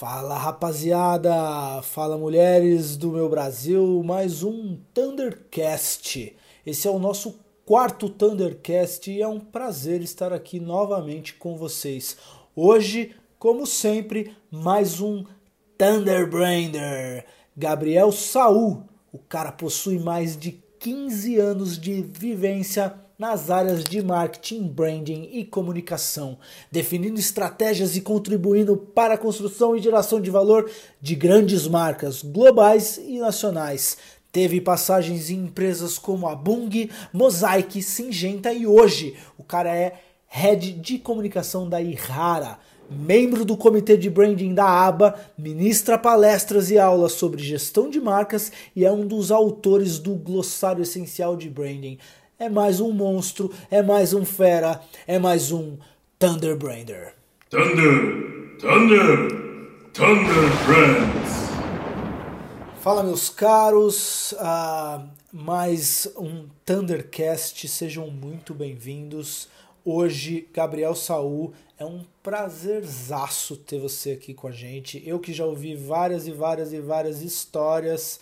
Fala rapaziada, fala mulheres do meu Brasil, mais um Thundercast. Esse é o nosso quarto Thundercast e é um prazer estar aqui novamente com vocês. Hoje, como sempre, mais um Thunderbrander. Gabriel Saul, o cara possui mais de 15 anos de vivência nas áreas de marketing, branding e comunicação, definindo estratégias e contribuindo para a construção e geração de valor de grandes marcas globais e nacionais. Teve passagens em empresas como a Bung, Mosaic, Singenta e hoje o cara é head de comunicação da Ihara membro do comitê de branding da ABA, ministra palestras e aulas sobre gestão de marcas e é um dos autores do glossário essencial de branding. É mais um monstro, é mais um fera, é mais um Thunderbrander. Thunder, Thunder, Thunder Brands. Fala meus caros, uh, mais um Thundercast, sejam muito bem-vindos. Hoje, Gabriel Saul, é um prazerzaço ter você aqui com a gente. Eu que já ouvi várias e várias e várias histórias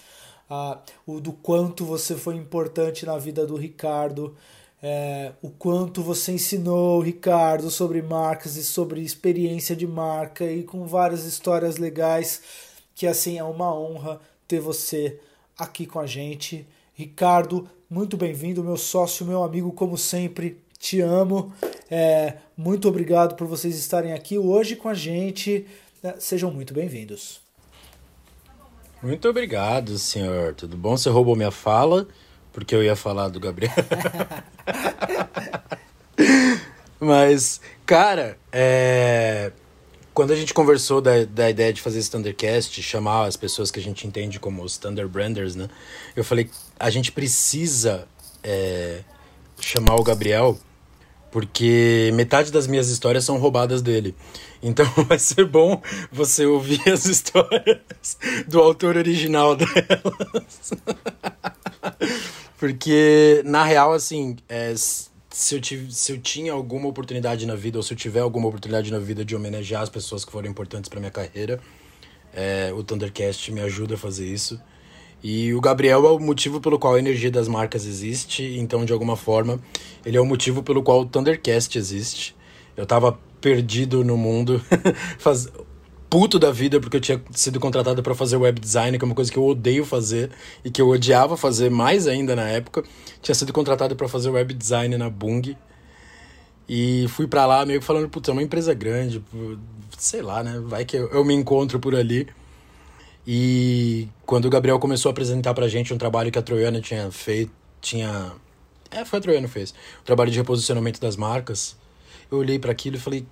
o do quanto você foi importante na vida do Ricardo, é, o quanto você ensinou Ricardo sobre marcas e sobre experiência de marca e com várias histórias legais, que assim é uma honra ter você aqui com a gente. Ricardo, muito bem-vindo, meu sócio, meu amigo, como sempre, te amo. É, muito obrigado por vocês estarem aqui hoje com a gente. É, sejam muito bem-vindos. Muito obrigado, senhor. Tudo bom? Você roubou minha fala, porque eu ia falar do Gabriel. Mas, cara, é... quando a gente conversou da, da ideia de fazer esse Thundercast, chamar as pessoas que a gente entende como os Thunderbranders, né? Eu falei, a gente precisa é... chamar o Gabriel porque metade das minhas histórias são roubadas dele. Então vai ser bom você ouvir as histórias do autor original delas. Porque, na real, assim, é, se, eu tive, se eu tinha alguma oportunidade na vida, ou se eu tiver alguma oportunidade na vida de homenagear as pessoas que foram importantes para minha carreira, é, o Thundercast me ajuda a fazer isso. E o Gabriel é o motivo pelo qual a energia das marcas existe, então de alguma forma ele é o motivo pelo qual o Thundercast existe. Eu tava perdido no mundo, faz... puto da vida porque eu tinha sido contratado para fazer web design, que é uma coisa que eu odeio fazer e que eu odiava fazer mais ainda na época. Tinha sido contratado para fazer web design na Bung. E fui para lá meio que falando, putz, é uma empresa grande, sei lá, né? Vai que eu, eu me encontro por ali. E quando o Gabriel começou a apresentar pra gente um trabalho que a Troiana tinha feito, tinha. É, foi a Troiana que fez. O trabalho de reposicionamento das marcas. Eu olhei para aquilo e falei,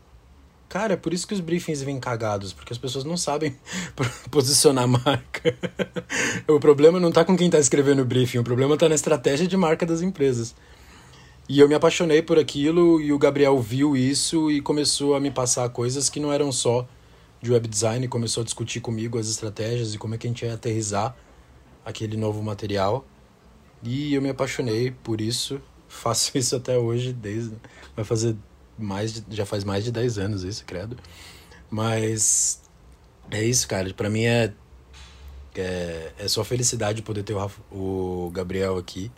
cara, é por isso que os briefings vêm cagados, porque as pessoas não sabem posicionar a marca. o problema não tá com quem tá escrevendo o briefing, o problema tá na estratégia de marca das empresas. E eu me apaixonei por aquilo e o Gabriel viu isso e começou a me passar coisas que não eram só de web design começou a discutir comigo as estratégias e como é que a gente ia aterrizar aquele novo material. E eu me apaixonei por isso. Faço isso até hoje, desde vai fazer mais de, já faz mais de 10 anos isso, credo. Mas é isso, cara. Para mim é, é é só felicidade poder ter o, o Gabriel aqui.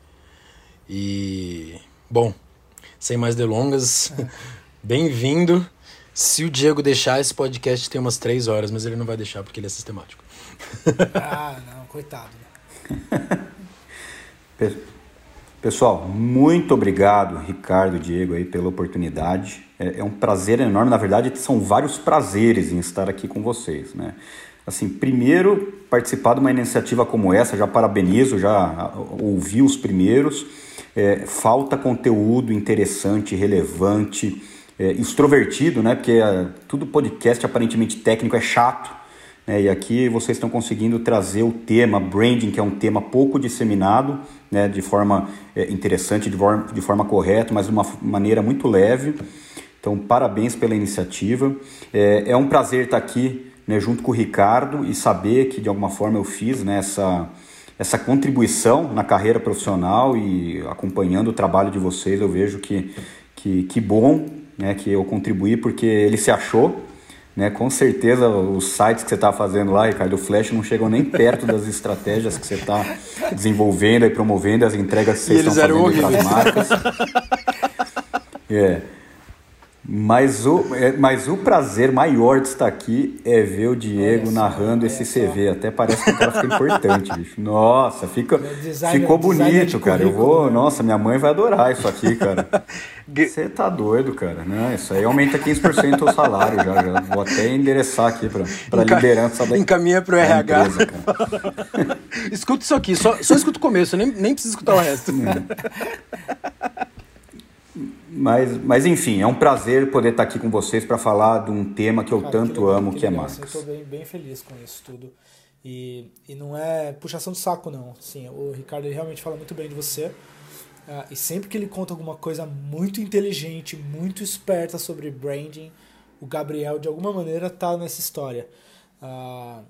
E bom, sem mais delongas, bem-vindo. Se o Diego deixar, esse podcast tem umas três horas, mas ele não vai deixar porque ele é sistemático. ah, não, coitado. Pessoal, muito obrigado, Ricardo, Diego, aí, pela oportunidade. É, é, um prazer enorme, na verdade, são vários prazeres em estar aqui com vocês, né? Assim, primeiro, participar de uma iniciativa como essa, já parabenizo, já ouvi os primeiros. É, falta conteúdo interessante, relevante, é, extrovertido, né? Porque é, tudo podcast aparentemente técnico é chato. Né? E aqui vocês estão conseguindo trazer o tema branding, que é um tema pouco disseminado, né? de forma é, interessante, de forma, de forma correta, mas de uma maneira muito leve. Então, parabéns pela iniciativa. É, é um prazer estar aqui né, junto com o Ricardo e saber que de alguma forma eu fiz né, essa, essa contribuição na carreira profissional e acompanhando o trabalho de vocês, eu vejo que, que, que bom né, que eu contribuí porque ele se achou, Né? Com certeza os sites que você está fazendo lá, Ricardo, o Flash não chegam nem perto das estratégias que você está desenvolvendo e promovendo, as entregas que vocês estão fazendo para as marcas. É. Mas o, é, mas o prazer maior de estar aqui é ver o Diego narrando esse CV. Até parece que o cara fica importante, bicho. Nossa, fica, designer, ficou bonito, cara. Eu vou. Né? Nossa, minha mãe vai adorar isso aqui, cara. Você tá doido, cara. Não, isso aí aumenta 15% o salário já, já. Vou até endereçar aqui para a liderança da Encaminha para o RH. Empresa, escuta isso aqui, só, só escuta o começo, nem, nem precisa escutar o resto. É. Mas, mas enfim, é um prazer poder estar aqui com vocês para falar de um tema que eu Cara, tanto que amo, que, que é marcas. Eu estou bem, bem feliz com isso tudo. E, e não é puxação de saco, não. Sim, o Ricardo realmente fala muito bem de você. Uh, e sempre que ele conta alguma coisa muito inteligente, muito esperta sobre branding, o Gabriel, de alguma maneira, tá nessa história. Uh,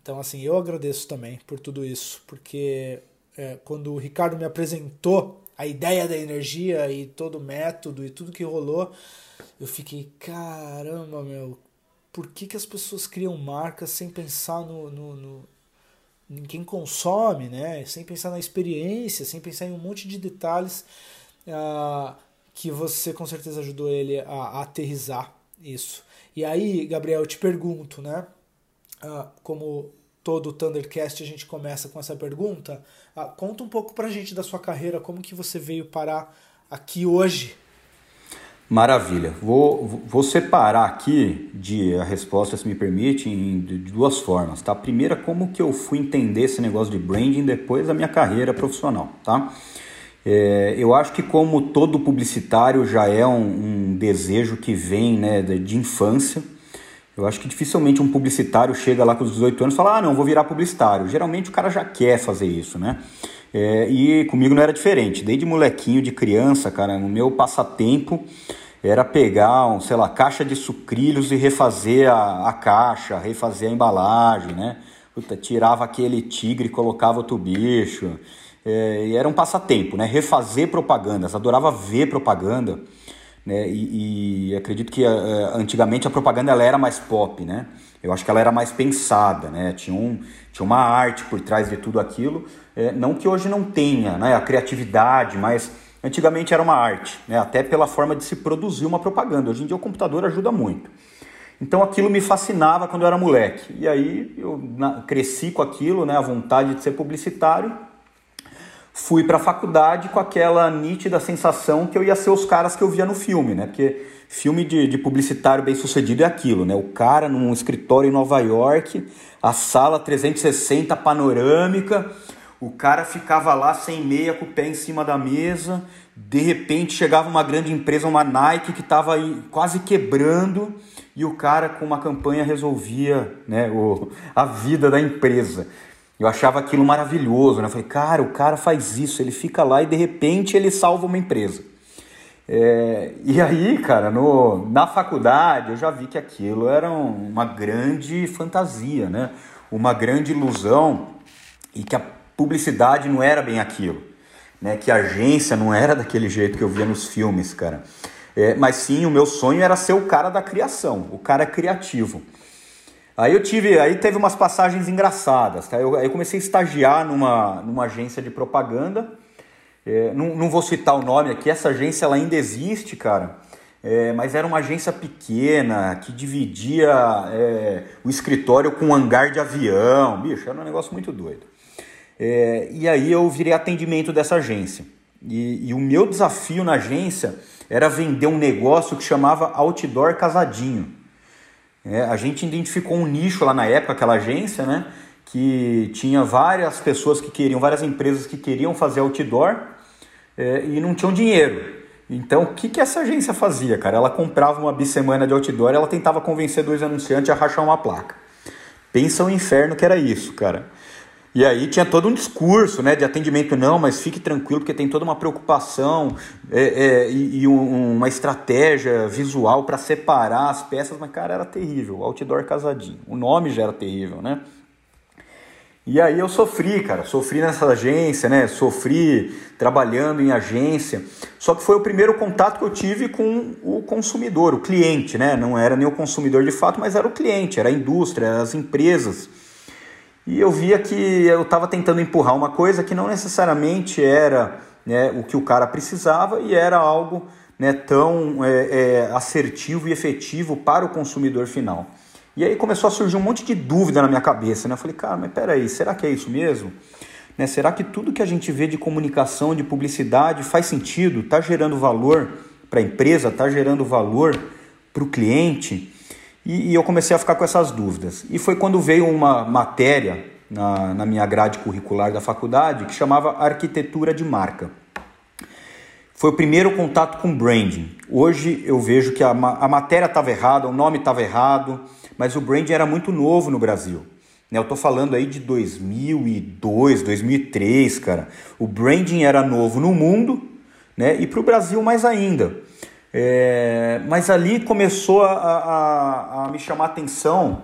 então, assim, eu agradeço também por tudo isso, porque é, quando o Ricardo me apresentou a ideia da energia e todo o método e tudo que rolou, eu fiquei, caramba, meu, por que, que as pessoas criam marcas sem pensar no, no, no, em quem consome, né? Sem pensar na experiência, sem pensar em um monte de detalhes uh, que você com certeza ajudou ele a, a, aterrizar isso. E aí, Gabriel, eu te pergunto, né? Uh, como todo Thundercast a gente começa com essa pergunta. Ah, conta um pouco pra gente da sua carreira, como que você veio parar aqui hoje. Maravilha. Vou, vou separar aqui de a resposta, se me permite, em, de duas formas. Tá? Primeira, como que eu fui entender esse negócio de branding depois da minha carreira profissional. Tá? É, eu acho que como todo publicitário já é um, um desejo que vem né, de, de infância, eu acho que dificilmente um publicitário chega lá com os 18 anos e fala: ah, não, vou virar publicitário. Geralmente o cara já quer fazer isso, né? É, e comigo não era diferente. Desde molequinho, de criança, cara, no meu passatempo era pegar, um, sei lá, caixa de sucrilhos e refazer a, a caixa, refazer a embalagem, né? Puta, tirava aquele tigre e colocava outro bicho. É, e era um passatempo, né? Refazer propagandas, adorava ver propaganda. Né? E, e acredito que uh, antigamente a propaganda ela era mais pop, né? Eu acho que ela era mais pensada, né? Tinha, um, tinha uma arte por trás de tudo aquilo. É, não que hoje não tenha né? a criatividade, mas antigamente era uma arte, né? até pela forma de se produzir uma propaganda. Hoje em dia o computador ajuda muito. Então aquilo me fascinava quando eu era moleque. E aí eu cresci com aquilo, né? a vontade de ser publicitário fui para a faculdade com aquela nítida sensação que eu ia ser os caras que eu via no filme, né? Porque filme de, de publicitário bem sucedido é aquilo, né? O cara num escritório em Nova York, a sala 360 panorâmica, o cara ficava lá sem meia com o pé em cima da mesa, de repente chegava uma grande empresa, uma Nike que estava quase quebrando e o cara com uma campanha resolvia né, o, a vida da empresa. Eu achava aquilo maravilhoso, né? Eu falei, cara, o cara faz isso, ele fica lá e de repente ele salva uma empresa. É, e aí, cara, no, na faculdade eu já vi que aquilo era uma grande fantasia, né? Uma grande ilusão e que a publicidade não era bem aquilo, né? Que a agência não era daquele jeito que eu via nos filmes, cara. É, mas sim, o meu sonho era ser o cara da criação, o cara criativo. Aí eu tive, aí teve umas passagens engraçadas, tá? Eu, aí eu comecei a estagiar numa, numa agência de propaganda. É, não, não vou citar o nome aqui, essa agência ela ainda existe, cara. É, mas era uma agência pequena que dividia é, o escritório com um hangar de avião. Bicho, era um negócio muito doido. É, e aí eu virei atendimento dessa agência. E, e, o meu desafio na agência era vender um negócio que chamava Outdoor Casadinho. É, a gente identificou um nicho lá na época, aquela agência, né? Que tinha várias pessoas que queriam, várias empresas que queriam fazer outdoor é, e não tinham dinheiro. Então, o que, que essa agência fazia, cara? Ela comprava uma bissemana de outdoor ela tentava convencer dois anunciantes a rachar uma placa. Pensa o inferno que era isso, cara. E aí tinha todo um discurso né, de atendimento, não, mas fique tranquilo, porque tem toda uma preocupação é, é, e, e um, uma estratégia visual para separar as peças, mas, cara, era terrível. Outdoor casadinho. O nome já era terrível, né? E aí eu sofri, cara, sofri nessa agência, né? Sofri trabalhando em agência. Só que foi o primeiro contato que eu tive com o consumidor, o cliente, né? Não era nem o consumidor de fato, mas era o cliente, era a indústria, as empresas. E eu via que eu estava tentando empurrar uma coisa que não necessariamente era né, o que o cara precisava e era algo né, tão é, é, assertivo e efetivo para o consumidor final. E aí começou a surgir um monte de dúvida na minha cabeça. Né? Eu falei, cara, mas peraí, será que é isso mesmo? Né, será que tudo que a gente vê de comunicação, de publicidade faz sentido? Está gerando valor para a empresa? Está gerando valor para o cliente? E, e, eu comecei a ficar com essas dúvidas. E foi quando veio uma matéria na, na minha grade curricular da faculdade que chamava Arquitetura de Marca. Foi o primeiro contato com branding. Hoje eu vejo que a, a matéria estava errada, o nome estava errado, mas o branding era muito novo no Brasil. Né, eu estou falando aí de 2002, 2003, cara. O branding era novo no mundo né, e para o Brasil mais ainda. É, mas ali começou a, a, a me chamar atenção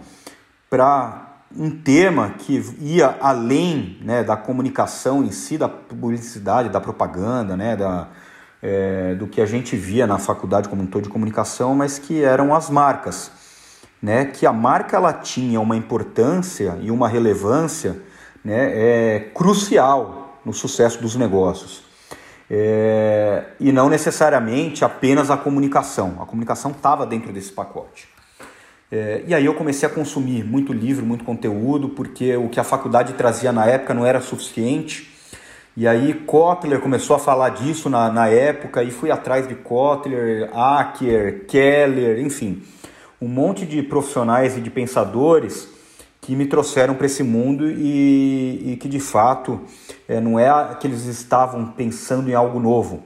para um tema que ia além né, da comunicação em si, da publicidade, da propaganda, né, da, é, do que a gente via na faculdade como um todo de comunicação, mas que eram as marcas né, que a marca ela tinha uma importância e uma relevância né, é, crucial no sucesso dos negócios. É, e não necessariamente apenas a comunicação. A comunicação estava dentro desse pacote. É, e aí eu comecei a consumir muito livro, muito conteúdo, porque o que a faculdade trazia na época não era suficiente. E aí Kotler começou a falar disso na, na época e fui atrás de Kotler, Acker, Keller, enfim um monte de profissionais e de pensadores que me trouxeram para esse mundo e, e, que de fato é, não é que eles estavam pensando em algo novo.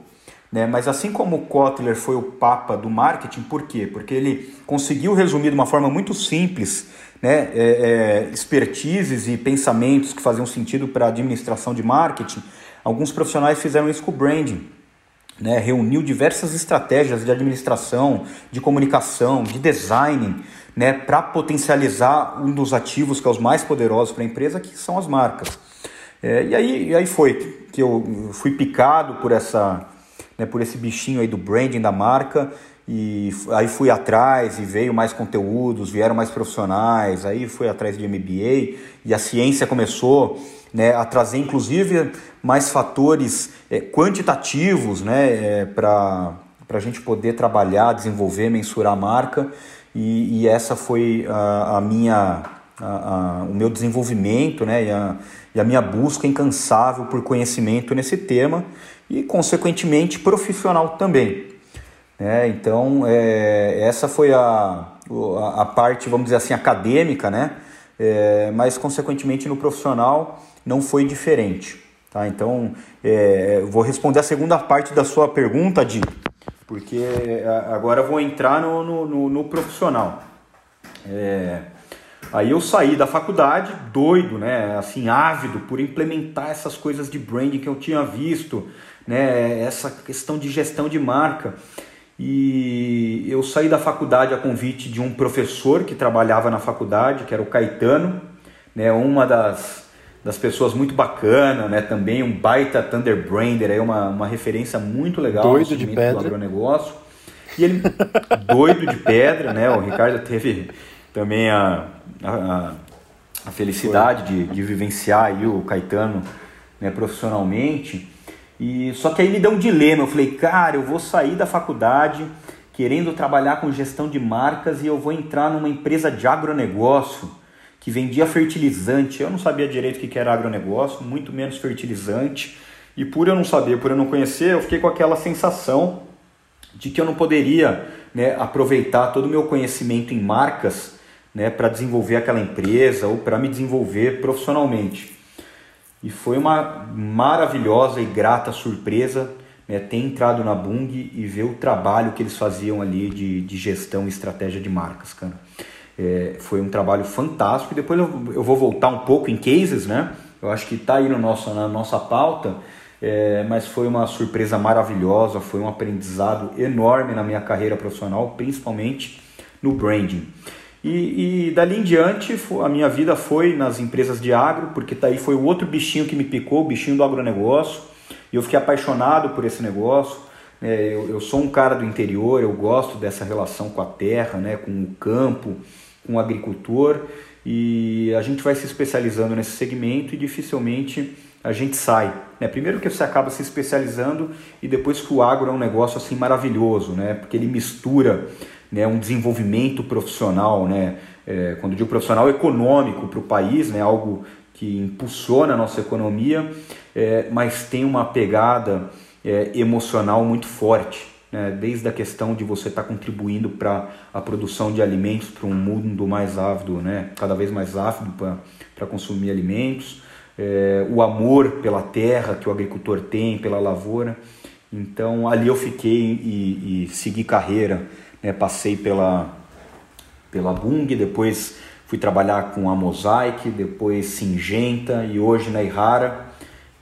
Né? Mas assim como Kotler foi o papa do marketing, por quê? Porque ele conseguiu resumir de uma forma muito simples né? É, é, expertises e pensamentos que faziam sentido para a administração de marketing. Alguns profissionais fizeram isso com o branding né, reuniu diversas estratégias de administração, de comunicação, de design, né, para potencializar um dos ativos que é os mais poderosos para a empresa, que são as marcas. É, e, aí, e aí foi que eu fui picado por essa, né, por esse bichinho aí do branding da marca. E aí fui atrás e veio mais conteúdos, vieram mais profissionais, aí fui atrás de MBA e a ciência começou né, a trazer inclusive mais fatores é, quantitativos né, é, para a gente poder trabalhar, desenvolver, mensurar a marca e, e essa foi a, a minha, a, a, o meu desenvolvimento né, e, a, e a minha busca incansável por conhecimento nesse tema e consequentemente profissional também. É, então, é, essa foi a, a, parte, vamos dizer assim, acadêmica, né? É, mas, consequentemente, no profissional não foi diferente. Tá? Então, é, vou responder a segunda parte da sua pergunta, Di, porque agora vou entrar no, no, no, no profissional. É, aí eu saí da faculdade doido, né? Assim, ávido por implementar essas coisas de branding que eu tinha visto, né? Essa questão de gestão de marca. E eu saí da faculdade a convite de um professor que trabalhava na faculdade, que era o Caetano, né, uma das, das pessoas muito bacana, né, também um baita Thunderbrander, aí uma, uma referência muito legal doido de pedra. do agronegócio. E ele, doido de pedra, né, o Ricardo teve também a, a, a felicidade de, de vivenciar aí o Caetano né, profissionalmente. E só que aí me deu um dilema. Eu falei, cara, eu vou sair da faculdade querendo trabalhar com gestão de marcas e eu vou entrar numa empresa de agronegócio que vendia fertilizante. Eu não sabia direito o que era agronegócio, muito menos fertilizante. E por eu não saber, por eu não conhecer, eu fiquei com aquela sensação de que eu não poderia né, aproveitar todo o meu conhecimento em marcas né, para desenvolver aquela empresa ou para me desenvolver profissionalmente. E foi uma maravilhosa e grata surpresa né, ter entrado na Bung e ver o trabalho que eles faziam ali de, de gestão e estratégia de marcas, cara. É, foi um trabalho fantástico. Depois eu, eu, vou voltar um pouco em cases, né? Eu acho que está aí no nosso, na nossa pauta, é, mas foi uma surpresa maravilhosa, foi um aprendizado enorme na minha carreira profissional, principalmente no branding. E, e dali em diante a minha vida foi nas empresas de agro, porque daí foi o outro bichinho que me picou, o bichinho do agronegócio. E eu fiquei apaixonado por esse negócio. É, eu, eu, sou um cara do interior, eu gosto dessa relação com a terra, né, com o campo, com o agricultor. E a gente vai se especializando nesse segmento e dificilmente a gente sai. Né? Primeiro que você acaba se especializando e depois que o agro é um negócio assim maravilhoso, né? porque ele mistura né, um desenvolvimento profissional, né, é, quando digo profissional, econômico para o país, né, algo que impulsiona a nossa economia, é, mas tem uma pegada é, emocional muito forte, né, desde a questão de você estar tá contribuindo para a produção de alimentos para um mundo mais ávido, né, cada vez mais ávido para consumir alimentos, é, o amor pela terra que o agricultor tem, pela lavoura. Então ali eu fiquei e, e segui carreira né? Passei pela, pela Bung, depois fui trabalhar com a Mosaic, depois Singenta e hoje na Ihara,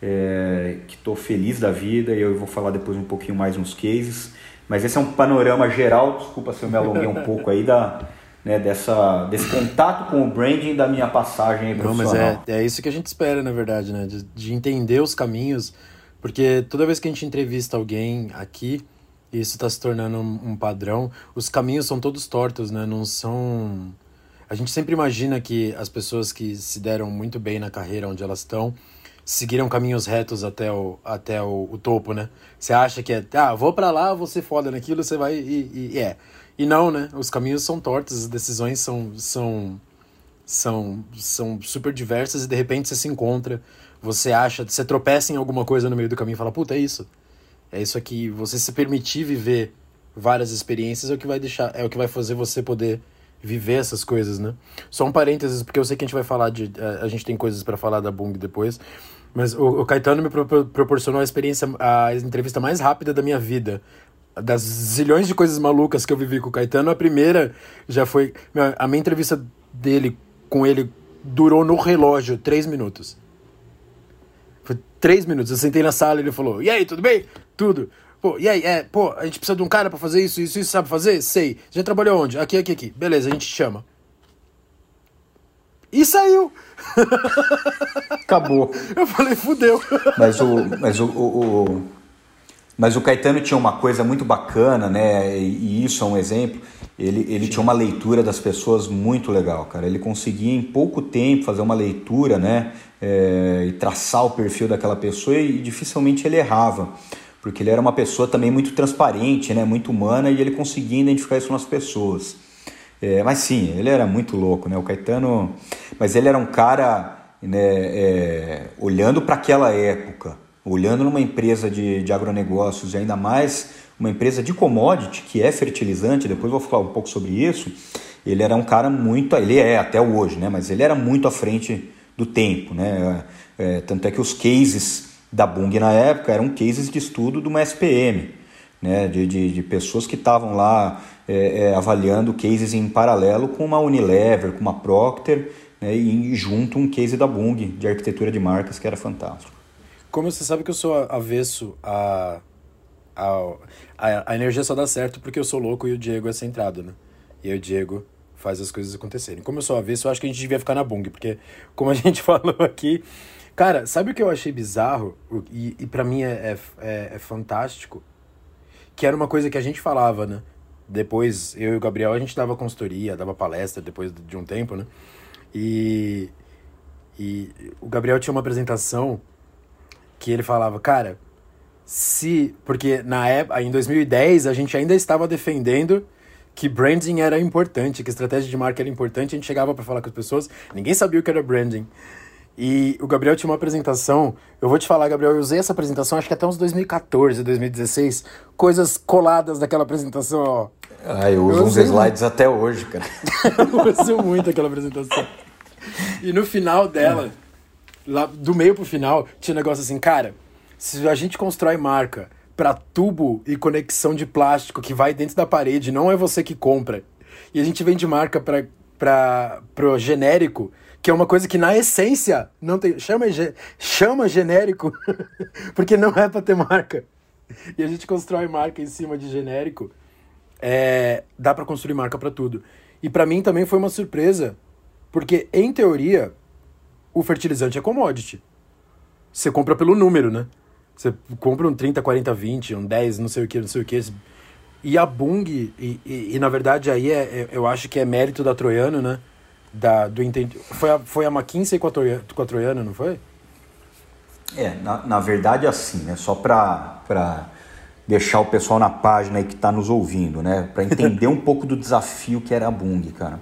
é, que estou feliz da vida e eu vou falar depois um pouquinho mais uns cases. Mas esse é um panorama geral, desculpa se eu me alonguei um pouco aí da, né, dessa, desse contato com o branding da minha passagem Não, mas é, é isso que a gente espera, na verdade, né? De, de entender os caminhos, porque toda vez que a gente entrevista alguém aqui, isso está se tornando um, um, padrão. Os caminhos são todos tortos, né? Não são. A gente sempre imagina que as pessoas que se deram muito bem na carreira onde elas estão seguiram caminhos retos até o, até o, o topo, né? Você acha que é, ah, vou para lá, ser foda naquilo, você vai e, e, é. E não, né? Os caminhos são tortos, as decisões são, são, são, são super diversas e de repente você se encontra, você acha, você tropeça em alguma coisa no meio do caminho e fala, puta, é isso é isso aqui, você se permitir viver várias experiências é o que vai deixar, é o que vai fazer você poder viver essas coisas, né? Só um parênteses, porque eu sei que a gente vai falar de. A, gente tem coisas para falar da Bung depois. Mas o, o Caetano me pro, proporcionou a experiência, a entrevista mais rápida da minha vida. Das zilhões de coisas malucas que eu vivi com o Caetano, a primeira já foi. A minha entrevista dele com ele durou no relógio três minutos. Foi três minutos. Eu sentei na sala e ele falou: E aí, tudo bem? Tudo. Pô, e aí, é, pô, a gente precisa de um cara para fazer isso, isso, isso, sabe fazer? Sei. Já trabalhou onde? Aqui, aqui, aqui. Beleza, a gente chama. E saiu. Acabou. Eu falei, fudeu. Mas o, mas o, o, o, mas o Caetano tinha uma coisa muito bacana, né? E, isso é um exemplo. Ele, ele tinha uma leitura das pessoas muito legal, cara. Ele conseguia em pouco tempo fazer uma leitura, né? é, e traçar o perfil daquela pessoa e dificilmente ele errava, porque ele era uma pessoa também muito transparente, né, muito humana e ele conseguia identificar isso nas pessoas. É, mas sim, ele era muito louco, né? O Caetano, mas ele era um cara né, é, olhando para aquela época, olhando numa empresa de, de agronegócios e ainda mais uma empresa de commodity que é fertilizante. Depois vou falar um pouco sobre isso. Ele era um cara muito, ele é até hoje, né? Mas ele era muito à frente do tempo. Né? É, tanto é que os cases da Bung na época eram cases de estudo de uma SPM, né? de, de, de pessoas que estavam lá é, é, avaliando cases em paralelo com uma Unilever, com uma Procter, né? e junto um case da Bung de arquitetura de marcas que era fantástico. Como você sabe que eu sou avesso a, a, a, a energia só dá certo porque eu sou louco e o Diego é centrado, né? E o Diego faz as coisas acontecerem. Como eu sou avesso, eu acho que a gente devia ficar na Bung, porque, como a gente falou aqui. Cara, sabe o que eu achei bizarro? E, e para mim é, é, é, fantástico? Que era uma coisa que a gente falava, né? Depois, eu e o Gabriel, a gente dava consultoria, dava palestra depois de um tempo, né? E, e o Gabriel tinha uma apresentação que ele falava, cara, se. Porque na época, em 2010, a gente ainda estava defendendo que branding era importante, que estratégia de marca era importante, a gente chegava para falar com as pessoas, ninguém sabia o que era branding. E o Gabriel tinha uma apresentação, eu vou te falar, Gabriel, eu usei essa apresentação acho que até uns 2014, 2016, coisas coladas daquela apresentação, ó. Ah, eu uso eu uns slides muito. até hoje, cara. eu uso muito aquela apresentação. E no final dela, lá do meio pro final, tinha um negócio assim, cara, se a gente constrói marca para tubo e conexão de plástico que vai dentro da parede, não é você que compra. E a gente vende marca para para pro genérico, que é uma coisa que na essência não tem, chama chama genérico, porque não é para ter marca. E a gente constrói marca em cima de genérico. É, dá para construir marca para tudo. E para mim também foi uma surpresa, porque em teoria o fertilizante é commodity. Você compra pelo número, né? Você compra um 30, 40, 20, um 10, não sei o que, não sei o que. E a Bung, e, e, e na verdade aí é, é, eu acho que é mérito da Troiano, né? Da, do foi, a, foi a McKinsey com a, Troiano, com a Troiano, não foi? É, na, na verdade assim, né? Só para deixar o pessoal na página aí que está nos ouvindo, né? Para entender um pouco do desafio que era a Bung, cara.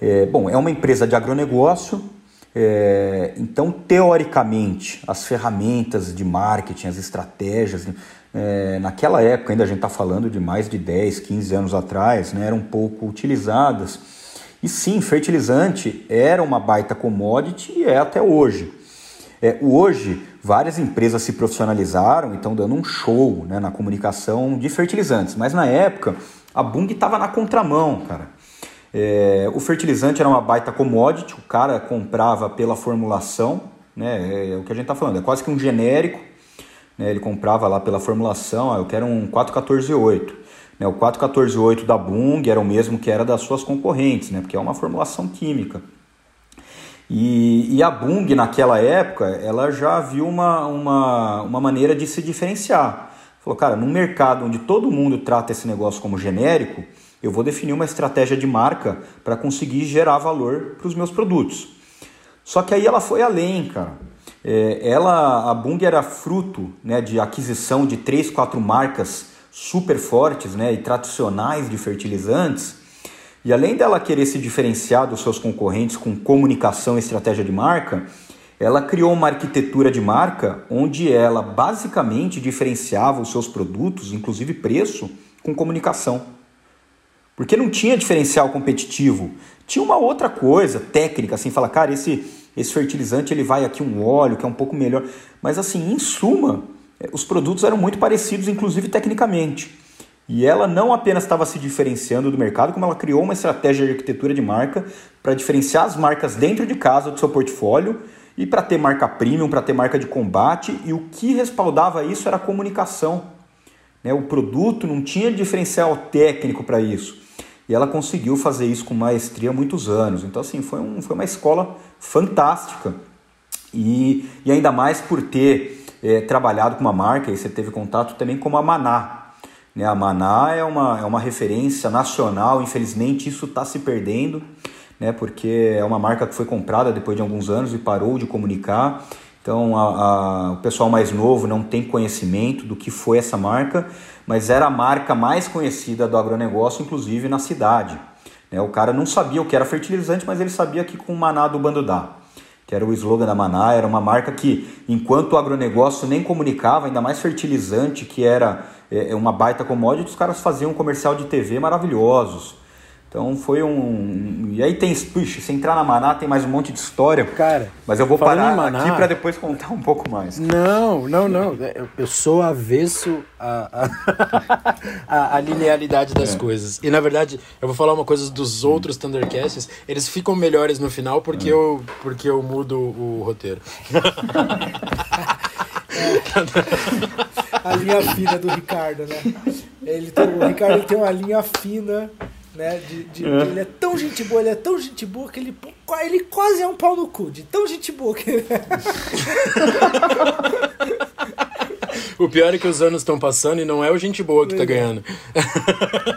É, bom, é uma empresa de agronegócio, é, então, teoricamente, as ferramentas de marketing, as estratégias, é, naquela época, ainda a gente está falando de mais de 10, 15 anos atrás, né, eram um pouco utilizadas. E sim, fertilizante era uma baita commodity e é até hoje. É, hoje, várias empresas se profissionalizaram e estão dando um show né, na comunicação de fertilizantes, mas na época a Bung estava na contramão, cara. É, o fertilizante era uma baita commodity, o cara comprava pela formulação, né? É, é o que a gente está falando, é quase que um genérico. Né? Ele comprava lá pela formulação, ah, eu quero um 4148. Né? O 4148 da Bung era o mesmo que era das suas concorrentes, né? porque é uma formulação química. E, e a Bung, naquela época, ela já viu uma, uma, uma maneira de se diferenciar. Falou, cara, num mercado onde todo mundo trata esse negócio como genérico, eu vou definir uma estratégia de marca para conseguir gerar valor para os meus produtos. Só que aí ela foi além, cara. É, ela, a Bung era fruto né, de aquisição de três, quatro marcas super fortes né, e tradicionais de fertilizantes. E além dela querer se diferenciar dos seus concorrentes com comunicação e estratégia de marca, ela criou uma arquitetura de marca onde ela basicamente diferenciava os seus produtos, inclusive preço, com comunicação. Porque não tinha diferencial competitivo. Tinha uma outra coisa técnica, assim, fala, cara, esse, esse fertilizante ele vai aqui um óleo que é um pouco melhor. Mas assim, em suma, os produtos eram muito parecidos, inclusive tecnicamente. E ela não apenas estava se diferenciando do mercado, como ela criou uma estratégia de arquitetura de marca para diferenciar as marcas dentro de casa do seu portfólio e para ter marca premium, para ter marca de combate. E o que respaldava isso era a comunicação. Né? O produto não tinha diferencial técnico para isso. E ela conseguiu fazer isso com maestria há muitos anos. Então, assim, foi, um, foi uma escola fantástica. E, e ainda mais por ter é, trabalhado com uma marca, e você teve contato também com a Maná. Né? A Maná é uma, é uma referência nacional, infelizmente isso está se perdendo, né? porque é uma marca que foi comprada depois de alguns anos e parou de comunicar. Então, a, a, o pessoal mais novo não tem conhecimento do que foi essa marca, mas era a marca mais conhecida do agronegócio, inclusive na cidade. Né? O cara não sabia o que era fertilizante, mas ele sabia que com o maná do Bandudá, que era o slogan da Maná, era uma marca que, enquanto o agronegócio nem comunicava, ainda mais fertilizante, que era é, uma baita commodity, os caras faziam um comercial de TV maravilhosos. Então foi um. E aí tem. Puxa, se entrar na Maná tem mais um monte de história. Cara. Mas eu vou parar Maná, aqui para depois contar um pouco mais. Não, não, não. Eu, sou avesso à, à, à linearidade das é. coisas. E na verdade, eu vou falar uma coisa dos outros Thundercasts. Eles ficam melhores no final porque, é. eu, porque eu mudo o roteiro. a linha fina do Ricardo, né? Ele tem, o Ricardo tem uma linha fina né? De, de, é. Ele é tão gente boa, ele é tão gente boa que ele, ele quase é um pau no cu, de tão gente boa que ele é. O pior é que os anos estão passando e não é o gente boa que tá ganhando.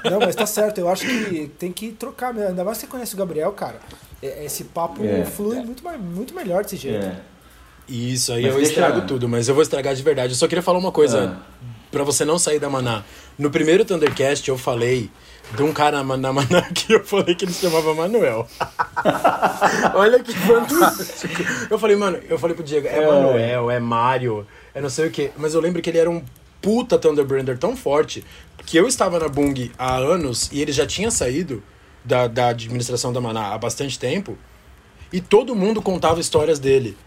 Não, mas tá certo. Eu acho que tem que trocar mesmo. Ainda mais você conhece o Gabriel, cara. É, esse papo é. flui muito, muito melhor desse jeito. É. Isso aí mas eu deixa... estrago tudo, mas eu vou estragar de verdade. Eu só queria falar uma coisa ah. para você não sair da maná. No primeiro Thundercast eu falei de um cara na, Maná que eu falei que ele se chamava Manuel. Olha que fantástico. Eu falei, mano, eu falei pro Diego, é, é Manuel, é Mário, é não sei o quê. Mas eu lembro que ele era um puta Thunderbrander tão forte que eu estava na Bung há anos e ele já tinha saído da, da administração da Maná há bastante tempo e todo mundo contava histórias dele.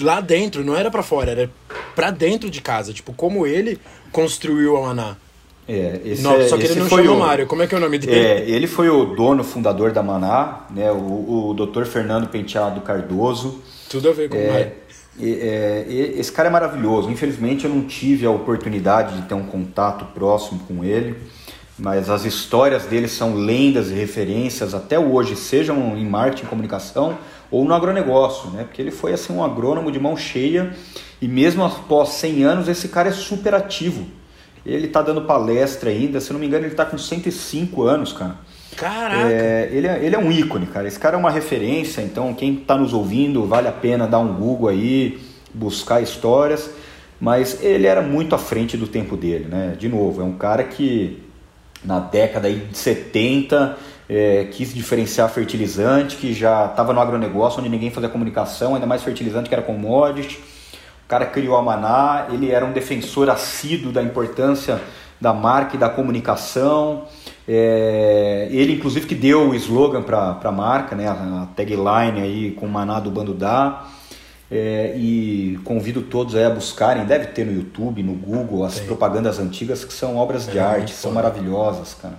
Lá dentro, não era para fora, era pra dentro de casa. Tipo, como ele construiu a Maná. É, esse não, é, só que ele não chama o Mário. Como é que é o nome dele? É, ele foi o dono, fundador da Maná, né? O, o Dr. Fernando Penteado Cardoso. Tudo a ver com é, o Mário. É, esse cara é maravilhoso. Infelizmente eu não tive a oportunidade de ter um contato próximo com ele. mas as histórias dele são lendas e referências até hoje, sejam em marketing e comunicação ou no agronegócio, né? Porque ele foi assim um agrônomo de mão cheia e mesmo após 100 anos esse cara é super ativo. Ele está dando palestra ainda, se não me engano ele está com 105 anos, cara. Caraca! É, ele, é, ele é um ícone, cara. Esse cara é uma referência, então quem está nos ouvindo, vale a pena dar um Google aí, buscar histórias. Mas ele era muito à frente do tempo dele, né? De novo, é um cara que na década de 70 é, quis diferenciar fertilizante, que já estava no agronegócio, onde ninguém fazia comunicação, ainda mais fertilizante que era commodity. O cara criou a Maná, ele era um defensor assíduo da importância da marca e da comunicação. É, ele, inclusive, que deu o slogan para a marca, né, a tagline aí com Maná do Bando Dá. É, e convido todos a buscarem, deve ter no YouTube, no Google, as Sim. propagandas antigas que são obras de é, arte, são maravilhosas, cara.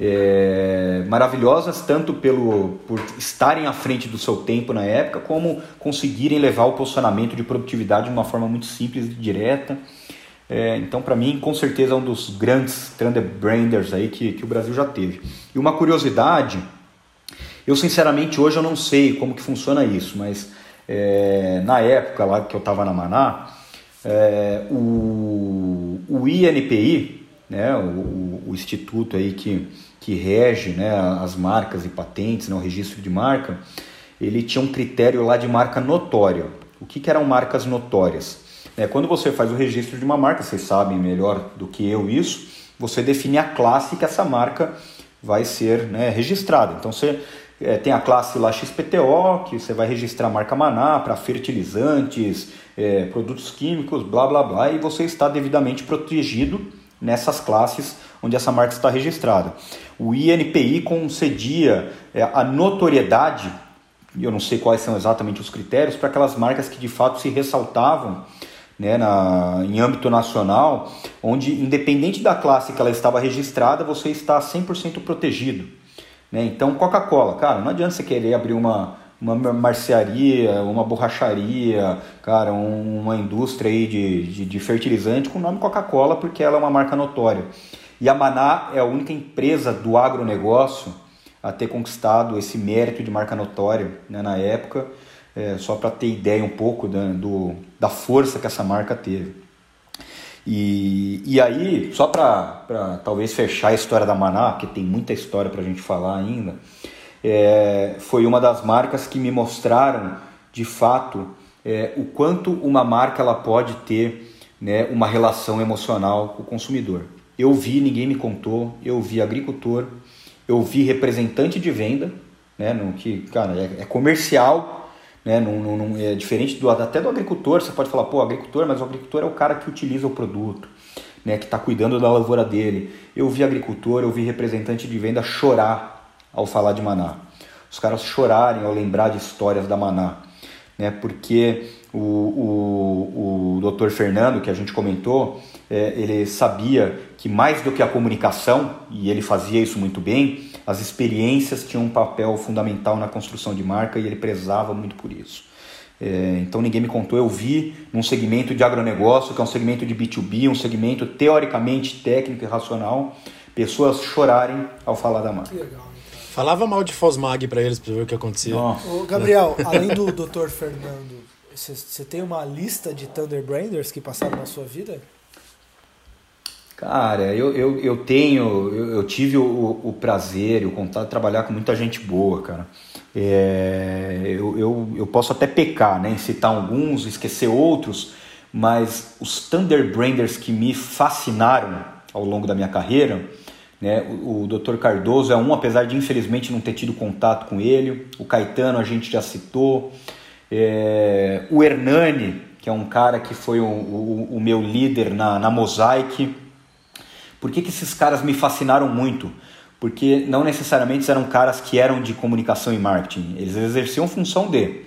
É, maravilhosas tanto pelo por estarem à frente do seu tempo na época, como conseguirem levar o posicionamento de produtividade de uma forma muito simples e direta. É, então, para mim, com certeza é um dos grandes Branders aí que, que o Brasil já teve. E uma curiosidade, eu sinceramente hoje eu não sei como que funciona isso, mas é, na época lá que eu estava na Maná, é, o, o INPI, né, o, o, instituto aí que, que rege né, as marcas e patentes, né, o registro de marca, ele tinha um critério lá de marca notória. O que, que eram marcas notórias? É, quando você faz o registro de uma marca, vocês sabem melhor do que eu isso, você define a classe que essa marca vai ser né, registrada. Então você é, tem a classe lá XPTO, que você vai registrar a marca Maná para fertilizantes, é, produtos químicos, blá blá blá, e você está devidamente protegido nessas classes onde essa marca está registrada. O INPI concedia é, a notoriedade, eu não sei quais são exatamente os critérios, para aquelas marcas que de fato se ressaltavam né, na, em âmbito nacional, onde independente da classe que ela estava registrada, você está 100% protegido. Né? Então, Coca-Cola, cara, não adianta você querer abrir uma, uma marcearia, uma borracharia, cara, um, uma indústria aí de, de, de fertilizante com o nome Coca-Cola, porque ela é uma marca notória. E a Maná é a única empresa do agronegócio a ter conquistado esse mérito de marca notória né, na época, é, só para ter ideia um pouco da, do, da força que essa marca teve. E, e aí, só para talvez fechar a história da Maná, que tem muita história para a gente falar ainda, é, foi uma das marcas que me mostraram de fato é, o quanto uma marca ela pode ter né, uma relação emocional com o consumidor. Eu vi, ninguém me contou, eu vi agricultor, eu vi representante de venda, né, no, que cara, é, é comercial né? Não, é diferente do, até do agricultor, você pode falar, pô, agricultor, mas o agricultor é o cara que utiliza o produto, né? que está cuidando da lavoura dele. Eu vi agricultor, eu vi representante de venda chorar ao falar de Maná. Os caras chorarem ao lembrar de histórias da Maná. Né? Porque o, o, o Dr. Fernando, que a gente comentou, é, ele sabia que mais do que a comunicação, e ele fazia isso muito bem, as experiências tinham um papel fundamental na construção de marca e ele prezava muito por isso. É, então ninguém me contou, eu vi num segmento de agronegócio, que é um segmento de B2B, um segmento teoricamente técnico e racional, pessoas chorarem ao falar da marca. Legal. Falava mal de Fosmag para eles para ver o que acontecia. Ô, Gabriel, além do Dr. Fernando, você tem uma lista de Thunder Branders que passaram na sua vida? Cara, eu, eu, eu tenho, eu, eu tive o, o prazer e o contato de trabalhar com muita gente boa, cara. É, eu, eu, eu posso até pecar, né, em citar alguns, esquecer outros, mas os Thunder Branders que me fascinaram ao longo da minha carreira, né, o, o Dr. Cardoso é um, apesar de infelizmente não ter tido contato com ele, o Caetano a gente já citou, é, o Hernani, que é um cara que foi o, o, o meu líder na, na Mosaic, por que, que esses caras me fascinaram muito? Porque não necessariamente eram caras que eram de comunicação e marketing, eles exerciam função de.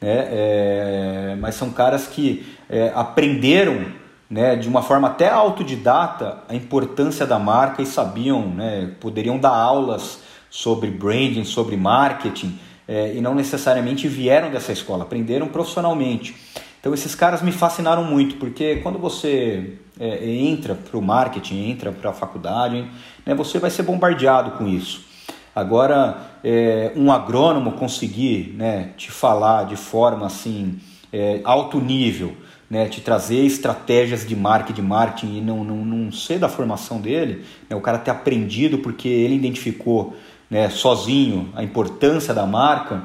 Né? É, mas são caras que é, aprenderam né, de uma forma até autodidata a importância da marca e sabiam, né, poderiam dar aulas sobre branding, sobre marketing, é, e não necessariamente vieram dessa escola, aprenderam profissionalmente. Então esses caras me fascinaram muito, porque quando você é, entra para o marketing, entra para a faculdade, né, você vai ser bombardeado com isso. Agora, é, um agrônomo conseguir né, te falar de forma assim, é, alto nível, né, te trazer estratégias de marketing, de marketing e não, não, não ser da formação dele, né, o cara ter aprendido porque ele identificou né, sozinho a importância da marca,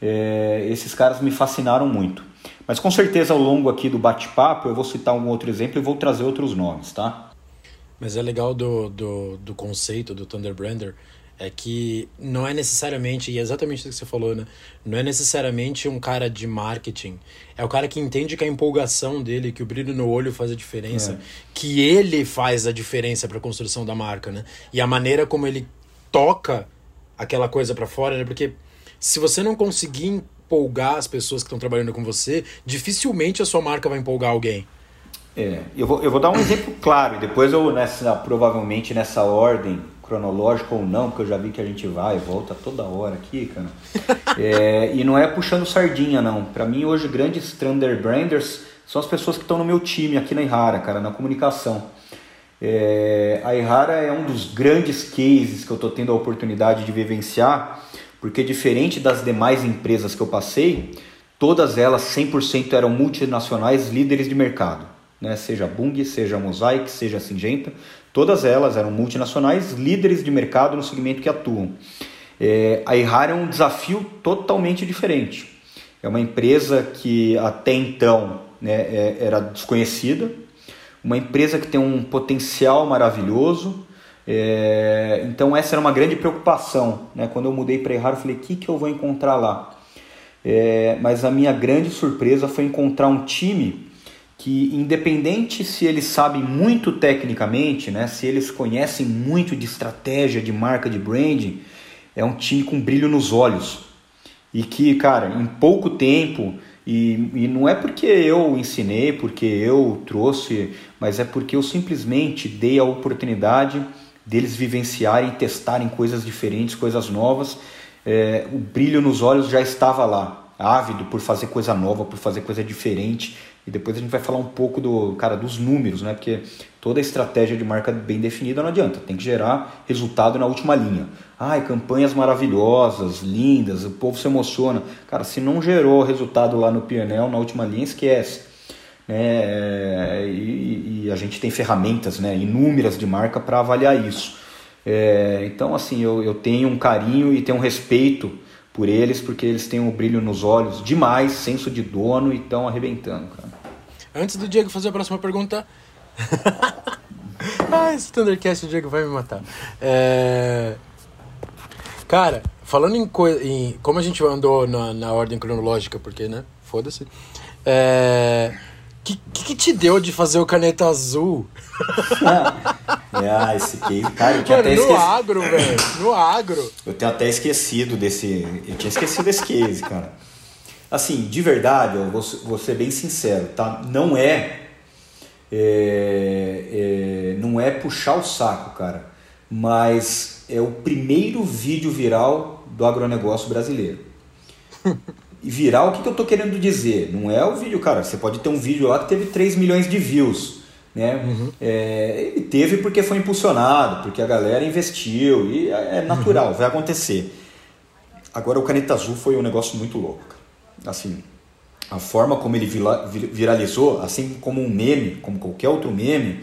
é, esses caras me fascinaram muito. Mas com certeza ao longo aqui do bate-papo eu vou citar um outro exemplo e vou trazer outros nomes, tá? Mas é legal do, do, do conceito do Thunder Brander é que não é necessariamente, e é exatamente o que você falou, né? Não é necessariamente um cara de marketing. É o cara que entende que a empolgação dele, que o brilho no olho faz a diferença, é. que ele faz a diferença para a construção da marca, né? E a maneira como ele toca aquela coisa para fora, né? Porque se você não conseguir empolgar as pessoas que estão trabalhando com você, dificilmente a sua marca vai empolgar alguém. É, eu vou, eu vou dar um exemplo claro, e depois eu, nessa, provavelmente nessa ordem cronológica ou não, porque eu já vi que a gente vai e volta toda hora aqui, cara. É, e não é puxando sardinha, não. Para mim, hoje, grandes Thunder Branders são as pessoas que estão no meu time aqui na Ihara, cara, na comunicação. É, a Ihara é um dos grandes cases que eu estou tendo a oportunidade de vivenciar, porque diferente das demais empresas que eu passei, todas elas 100% eram multinacionais líderes de mercado. Né? Seja Bung, seja Mosaic, seja Singenta, Todas elas eram multinacionais, líderes de mercado no segmento que atuam. É, a Ihara é um desafio totalmente diferente. É uma empresa que até então né, é, era desconhecida, uma empresa que tem um potencial maravilhoso. É, então essa era uma grande preocupação. Né? Quando eu mudei para Ihara, eu falei, o que, que eu vou encontrar lá? É, mas a minha grande surpresa foi encontrar um time que independente se eles sabem muito tecnicamente, né, se eles conhecem muito de estratégia, de marca, de branding, é um time com brilho nos olhos. E que, cara, em pouco tempo, e, e não é porque eu ensinei, porque eu trouxe, mas é porque eu simplesmente dei a oportunidade deles vivenciarem, testarem coisas diferentes, coisas novas. É, o brilho nos olhos já estava lá, ávido por fazer coisa nova, por fazer coisa diferente, e depois a gente vai falar um pouco do cara dos números, né? Porque toda estratégia de marca bem definida não adianta, tem que gerar resultado na última linha. Ai, campanhas maravilhosas, lindas, o povo se emociona. Cara, se não gerou resultado lá no PNL, na última linha, esquece. É, e, e, a gente tem ferramentas né, inúmeras de marca para avaliar isso. É, então, assim, eu, eu tenho um carinho e tenho um respeito por eles, porque eles têm um brilho nos olhos demais, senso de dono e estão arrebentando, cara. Antes do Diego fazer a próxima pergunta. ah, esse Thundercast o Diego vai me matar. É... Cara, falando em, co... em como a gente andou na, na ordem cronológica, porque, né? Foda-se. É... Que, que, te deu de fazer o caneta azul? ah, esse case, cara, eu tinha Mano, até esquecido. No agro, velho. No agro. Eu tinha até esquecido desse. Eu tinha esquecido desse case, cara. Assim, de verdade, eu vou, vou ser bem sincero, tá? Não é, é, é, não é puxar o saco, cara, mas é o primeiro vídeo viral do agronegócio brasileiro. E viral, o que, que eu tô querendo dizer? Não é o vídeo, cara, você pode ter um vídeo lá que teve 3 milhões de views, né? Uhum. É, ele teve porque foi impulsionado, porque a galera investiu, e é, é natural, uhum. vai acontecer. Agora o Caneta Azul foi um negócio muito louco assim, a forma como ele viralizou, assim como um meme, como qualquer outro meme,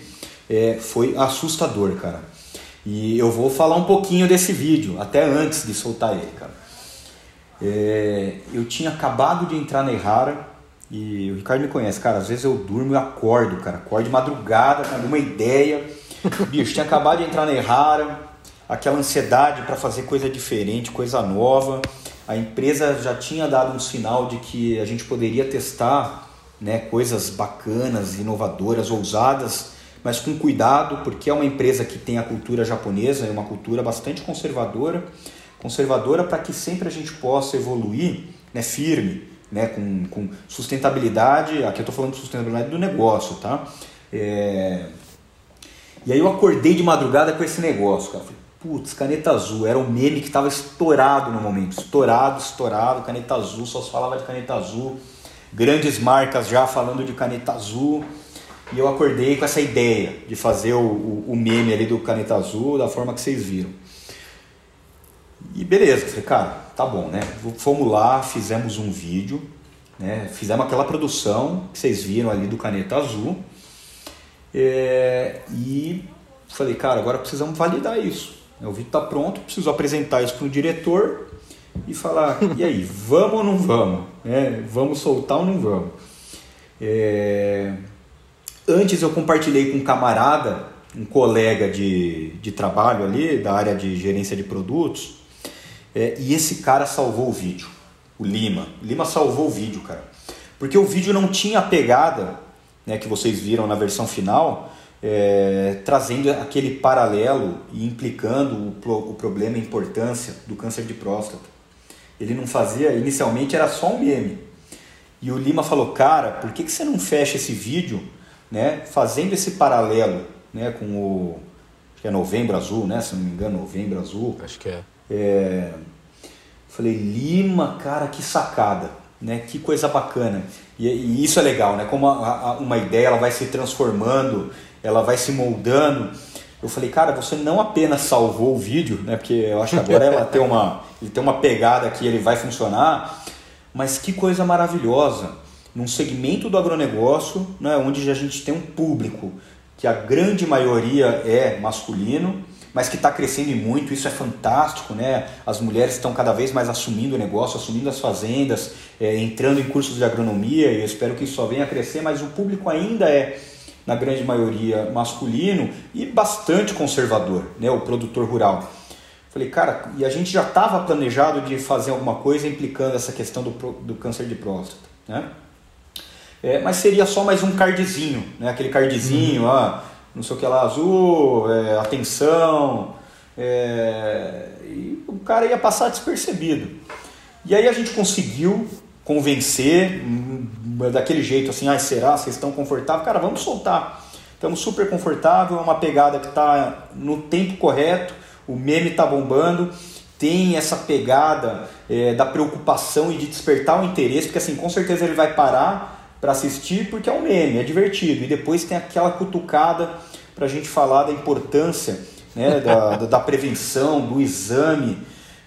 é, foi assustador, cara. E eu vou falar um pouquinho desse vídeo, até antes de soltar ele, cara. É, eu tinha acabado de entrar na Errara e o Ricardo me conhece, cara. Às vezes eu durmo e acordo, cara. Acordo de madrugada com alguma ideia. Bicho, tinha acabado de entrar na Errara, aquela ansiedade para fazer coisa diferente, coisa nova. A empresa já tinha dado um sinal de que a gente poderia testar né, coisas bacanas, inovadoras, ousadas, mas com cuidado, porque é uma empresa que tem a cultura japonesa, é uma cultura bastante conservadora, conservadora para que sempre a gente possa evoluir né, firme, né, com, com sustentabilidade. Aqui eu estou falando de sustentabilidade do negócio, tá? É... E aí eu acordei de madrugada com esse negócio, cara. Falei, Putz, caneta azul, era um meme que estava estourado no momento. Estourado, estourado, caneta azul, só se falava de caneta azul. grandes marcas já falando de caneta azul. E eu acordei com essa ideia de fazer o, o, o meme ali do caneta azul da forma que vocês viram. E beleza, falei, cara, tá bom, né? Fomos lá, fizemos um vídeo, né? Fizemos aquela produção que vocês viram ali do caneta azul. É, e falei, cara, agora precisamos validar isso. O vídeo está pronto, preciso apresentar isso para o diretor e falar, e aí, vamos ou não vamos? É, vamos soltar ou não vamos? É... Antes eu compartilhei com um camarada, um colega de, de trabalho ali, da área de gerência de produtos, é, e esse cara salvou o vídeo, o Lima. O Lima salvou o vídeo, cara. Porque o vídeo não tinha a pegada né, que vocês viram na versão final, é, trazendo aquele paralelo e implicando o, o problema e a importância do câncer de próstata. Ele não fazia, inicialmente era só um meme. E o Lima falou, cara, por que, que você não fecha esse vídeo né, fazendo esse paralelo né, com o. Acho que é Novembro Azul, né? Se não me engano, Novembro Azul. Acho que é. É falei, Lima, cara, que sacada, né? Que coisa bacana. E, e isso é legal, né? Como a, a, uma ideia ela vai se transformando, ela vai se moldando. Eu falei, cara, você não apenas salvou o vídeo, né? Porque eu acho que agora ela tem uma, ele tem uma pegada que ele vai funcionar, mas que coisa maravilhosa num segmento do agronegócio, né, onde a gente tem um público que a grande maioria é masculino, mas que está crescendo e muito, isso é fantástico, né? As mulheres estão cada vez mais assumindo o negócio, assumindo as fazendas, é, entrando em cursos de agronomia, e eu espero que isso só venha a crescer, mas o público ainda é na grande maioria masculino e bastante conservador, né, o produtor rural. Falei, cara, e a gente já estava planejado de fazer alguma coisa implicando essa questão do, do câncer de próstata, né? É, mas seria só mais um cardzinho, né? Aquele cardzinho, uhum. ah, não sei o que lá, azul, é, atenção, é, e o cara ia passar despercebido. E aí a gente conseguiu convencer hum, daquele jeito assim, ah, será? Vocês estão confortáveis? Cara, vamos soltar. Estamos super confortável, é uma pegada que está no tempo correto, o meme está bombando, tem essa pegada é, da preocupação e de despertar o interesse, porque assim, com certeza ele vai parar para assistir porque é um meme, é divertido. E depois tem aquela cutucada para a gente falar da importância né, da, da, prevenção, do exame.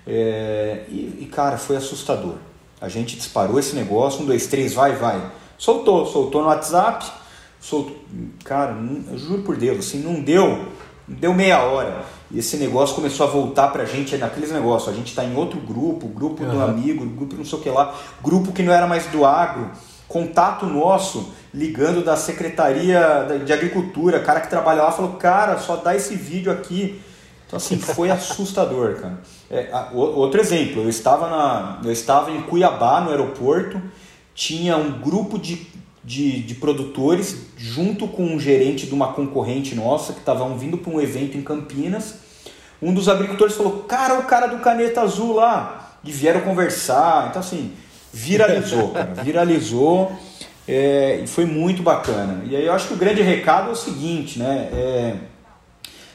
É, e, e, cara, foi assustador. A gente disparou esse negócio, um, dois, três, vai, vai. Soltou, soltou no WhatsApp, soltou. Cara, não, juro por Deus, assim, não deu, não deu meia hora. E esse negócio começou a voltar pra gente é naqueles negócios. A gente tá em outro grupo, grupo uhum. do amigo, grupo não sei o que lá, grupo que não era mais do agro, contato nosso ligando da Secretaria de Agricultura, cara que trabalha lá falou, cara, só dá esse vídeo aqui. Então assim, foi assustador, cara. É, outro exemplo, eu estava, na, eu estava em Cuiabá, no aeroporto, tinha um grupo de, de, de produtores junto com um gerente de uma concorrente nossa que estavam vindo para um evento em Campinas. Um dos agricultores falou, cara, o cara do caneta azul lá. E vieram conversar. Então assim, viralizou, cara, viralizou. É, e foi muito bacana. E aí eu acho que o grande recado é o seguinte, né? É,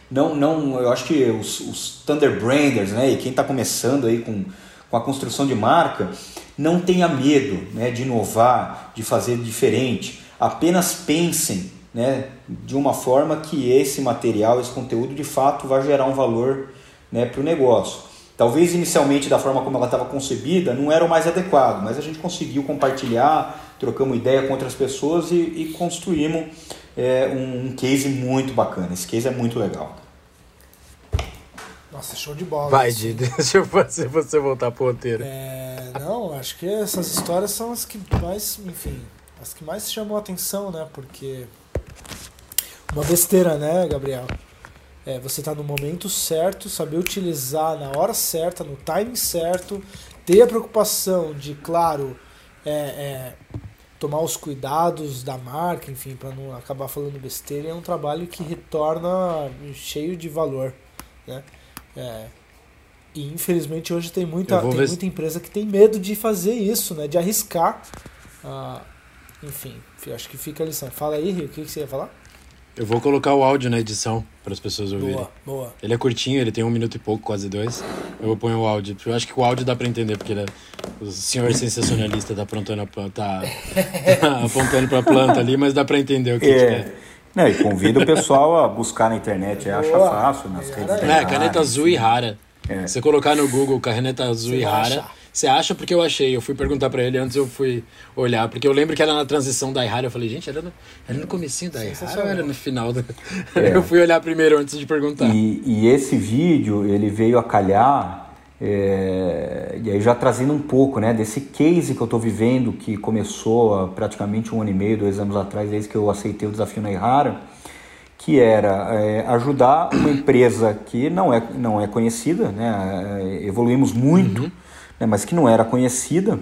não, não, eu acho que os, os Thunder Branders, né, e quem está começando aí com, com a construção de marca, não tenha medo né, de inovar, de fazer diferente. Apenas pensem né, de uma forma que esse material, esse conteúdo de fato vai gerar um valor né, para o negócio. Talvez inicialmente, da forma como ela estava concebida, não era o mais adequado, mas a gente conseguiu compartilhar, trocamos ideia com outras pessoas e, e construímos é, um, um case muito bacana. Esse case é muito legal. Nossa, show de bola. Vai, Didi, deixa eu fazer você voltar pro roteiro. É, não, acho que essas histórias são as que mais, enfim, as que mais chamam a atenção, né? Porque uma besteira, né, Gabriel? É, você tá no momento certo, saber utilizar na hora certa, no timing certo, ter a preocupação de, claro, é, é, tomar os cuidados da marca, enfim, para não acabar falando besteira, é um trabalho que retorna cheio de valor, né? É, e infelizmente hoje tem muita, tem muita empresa que tem medo de fazer isso, né? De arriscar. Ah, enfim, acho que fica a lição. Fala aí, Rio, o que, que você ia falar? Eu vou colocar o áudio na edição para as pessoas ouvirem. Boa, boa. Ele é curtinho, ele tem um minuto e pouco, quase dois. Eu vou pôr o áudio. Eu acho que o áudio dá para entender, porque ele é O senhor sensacionalista tá apontando, tá, tá apontando pra planta ali, mas dá pra entender o que, É. que é. Não, e convido o pessoal a buscar na internet, é, acha fácil nas redes É, caneta azul e rara. É. Você colocar no Google caneta azul e rara. Você acha porque eu achei. Eu fui perguntar pra ele antes eu fui olhar, porque eu lembro que era na transição da Ihara. Eu falei, gente, era no, era no comecinho da Ihara ou era no final? Da... Eu fui olhar primeiro antes de perguntar. E, e esse vídeo ele veio a calhar, é, e aí já trazendo um pouco né, desse case que eu estou vivendo, que começou há praticamente um ano e meio, dois anos atrás, desde que eu aceitei o desafio na Ihara, que era é, ajudar uma empresa que não é, não é conhecida, né, é, evoluímos muito, né, mas que não era conhecida,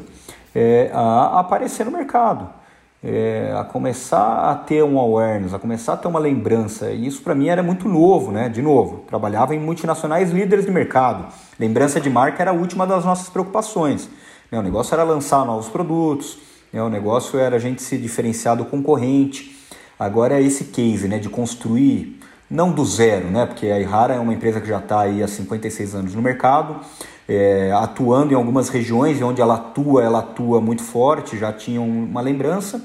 é, a aparecer no mercado é, a começar a ter um awareness, a começar a ter uma lembrança. E isso para mim era muito novo, né? De novo, trabalhava em multinacionais líderes de mercado. Lembrança de marca era a última das nossas preocupações. Né? O negócio era lançar novos produtos, né? o negócio era a gente se diferenciar do concorrente. Agora é esse case né? de construir, não do zero, né? porque a Ihara é uma empresa que já está aí há 56 anos no mercado, é, atuando em algumas regiões e onde ela atua, ela atua muito forte, já tinha um- uma lembrança.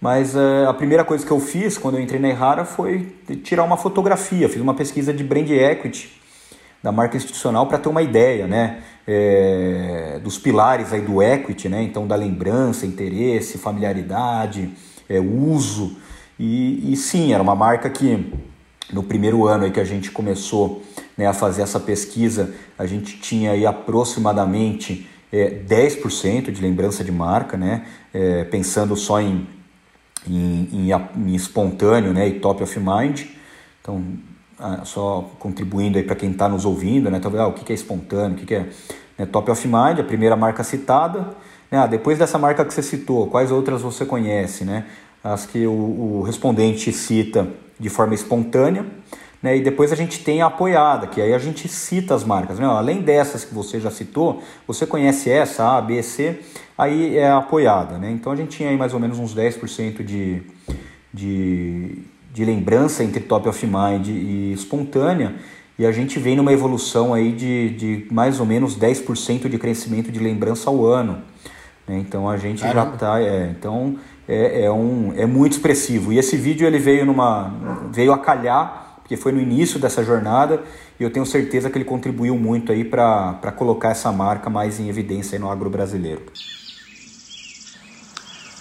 Mas é, a primeira coisa que eu fiz quando eu entrei na Errara foi tirar uma fotografia, fiz uma pesquisa de brand equity da marca institucional para ter uma ideia, né, é, dos pilares aí do equity, né, então da lembrança, interesse, familiaridade, é, uso. E, e sim, era uma marca que no primeiro ano aí que a gente começou né, a fazer essa pesquisa, a gente tinha aí aproximadamente é, 10% de lembrança de marca, né, é, pensando só em em, em, em espontâneo né, e top of mind. Então, só contribuindo aí para quem está nos ouvindo, né, talvez ah, o que é espontâneo, o que que é né, top of mind, a primeira marca citada. Né, ah, depois dessa marca que você citou, quais outras você conhece? Né? As que o, o respondente cita de forma espontânea. Né, e depois a gente tem a apoiada, que aí a gente cita as marcas. Né? Além dessas que você já citou, você conhece essa, A, B, C, aí é a apoiada. Né? Então a gente tinha aí mais ou menos uns 10% de, de, de lembrança entre top of mind e espontânea, e a gente vem numa evolução aí de, de mais ou menos 10% de crescimento de lembrança ao ano. né? Então a gente já Caramba. está. É, então é, é, um, é muito expressivo. E esse vídeo ele veio numa. veio a calhar, porque foi no início dessa jornada, e eu tenho certeza que ele contribuiu muito aí para colocar essa marca mais em evidência no agro brasileiro.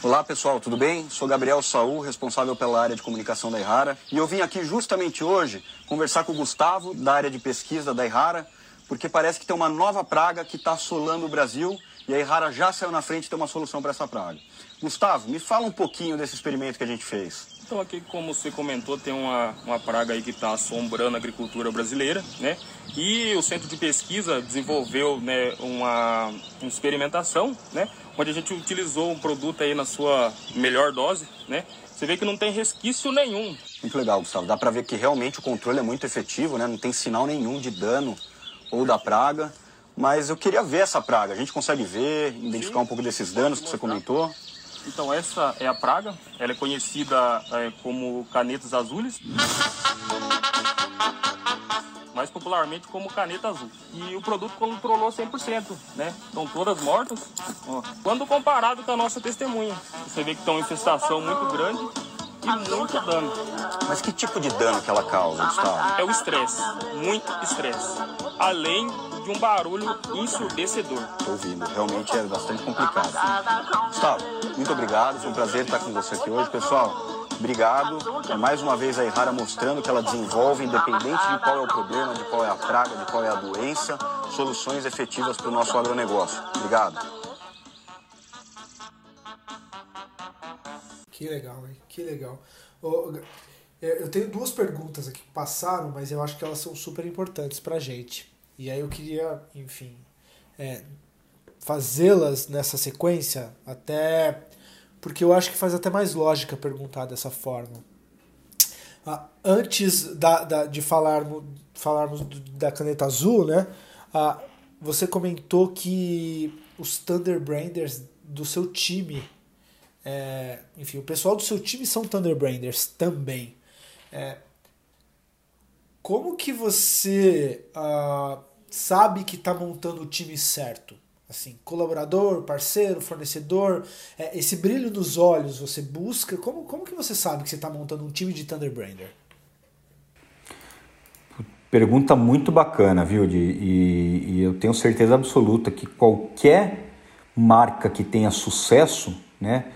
Olá pessoal, tudo bem? Sou Gabriel Saul, responsável pela área de comunicação da Ihara. E eu vim aqui justamente hoje conversar com o Gustavo, da área de pesquisa da Ihara, porque parece que tem uma nova praga que está assolando o Brasil e a Ihara já saiu na frente e tem uma solução para essa praga. Gustavo, me fala um pouquinho desse experimento que a gente fez. Então aqui, como você comentou, tem uma, uma praga aí que está assombrando a agricultura brasileira, né? E o Centro de Pesquisa desenvolveu né, uma, uma experimentação, né? Onde a gente utilizou um produto aí na sua melhor dose, né? Você vê que não tem resquício nenhum. Muito legal, Gustavo. Dá para ver que realmente o controle é muito efetivo, né? Não tem sinal nenhum de dano ou da praga. Mas eu queria ver essa praga. A gente consegue ver, identificar um pouco desses danos que você comentou. Então essa é a praga, ela é conhecida é, como canetas azules, mais popularmente como caneta azul. E o produto controlou 100%, né? Estão todas mortas. ó. Quando comparado com a nossa testemunha, você vê que tem uma infestação muito grande e muito dano. Mas que tipo de dano que ela causa, Gustavo? É o estresse, muito estresse. Além de um barulho ensurdecedor. Tô ouvindo. Realmente é bastante complicado. Gustavo, muito obrigado. Foi um prazer estar com você aqui hoje. Pessoal, obrigado. É mais uma vez a Ihara mostrando que ela desenvolve, independente de qual é o problema, de qual é a praga, de qual é a doença, soluções efetivas para o nosso agronegócio. Obrigado. Que legal, hein? Que legal. É, Eu tenho duas perguntas aqui que passaram, mas eu acho que elas são super importantes pra gente. E aí eu queria, enfim, é, fazê-las nessa sequência, até porque eu acho que faz até mais lógica perguntar dessa forma. Ah, antes da, da- de falarmos, falarmos da caneta azul, né? ah, você comentou que os Thunder Branders do seu time, é, enfim, o pessoal do seu time são Thunder Branders também. É, como que você ah, sabe que está montando o time certo? Assim, colaborador, parceiro, fornecedor, é, esse brilho nos olhos você busca. Como, como que você sabe que você está montando um time de Thunderbrander? Pergunta muito bacana, viu? De, e, e eu tenho certeza absoluta que qualquer marca que tenha sucesso, né,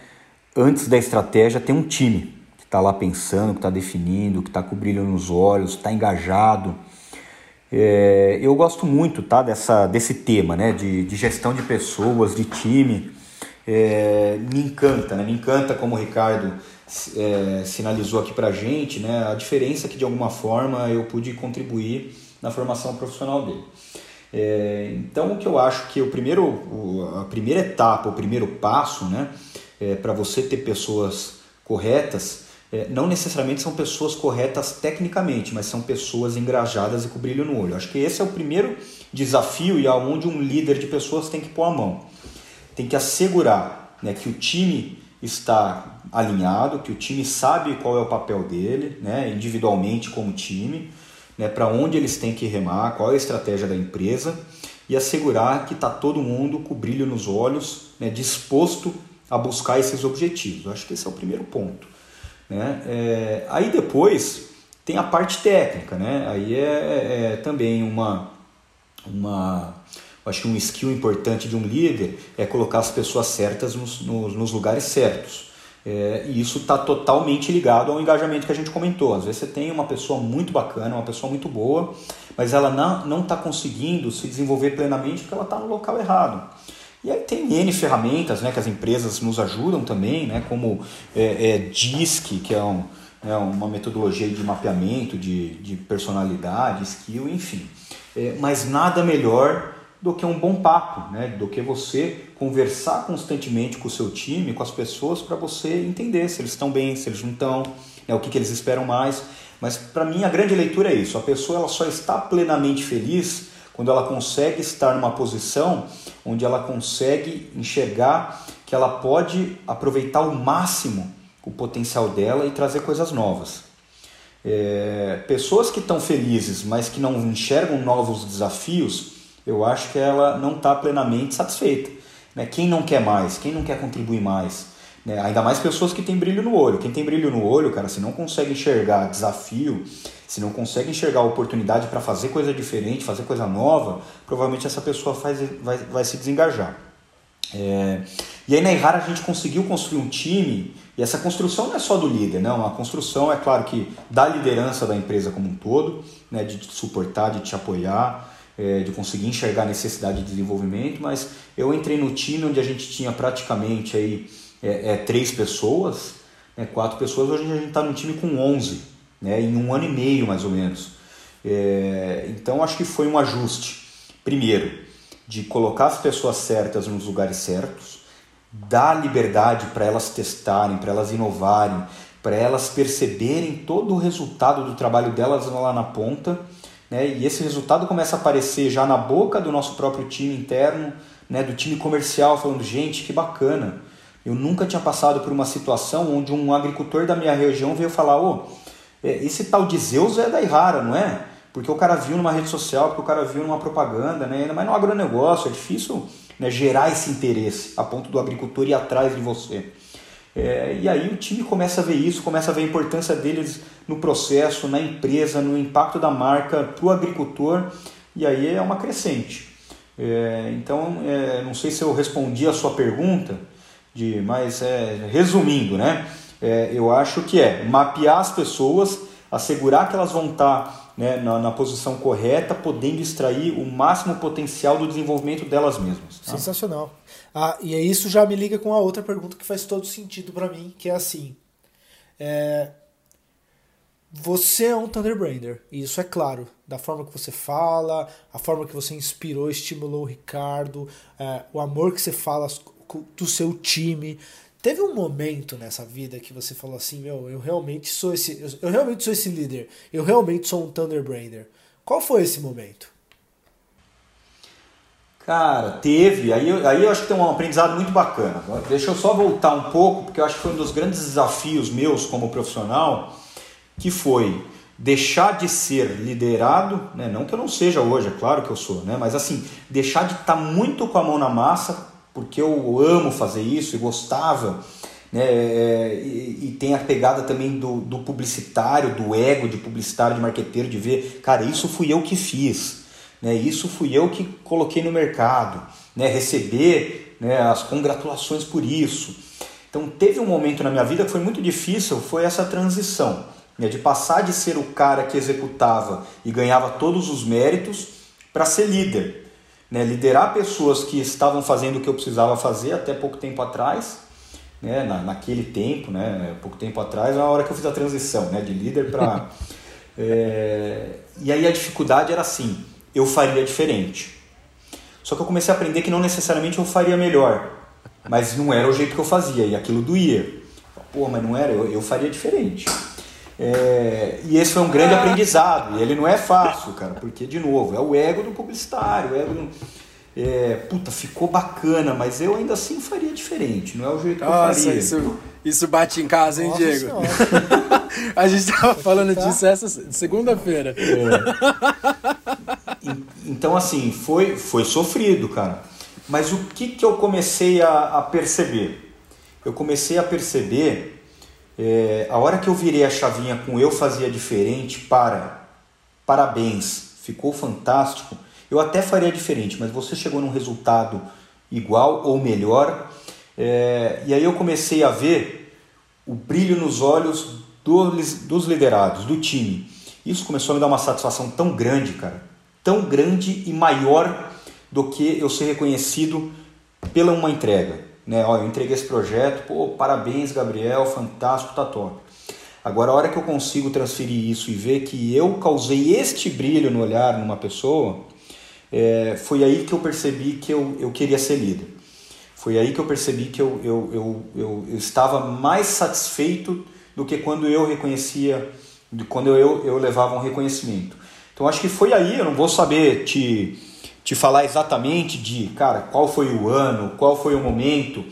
antes da estratégia tem um time está lá pensando, que está definindo, que está com brilho nos olhos, está engajado. É, eu gosto muito tá, dessa, desse tema né, de, de gestão de pessoas, de time. É, me encanta, né? me encanta como o Ricardo é, sinalizou aqui para gente né, a diferença que de alguma forma eu pude contribuir na formação profissional dele. É, então, o que eu acho que o primeiro, a primeira etapa, o primeiro passo né, é, para você ter pessoas corretas é, não necessariamente são pessoas corretas tecnicamente, mas são pessoas engrajadas e com brilho no olho. Acho que esse é o primeiro desafio e aonde um líder de pessoas tem que pôr a mão. Tem que assegurar né, que o time está alinhado, que o time sabe qual é o papel dele, né, individualmente como time, né, para onde eles têm que remar, qual é a estratégia da empresa e assegurar que está todo mundo com brilho nos olhos, né, disposto a buscar esses objetivos. Acho que esse é o primeiro ponto. Né? É, aí depois tem a parte técnica, né? aí é, é, é também uma, uma acho que um skill importante de um líder é colocar as pessoas certas nos, nos, nos lugares certos. É, e isso está totalmente ligado ao engajamento que a gente comentou. Às vezes você tem uma pessoa muito bacana, uma pessoa muito boa, mas ela não está conseguindo se desenvolver plenamente porque ela está no local errado. E aí tem N ferramentas né, que as empresas nos ajudam também, né, como é, é, DISC, que é, um, é uma metodologia de mapeamento de, de personalidade, skill, enfim. É, mas nada melhor do que um bom papo, né, do que você conversar constantemente com o seu time, com as pessoas, para você entender se eles estão bem, se eles não estão, né, o que, que eles esperam mais. Mas para mim a grande leitura é isso: a pessoa ela só está plenamente feliz quando ela consegue estar numa posição onde ela consegue enxergar que ela pode aproveitar ao máximo o potencial dela e trazer coisas novas. É, pessoas que estão felizes, mas que não enxergam novos desafios, eu acho que ela não está plenamente satisfeita. Né? Quem não quer mais? Quem não quer contribuir mais? Né? Ainda mais pessoas que têm brilho no olho. Quem tem brilho no olho, cara, se não consegue enxergar desafio, se não consegue enxergar oportunidade para fazer coisa diferente, fazer coisa nova, provavelmente essa pessoa faz, vai, vai se desengajar. É, e aí na Errara a gente conseguiu construir um time, e essa construção não é só do líder, não. A construção é claro que da liderança da empresa como um todo, né, de te suportar, de te apoiar, é, de conseguir enxergar a necessidade de desenvolvimento, mas eu entrei no time onde a gente tinha praticamente aí, é, é três pessoas, né, quatro pessoas, hoje a gente está num time com 11 né, em um ano e meio mais ou menos. É, então acho que foi um ajuste. Primeiro, de colocar as pessoas certas nos lugares certos, dar liberdade para elas testarem, para elas inovarem, para elas perceberem todo o resultado do trabalho delas lá na ponta. Né, e esse resultado começa a aparecer já na boca do nosso próprio time interno, né, do time comercial, falando: gente, que bacana. Eu nunca tinha passado por uma situação onde um agricultor da minha região veio falar: ô. Oh, esse tal de Zeus é da Irara, não é? Porque o cara viu numa rede social, porque o cara viu numa propaganda, né? mas no agronegócio é difícil né, gerar esse interesse a ponto do agricultor ir atrás de você. É, e aí o time começa a ver isso, começa a ver a importância deles no processo, na empresa, no impacto da marca para o agricultor, e aí é uma crescente. É, então, é, não sei se eu respondi a sua pergunta, de, mas é, resumindo, né? É, eu acho que é mapear as pessoas, assegurar que elas vão estar né, na, na, posição correta, podendo extrair o máximo potencial do desenvolvimento delas mesmas. Tá? Sensacional. Ah, e isso já me liga com a outra pergunta que faz todo sentido para mim, que é assim. É, você é um Thunderbrander, e isso é claro, da forma que você fala, a forma que você inspirou, estimulou o Ricardo, é, o amor que você fala do seu time. Teve um momento nessa vida que você falou assim, meu, eu realmente sou esse, eu realmente sou esse líder, eu realmente sou um Thunderbrander. Qual foi esse momento? Cara, teve. Aí, aí eu acho que tem um aprendizado muito bacana. Deixa eu só voltar um pouco, porque eu acho que foi um dos grandes desafios meus como profissional, que foi deixar de ser liderado, né? não que eu não seja hoje, é claro que eu sou, né? mas assim, deixar de estar tá muito com a mão na massa, porque eu amo fazer isso e gostava, né? É, e, e, tem a pegada também do, do publicitário, do ego de publicitário, de marqueteiro, de ver, cara, isso fui eu que fiz, né? isso fui eu que coloquei no mercado, né? receber né, as congratulações por isso. Então teve um momento na minha vida que foi muito difícil, foi essa transição né, de passar de ser o cara que executava e ganhava todos os méritos para ser líder. Né, liderar pessoas que estavam fazendo o que eu precisava fazer até pouco tempo atrás, né, na, naquele tempo, né, pouco tempo atrás, é a hora que eu fiz a transição né, de líder para. é, e aí a dificuldade era assim: eu faria diferente. Só que eu comecei a aprender que não necessariamente eu faria melhor, mas não era o jeito que eu fazia e aquilo doía. Pô, mas não era, eu, eu faria diferente. É, e esse foi um grande aprendizado. E ele não é fácil, cara, porque, de novo, é o ego do publicitário. O ego do, é, puta, ficou bacana, mas eu ainda assim faria diferente. Não é o jeito que Nossa, eu faria. Isso, isso bate em casa, hein, Nossa Diego? A gente tava falando tá. disso essa segunda-feira. É. Então, assim, foi, foi sofrido, cara. Mas o que, que eu comecei a, a perceber? Eu comecei a perceber é, a hora que eu virei a chavinha com eu fazia diferente para parabéns, ficou fantástico. Eu até faria diferente, mas você chegou num resultado igual ou melhor. É, e aí eu comecei a ver o brilho nos olhos dos, dos liderados, do time. Isso começou a me dar uma satisfação tão grande, cara, tão grande e maior do que eu ser reconhecido pela uma entrega né? Ó, eu entreguei esse projeto, pô, parabéns, Gabriel, fantástico, tá top. Agora, a hora que eu consigo transferir isso e ver que eu causei este brilho no olhar numa pessoa, é, foi aí que eu percebi que eu, eu queria ser líder. Foi aí que eu percebi que eu, eu, eu, eu, eu estava mais satisfeito do que quando eu reconhecia, quando eu, eu levava um reconhecimento. Então acho que foi aí, eu não vou saber te te falar exatamente de, cara, qual foi o ano, qual foi o momento.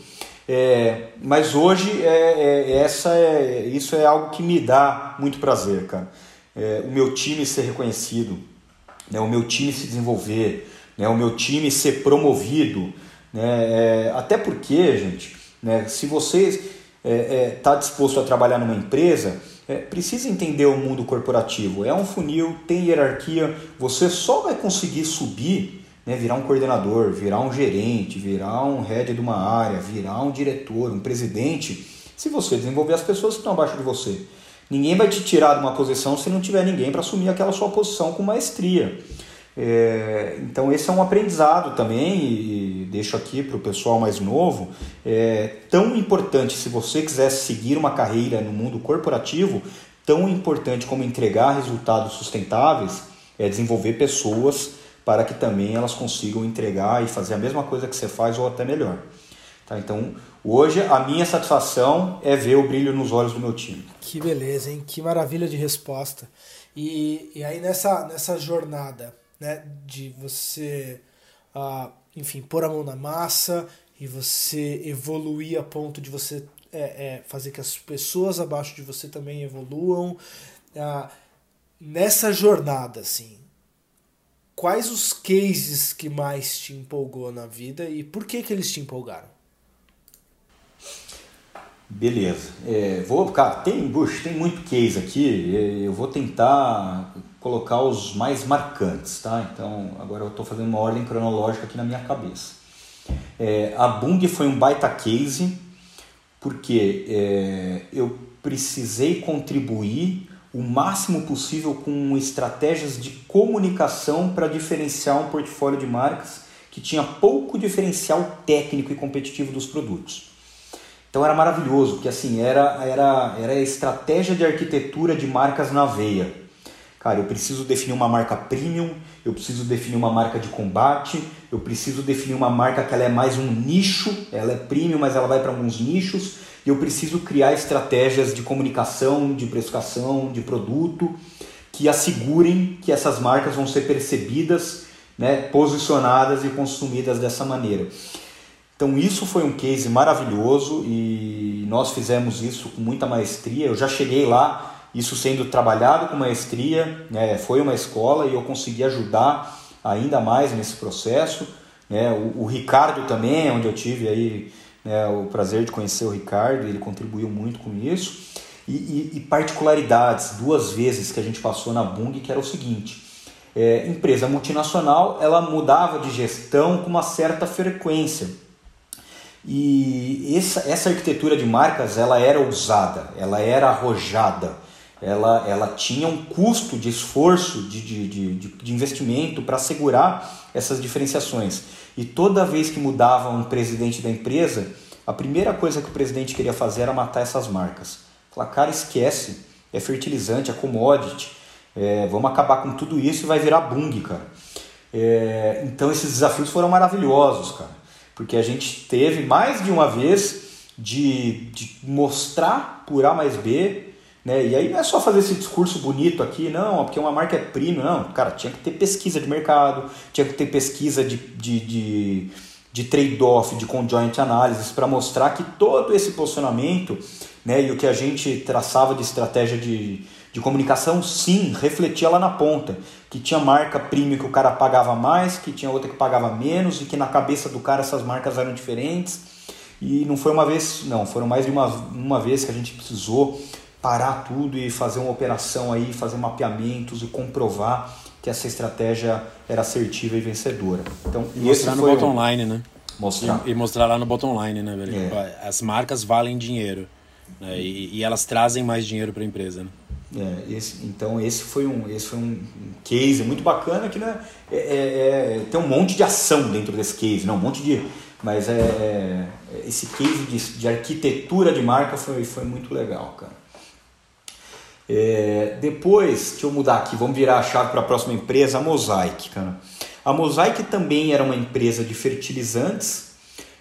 É, mas hoje é, é, essa é, isso é algo que me dá muito prazer, cara. É, o meu time ser reconhecido, né, o meu time se desenvolver, né, o meu time ser promovido. Né, é, até porque, gente, né, se você está é, disposto a trabalhar numa empresa, precisa entender o mundo corporativo. É um funil, tem hierarquia, você só vai conseguir subir né, virar um coordenador, virar um gerente, virar um head de uma área, virar um diretor, um presidente, se você desenvolver as pessoas que estão abaixo de você. Ninguém vai te tirar de uma posição se não tiver ninguém para assumir aquela sua posição com maestria. É, então esse é um aprendizado também e deixo aqui para o pessoal mais novo é tão importante se você quiser seguir uma carreira no mundo corporativo tão importante como entregar resultados sustentáveis é desenvolver pessoas para que também elas consigam entregar e fazer a mesma coisa que você faz ou até melhor. Tá? Então, hoje a minha satisfação é ver o brilho nos olhos do meu time. Que beleza, hein? Que maravilha de resposta. E, e aí nessa, nessa jornada né, de você, uh, enfim, pôr a mão na massa e você evoluir a ponto de você é, é, fazer que as pessoas abaixo de você também evoluam. Uh, nessa jornada, assim, quais os cases que mais te empolgou na vida e por que que eles te empolgaram? Beleza. É, vou, cara, tem, Bush, tem muito case aqui. É, eu vou tentar colocar os mais marcantes, tá? Então, agora eu estou fazendo uma ordem cronológica aqui na minha cabeça. É, a Bung foi um baita case porque é, eu precisei contribuir o máximo possível com estratégias de comunicação para diferenciar um portfólio de marcas que tinha pouco diferencial técnico e competitivo dos produtos. Então era maravilhoso, porque assim, era, era, era a estratégia de arquitetura de marcas na veia. Cara, eu preciso definir uma marca premium, eu preciso definir uma marca de combate, eu preciso definir uma marca que ela é mais um nicho, ela é premium, mas ela vai para alguns nichos, eu preciso criar estratégias de comunicação, de precificação, de produto que assegurem que essas marcas vão ser percebidas, né, posicionadas e consumidas dessa maneira. Então isso foi um case maravilhoso e nós fizemos isso com muita maestria. Eu já cheguei lá isso sendo trabalhado com maestria, né, foi uma escola e eu consegui ajudar ainda mais nesse processo. Né, o, o Ricardo também, onde eu tive aí né, o prazer de conhecer o Ricardo, ele contribuiu muito com isso. E, e, e particularidades, duas vezes que a gente passou na Bung, que era o seguinte, é, empresa multinacional, ela mudava de gestão com uma certa frequência. E essa, essa arquitetura de marcas, ela era ousada, ela era arrojada, ela, ela tinha um custo de esforço, de, de, de, de investimento para assegurar essas diferenciações. E toda vez que mudava um presidente da empresa, a primeira coisa que o presidente queria fazer era matar essas marcas. Falar, cara, esquece, é fertilizante, é commodity, é, vamos acabar com tudo isso e vai virar bung, cara. É, então esses desafios foram maravilhosos, cara, porque a gente teve mais de uma vez de, de mostrar por A mais B né? E aí não é só fazer esse discurso bonito aqui, não, porque uma marca é primo, não. Cara, tinha que ter pesquisa de mercado, tinha que ter pesquisa de, de, de, de trade-off, de conjoint analysis, para mostrar que todo esse posicionamento né, e o que a gente traçava de estratégia de, de comunicação, sim, refletia lá na ponta. Que tinha marca premium que o cara pagava mais, que tinha outra que pagava menos, e que na cabeça do cara essas marcas eram diferentes. E não foi uma vez, não, foram mais de uma, uma vez que a gente precisou parar tudo e fazer uma operação aí, fazer mapeamentos e comprovar que essa estratégia era assertiva e vencedora. Então, e mostrar no bottom um... line, né? Mostrar. E, e, mostrar lá no bottom line, né, velho? É. As marcas valem dinheiro. Né? E, e, elas trazem mais dinheiro para a empresa, né? É, esse, então esse foi um esse foi um case muito bacana que né, é, é, é, tem um monte de ação dentro desse case, não um monte de mas é, é esse case de, de arquitetura de marca foi, foi muito legal, cara. É, depois, deixa eu mudar aqui, vamos virar a chave para a próxima empresa, a Mosaic. Cara. A Mosaic também era uma empresa de fertilizantes,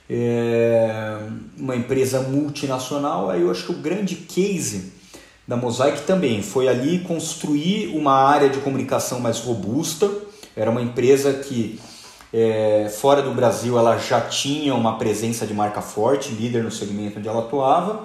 é, uma empresa multinacional. Aí eu acho que o grande case da Mosaic também foi ali construir uma área de comunicação mais robusta. Era uma empresa que é, fora do Brasil ela já tinha uma presença de marca forte, líder no segmento onde ela atuava,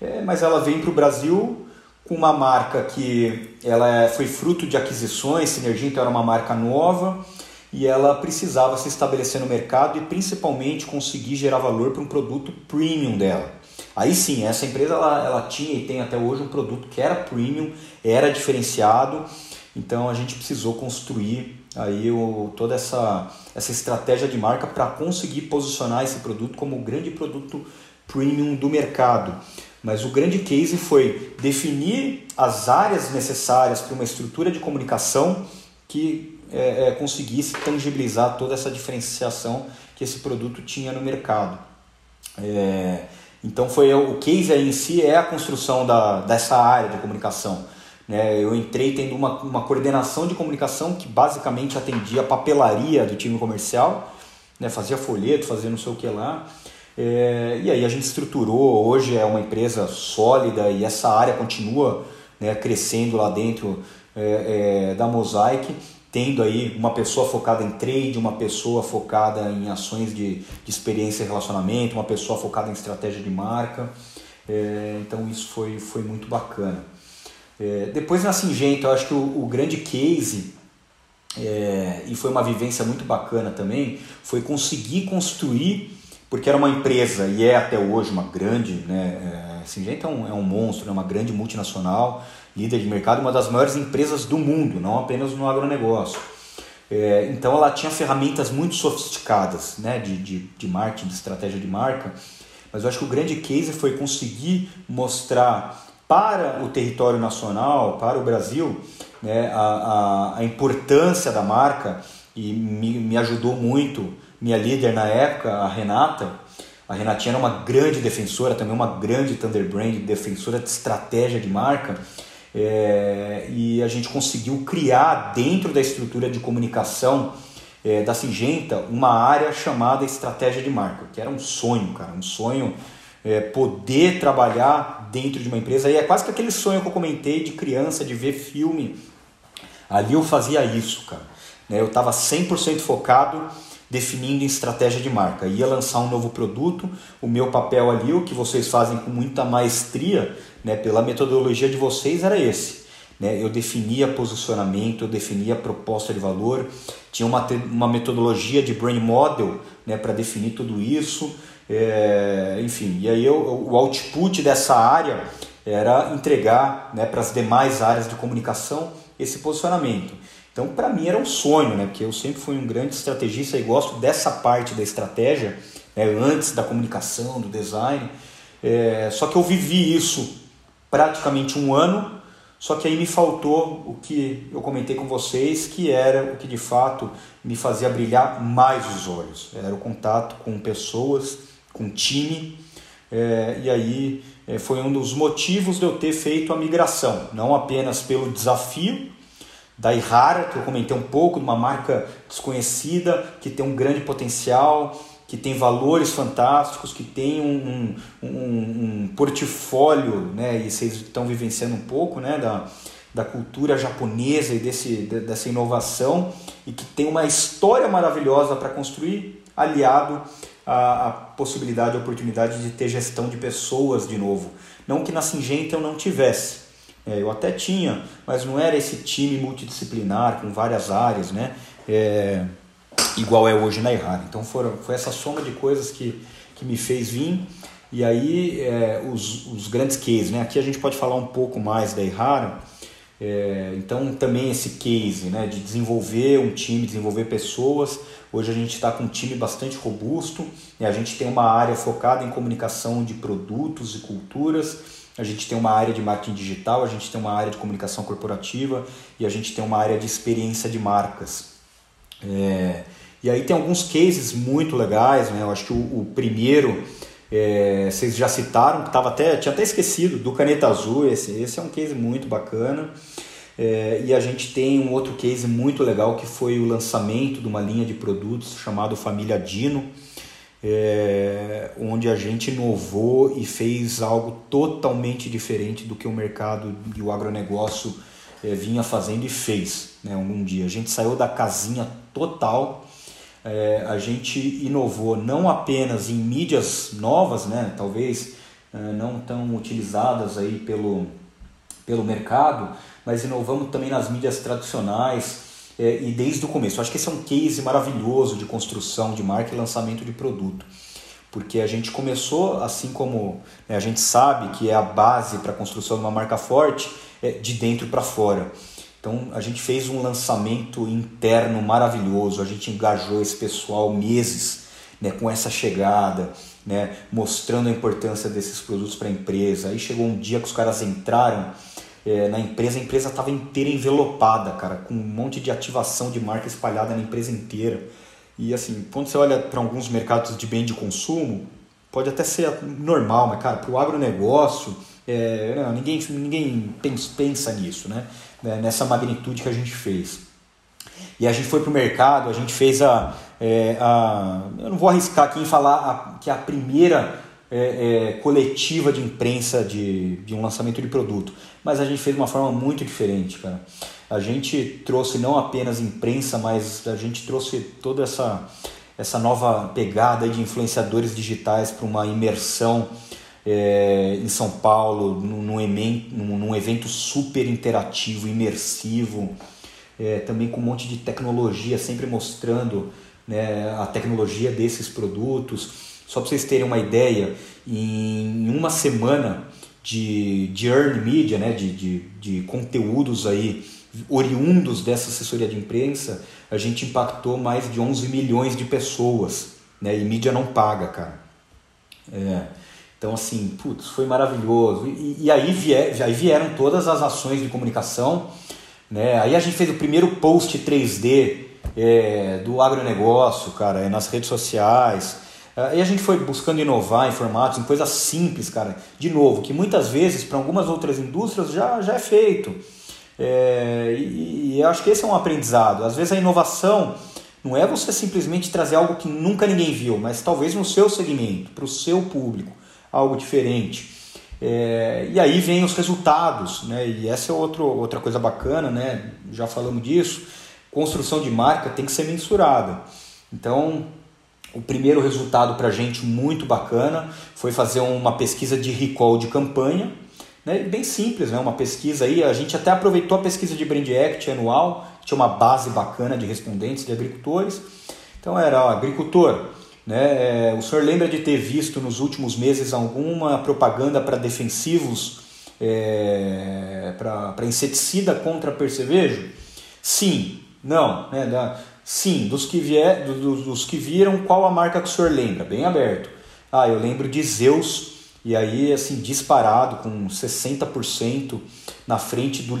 é, mas ela vem para o Brasil com uma marca que ela é, foi fruto de aquisições, Sinergia então era uma marca nova e ela precisava se estabelecer no mercado e principalmente conseguir gerar valor para um produto premium dela. Aí sim, essa empresa ela, ela tinha e tem até hoje um produto que era premium, era diferenciado, então a gente precisou construir aí o, toda essa, essa estratégia de marca para conseguir posicionar esse produto como o grande produto premium do mercado. Mas o grande case foi definir as áreas necessárias para uma estrutura de comunicação que é, é, conseguisse tangibilizar toda essa diferenciação que esse produto tinha no mercado. É, então foi o case aí em si é a construção da, dessa área de comunicação. Né? Eu entrei tendo uma, uma coordenação de comunicação que basicamente atendia a papelaria do time comercial, né? fazia folheto, fazia não sei o que lá. É, e aí a gente estruturou, hoje é uma empresa sólida e essa área continua né, crescendo lá dentro é, é, da Mosaic, tendo aí uma pessoa focada em trade, uma pessoa focada em ações de, de experiência e relacionamento, uma pessoa focada em estratégia de marca. É, então isso foi, foi muito bacana. É, depois na Singenta, eu acho que o, o grande case é, e foi uma vivência muito bacana também, foi conseguir construir porque era uma empresa, e é até hoje uma grande, né, é, Singenta é um, é um monstro, é uma grande multinacional, líder de mercado, uma das maiores empresas do mundo, não apenas no agronegócio. É, então ela tinha ferramentas muito sofisticadas né, de, de, de marketing, de estratégia de marca, mas eu acho que o grande case foi conseguir mostrar para o território nacional, para o Brasil, né, a, a, a importância da marca e me, me ajudou muito minha líder na época, a Renata, a Renatinha era uma grande defensora, também uma grande Thunder Brand, defensora de estratégia de marca. É, e a gente conseguiu criar dentro da estrutura de comunicação é, da Singenta uma área chamada estratégia de marca, que era um sonho, cara, um sonho é, poder trabalhar dentro de uma empresa. E é quase que aquele sonho que eu comentei de criança, de ver filme. Ali eu fazia isso, cara. Né? Eu estava 100% focado definindo estratégia de marca. Ia lançar um novo produto, o meu papel ali, o que vocês fazem com muita maestria, né, pela metodologia de vocês, era esse. Né? Eu definia posicionamento, eu definia proposta de valor, tinha uma, uma metodologia de brain model né, para definir tudo isso. É, enfim, e aí eu, o output dessa área era entregar né, para as demais áreas de comunicação esse posicionamento. Então, para mim era um sonho, né, porque eu sempre fui um grande estrategista e gosto dessa parte da estratégia, né, antes da comunicação, do design. É, só que eu vivi isso praticamente um ano, só que aí me faltou o que eu comentei com vocês, que era o que de fato me fazia brilhar mais os olhos. Era o contato com pessoas, com time, é, e aí é, foi um dos motivos de eu ter feito a migração, não apenas pelo desafio da Ihara, que eu comentei um pouco, uma marca desconhecida, que tem um grande potencial, que tem valores fantásticos, que tem um, um, um, um portfólio, né, e vocês estão vivenciando um pouco né, da, da cultura japonesa e desse, dessa inovação, e que tem uma história maravilhosa para construir, aliado à, à possibilidade, à oportunidade de ter gestão de pessoas de novo. Não que na Singenta eu não tivesse, é, eu até tinha, mas não era esse time multidisciplinar com várias áreas, né? É, igual é hoje na Errara. Então foram, foi essa soma de coisas que, que me fez vir. E aí é, os, os grandes cases, né? Aqui a gente pode falar um pouco mais da Errara. É, então também esse case né, de desenvolver um time, desenvolver pessoas. Hoje a gente está com um time bastante robusto. E a gente tem uma área focada em comunicação de produtos e culturas. A gente tem uma área de marketing digital, a gente tem uma área de comunicação corporativa e a gente tem uma área de experiência de marcas. É, e aí tem alguns cases muito legais, né? Eu acho que o, o primeiro é, vocês já citaram, que tava até, tinha até esquecido, do Caneta Azul, esse, esse é um case muito bacana. É, e a gente tem um outro case muito legal que foi o lançamento de uma linha de produtos chamado Família Dino, é, onde a gente inovou e fez algo totalmente diferente do que o mercado e o agronegócio é, vinha fazendo e fez né, um dia. A gente saiu da casinha total é, a gente inovou não apenas em mídias novas, né, talvez é, não tão utilizadas aí pelo, pelo mercado, mas inovamos também nas mídias tradicionais é, e desde o começo. Eu acho que esse é um case maravilhoso de construção de marca e lançamento de produto. Porque a gente começou, assim como né, a gente sabe que é a base para a construção de uma marca forte, é de dentro para fora. Então a gente fez um lançamento interno maravilhoso, a gente engajou esse pessoal meses né, com essa chegada, né, mostrando a importância desses produtos para a empresa. Aí chegou um dia que os caras entraram é, na empresa, a empresa estava inteira envelopada, cara, com um monte de ativação de marca espalhada na empresa inteira. E assim, quando você olha para alguns mercados de bem de consumo, pode até ser normal, mas cara, para o agronegócio, é, não, ninguém, ninguém pensa nisso, né? né, nessa magnitude que a gente fez. E a gente foi para o mercado, a gente fez a, é, a. Eu não vou arriscar aqui em falar a, que é a primeira é, é, coletiva de imprensa de, de um lançamento de produto, mas a gente fez de uma forma muito diferente, cara. A gente trouxe não apenas imprensa, mas a gente trouxe toda essa, essa nova pegada de influenciadores digitais para uma imersão é, em São Paulo, num, num, num, evento super interativo, imersivo, é, também com um monte de tecnologia, sempre mostrando né, a tecnologia desses produtos. Só para vocês terem uma ideia, em uma semana de, de earn media, né, de, de, de conteúdos aí oriundos dessa assessoria de imprensa, a gente impactou mais de 11 milhões de pessoas. Né, e mídia não paga, cara. É, então, assim, putz, foi maravilhoso. E, e aí, vier, aí vieram todas as ações de comunicação. Né? Aí a gente fez o primeiro post 3D é, do agronegócio, cara, é, nas redes sociais. Aí a gente foi buscando inovar em formatos, em coisas simples, cara. De novo, que muitas vezes para algumas outras indústrias já, já é feito. É, e, e eu acho que esse é um aprendizado. Às vezes a inovação não é você simplesmente trazer algo que nunca ninguém viu, mas talvez no seu segmento, para o seu público algo diferente. É, e aí vem os resultados, né? E essa é outro, outra coisa bacana, né? Já falamos disso. Construção de marca tem que ser mensurada. Então, o primeiro resultado para a gente muito bacana foi fazer uma pesquisa de recall de campanha, né? bem simples, né? uma pesquisa aí, a gente até aproveitou a pesquisa de Brand Act anual, tinha uma base bacana de respondentes, de agricultores. Então era, ó, agricultor, né? É, o senhor lembra de ter visto nos últimos meses alguma propaganda para defensivos, é, para inseticida contra percevejo? Sim, não, né? Sim, dos que, vier, dos, dos que viram, qual a marca que o senhor lembra? Bem aberto. Ah, eu lembro de Zeus, e aí assim, disparado, com 60% na frente do,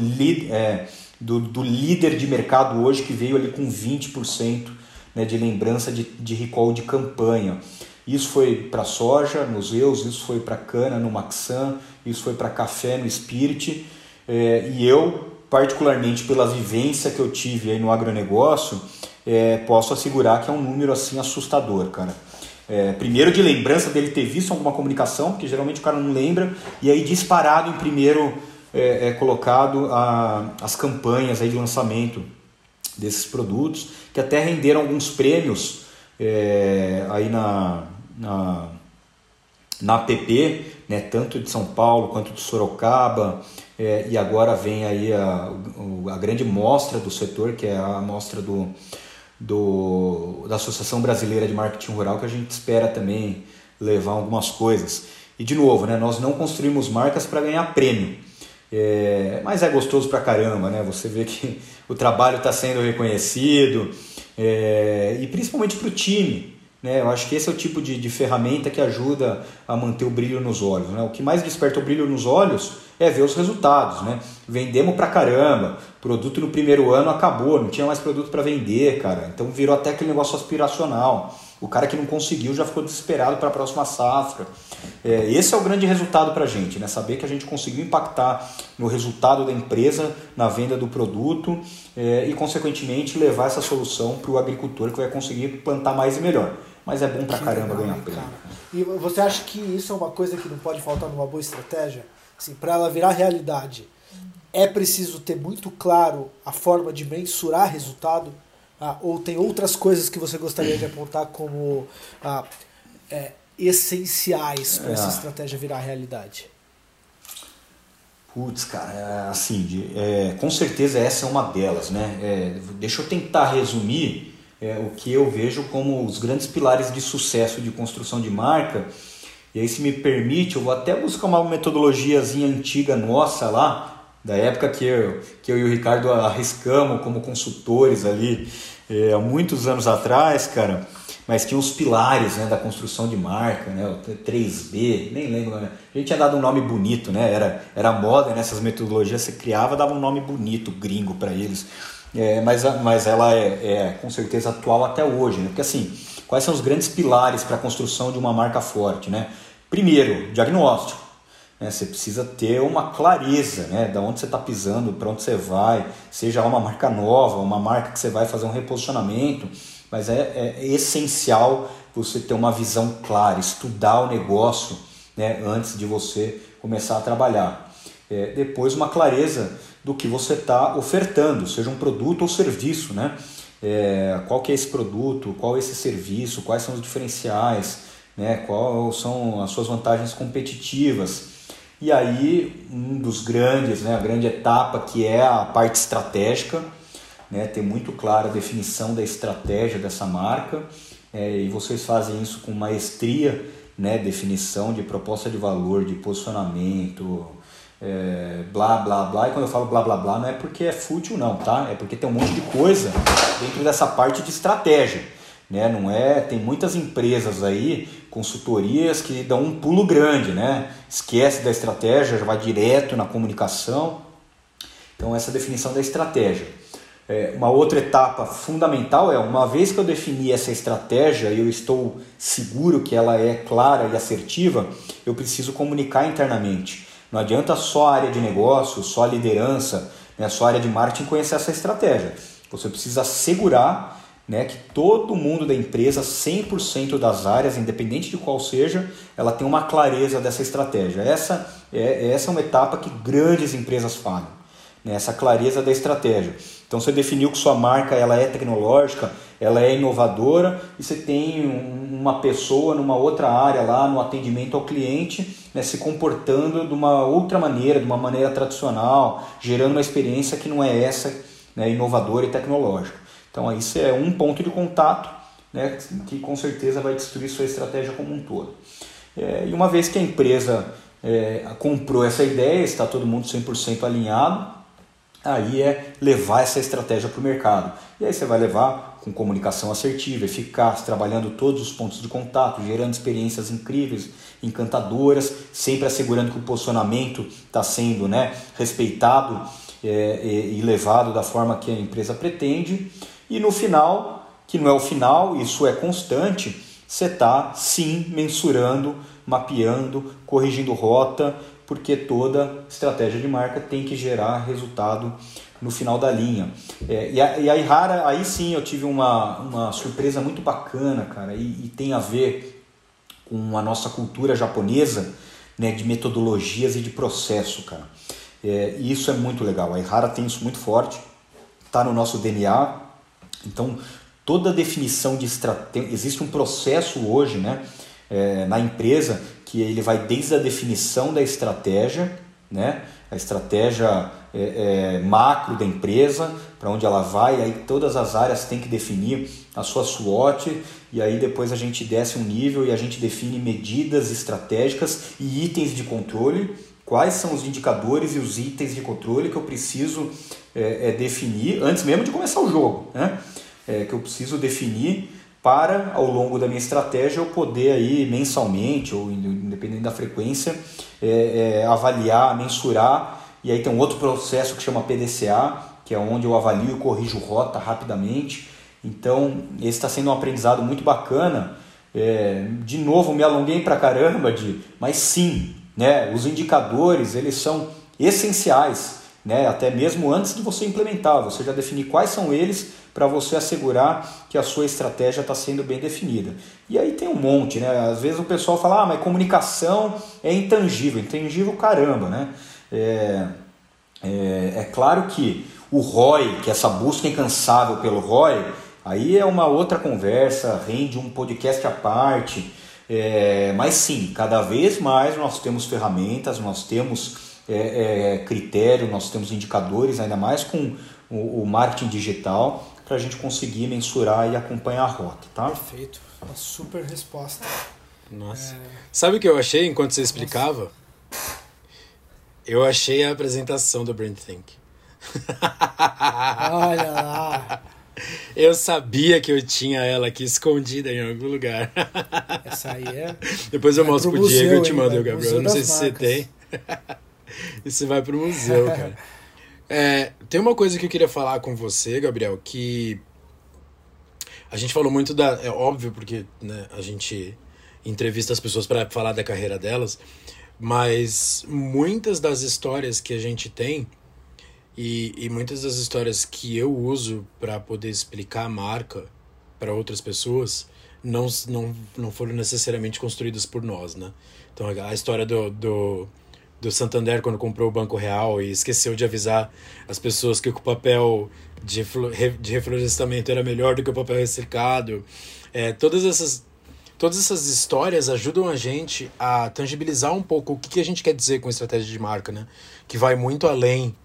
é, do, do líder de mercado hoje, que veio ali com 20% né, de lembrança de, de recall de campanha. Isso foi para soja no Zeus, isso foi para cana no Maxan, isso foi para café no Spirit. É, e eu, particularmente pela vivência que eu tive aí no agronegócio, é, posso assegurar que é um número assim assustador, cara. É, primeiro de lembrança dele ter visto alguma comunicação, porque geralmente o cara não lembra, e aí disparado em primeiro é, é colocado a, as campanhas aí de lançamento desses produtos, que até renderam alguns prêmios é, aí na, na, na app, né, tanto de São Paulo quanto de Sorocaba, é, e agora vem aí a, a grande mostra do setor, que é a mostra do, do, da Associação Brasileira de Marketing Rural, que a gente espera também levar algumas coisas. E de novo, né, nós não construímos marcas para ganhar prêmio, é, mas é gostoso pra caramba, né? Você vê que o trabalho está sendo reconhecido é, e principalmente para o time. Né? Eu acho que esse é o tipo de, de ferramenta que ajuda a manter o brilho nos olhos. Né? O que mais desperta o brilho nos olhos é ver os resultados. Né? Vendemos pra caramba, produto no primeiro ano acabou, não tinha mais produto para vender, cara. Então virou até aquele negócio aspiracional. O cara que não conseguiu já ficou desesperado para a próxima safra. É, esse é o grande resultado para a gente, né? saber que a gente conseguiu impactar no resultado da empresa, na venda do produto é, e, consequentemente, levar essa solução para o agricultor que vai conseguir plantar mais e melhor. Mas é bom para caramba ganhar prêmio. E você acha que isso é uma coisa que não pode faltar numa boa estratégia? Assim, para ela virar realidade, é preciso ter muito claro a forma de mensurar resultado? Ah, ou tem outras coisas que você gostaria de apontar como ah, é, essenciais para é. essa estratégia virar realidade? Putz, cara, é assim, de, é, com certeza essa é uma delas, né? É, deixa eu tentar resumir é, o que eu vejo como os grandes pilares de sucesso de construção de marca. E aí, se me permite, eu vou até buscar uma metodologiazinha antiga nossa lá, da época que eu, que eu e o Ricardo arriscamos como consultores ali é, há muitos anos atrás, cara, mas tinha os pilares né, da construção de marca, né, o 3B, nem lembro, né? a gente tinha dado um nome bonito, né, era, era moda nessas metodologias, você criava, dava um nome bonito, gringo para eles, é, mas, mas ela é, é, com certeza atual até hoje, né, porque assim, quais são os grandes pilares para a construção de uma marca forte, né? Primeiro, diagnóstico. Né? Você precisa ter uma clareza né? de onde você está pisando, para onde você vai, seja uma marca nova, uma marca que você vai fazer um reposicionamento, mas é, é essencial você ter uma visão clara, estudar o negócio né? antes de você começar a trabalhar. É, depois, uma clareza do que você está ofertando, seja um produto ou serviço, né? É, qual que é esse produto, qual é esse serviço, quais são os diferenciais, né? quais são as suas vantagens competitivas. E aí, um dos grandes, né, a grande etapa que é a parte estratégica, né, ter muito clara a definição da estratégia dessa marca, é, e vocês fazem isso com maestria, né, definição de proposta de valor, de posicionamento, é, blá blá blá. E quando eu falo blá blá blá, não é porque é fútil, não, tá? É porque tem um monte de coisa dentro dessa parte de estratégia. Né? Não é, tem muitas empresas aí, consultorias que dão um pulo grande, né? Esquece da estratégia, já vai direto na comunicação. Então essa definição da estratégia. É, uma outra etapa fundamental é uma vez que eu defini essa estratégia e eu estou seguro que ela é clara e assertiva, eu preciso comunicar internamente. Não adianta só a área de negócio, só a liderança, né, só a área de marketing conhecer essa estratégia. Você precisa assegurar né, que todo mundo da empresa, 100% das áreas, independente de qual seja, ela tem uma clareza dessa estratégia. Essa é, essa é uma etapa que grandes empresas falham. né? essa clareza da estratégia. Então você definiu que sua marca ela é tecnológica, ela é inovadora e você tem uma pessoa numa outra área lá no atendimento ao cliente né, se comportando de uma outra maneira, de uma maneira tradicional, gerando uma experiência que não é essa né, inovadora e tecnológica. Então aí isso é um ponto de contato né, que com certeza vai destruir sua estratégia como um todo. É, e uma vez que a empresa é, comprou essa ideia, está todo mundo 100% alinhado, aí é levar essa estratégia para o mercado. E aí você vai levar com comunicação assertiva, eficaz, trabalhando todos os pontos de contato, gerando experiências incríveis, encantadoras, sempre assegurando que o posicionamento está sendo né, respeitado é, e levado da forma que a empresa pretende. E no final, que não é o final, isso é constante, você está sim mensurando, mapeando, corrigindo rota, porque toda estratégia de marca tem que gerar resultado no final da linha. É, e, a, e aí sim eu tive uma, uma surpresa muito bacana, cara, e, e tem a ver com a nossa cultura japonesa né, de metodologias e de processo, cara. É, e isso é muito legal. A Ihara tem isso muito forte, está no nosso DNA. Então, toda definição de estratégia. Existe um processo hoje né, é, na empresa que ele vai desde a definição da estratégia, né, a estratégia é, é, macro da empresa, para onde ela vai, aí todas as áreas têm que definir a sua SWOT, e aí depois a gente desce um nível e a gente define medidas estratégicas e itens de controle, quais são os indicadores e os itens de controle que eu preciso é, é definir antes mesmo de começar o jogo, né? É, que eu preciso definir para ao longo da minha estratégia eu poder aí mensalmente ou independente da frequência é, é, avaliar, mensurar e aí tem um outro processo que chama PDCA, que é onde eu avalio e corrijo rota rapidamente. Então, esse está sendo um aprendizado muito bacana. É, de novo, me alonguei para caramba, de, mas sim, né, os indicadores eles são essenciais, né, até mesmo antes de você implementar. Você já definir quais são eles para você assegurar que a sua estratégia está sendo bem definida. E aí tem um monte, né? Às vezes o pessoal fala, ah, mas comunicação é intangível, intangível caramba, né? É, é, é claro que o ROI, que é essa busca incansável pelo ROI, aí é uma outra conversa, rende um podcast à parte. É, mas sim, cada vez mais nós temos ferramentas, nós temos é, é, critério, nós temos indicadores, ainda mais com o, o marketing digital, para a gente conseguir mensurar e acompanhar a rota. Tá? Perfeito, uma super resposta. Nossa. É... Sabe o que eu achei enquanto você explicava? Nossa. Eu achei a apresentação do Brain Think. Olha lá. Eu sabia que eu tinha ela aqui escondida em algum lugar. Essa aí é. Depois eu vai mostro pro, Diego e te mando, hein, Gabriel. Eu não sei se você tem. Isso vai pro museu, cara. É, tem uma coisa que eu queria falar com você, Gabriel, que a gente falou muito da. É óbvio, porque né, a gente entrevista as pessoas para falar da carreira delas, mas muitas das histórias que a gente tem e, e muitas das histórias que eu uso para poder explicar a marca para outras pessoas não, não, não foram necessariamente construídas por nós, né? Então a história do, do, do Santander quando comprou o Banco Real e esqueceu de avisar as pessoas que o papel de, de reflorestamento era melhor do que o papel reciclado. É, todas essas todas essas histórias ajudam a gente a tangibilizar um pouco o que, que a gente quer dizer com estratégia de marca, né? Que vai muito além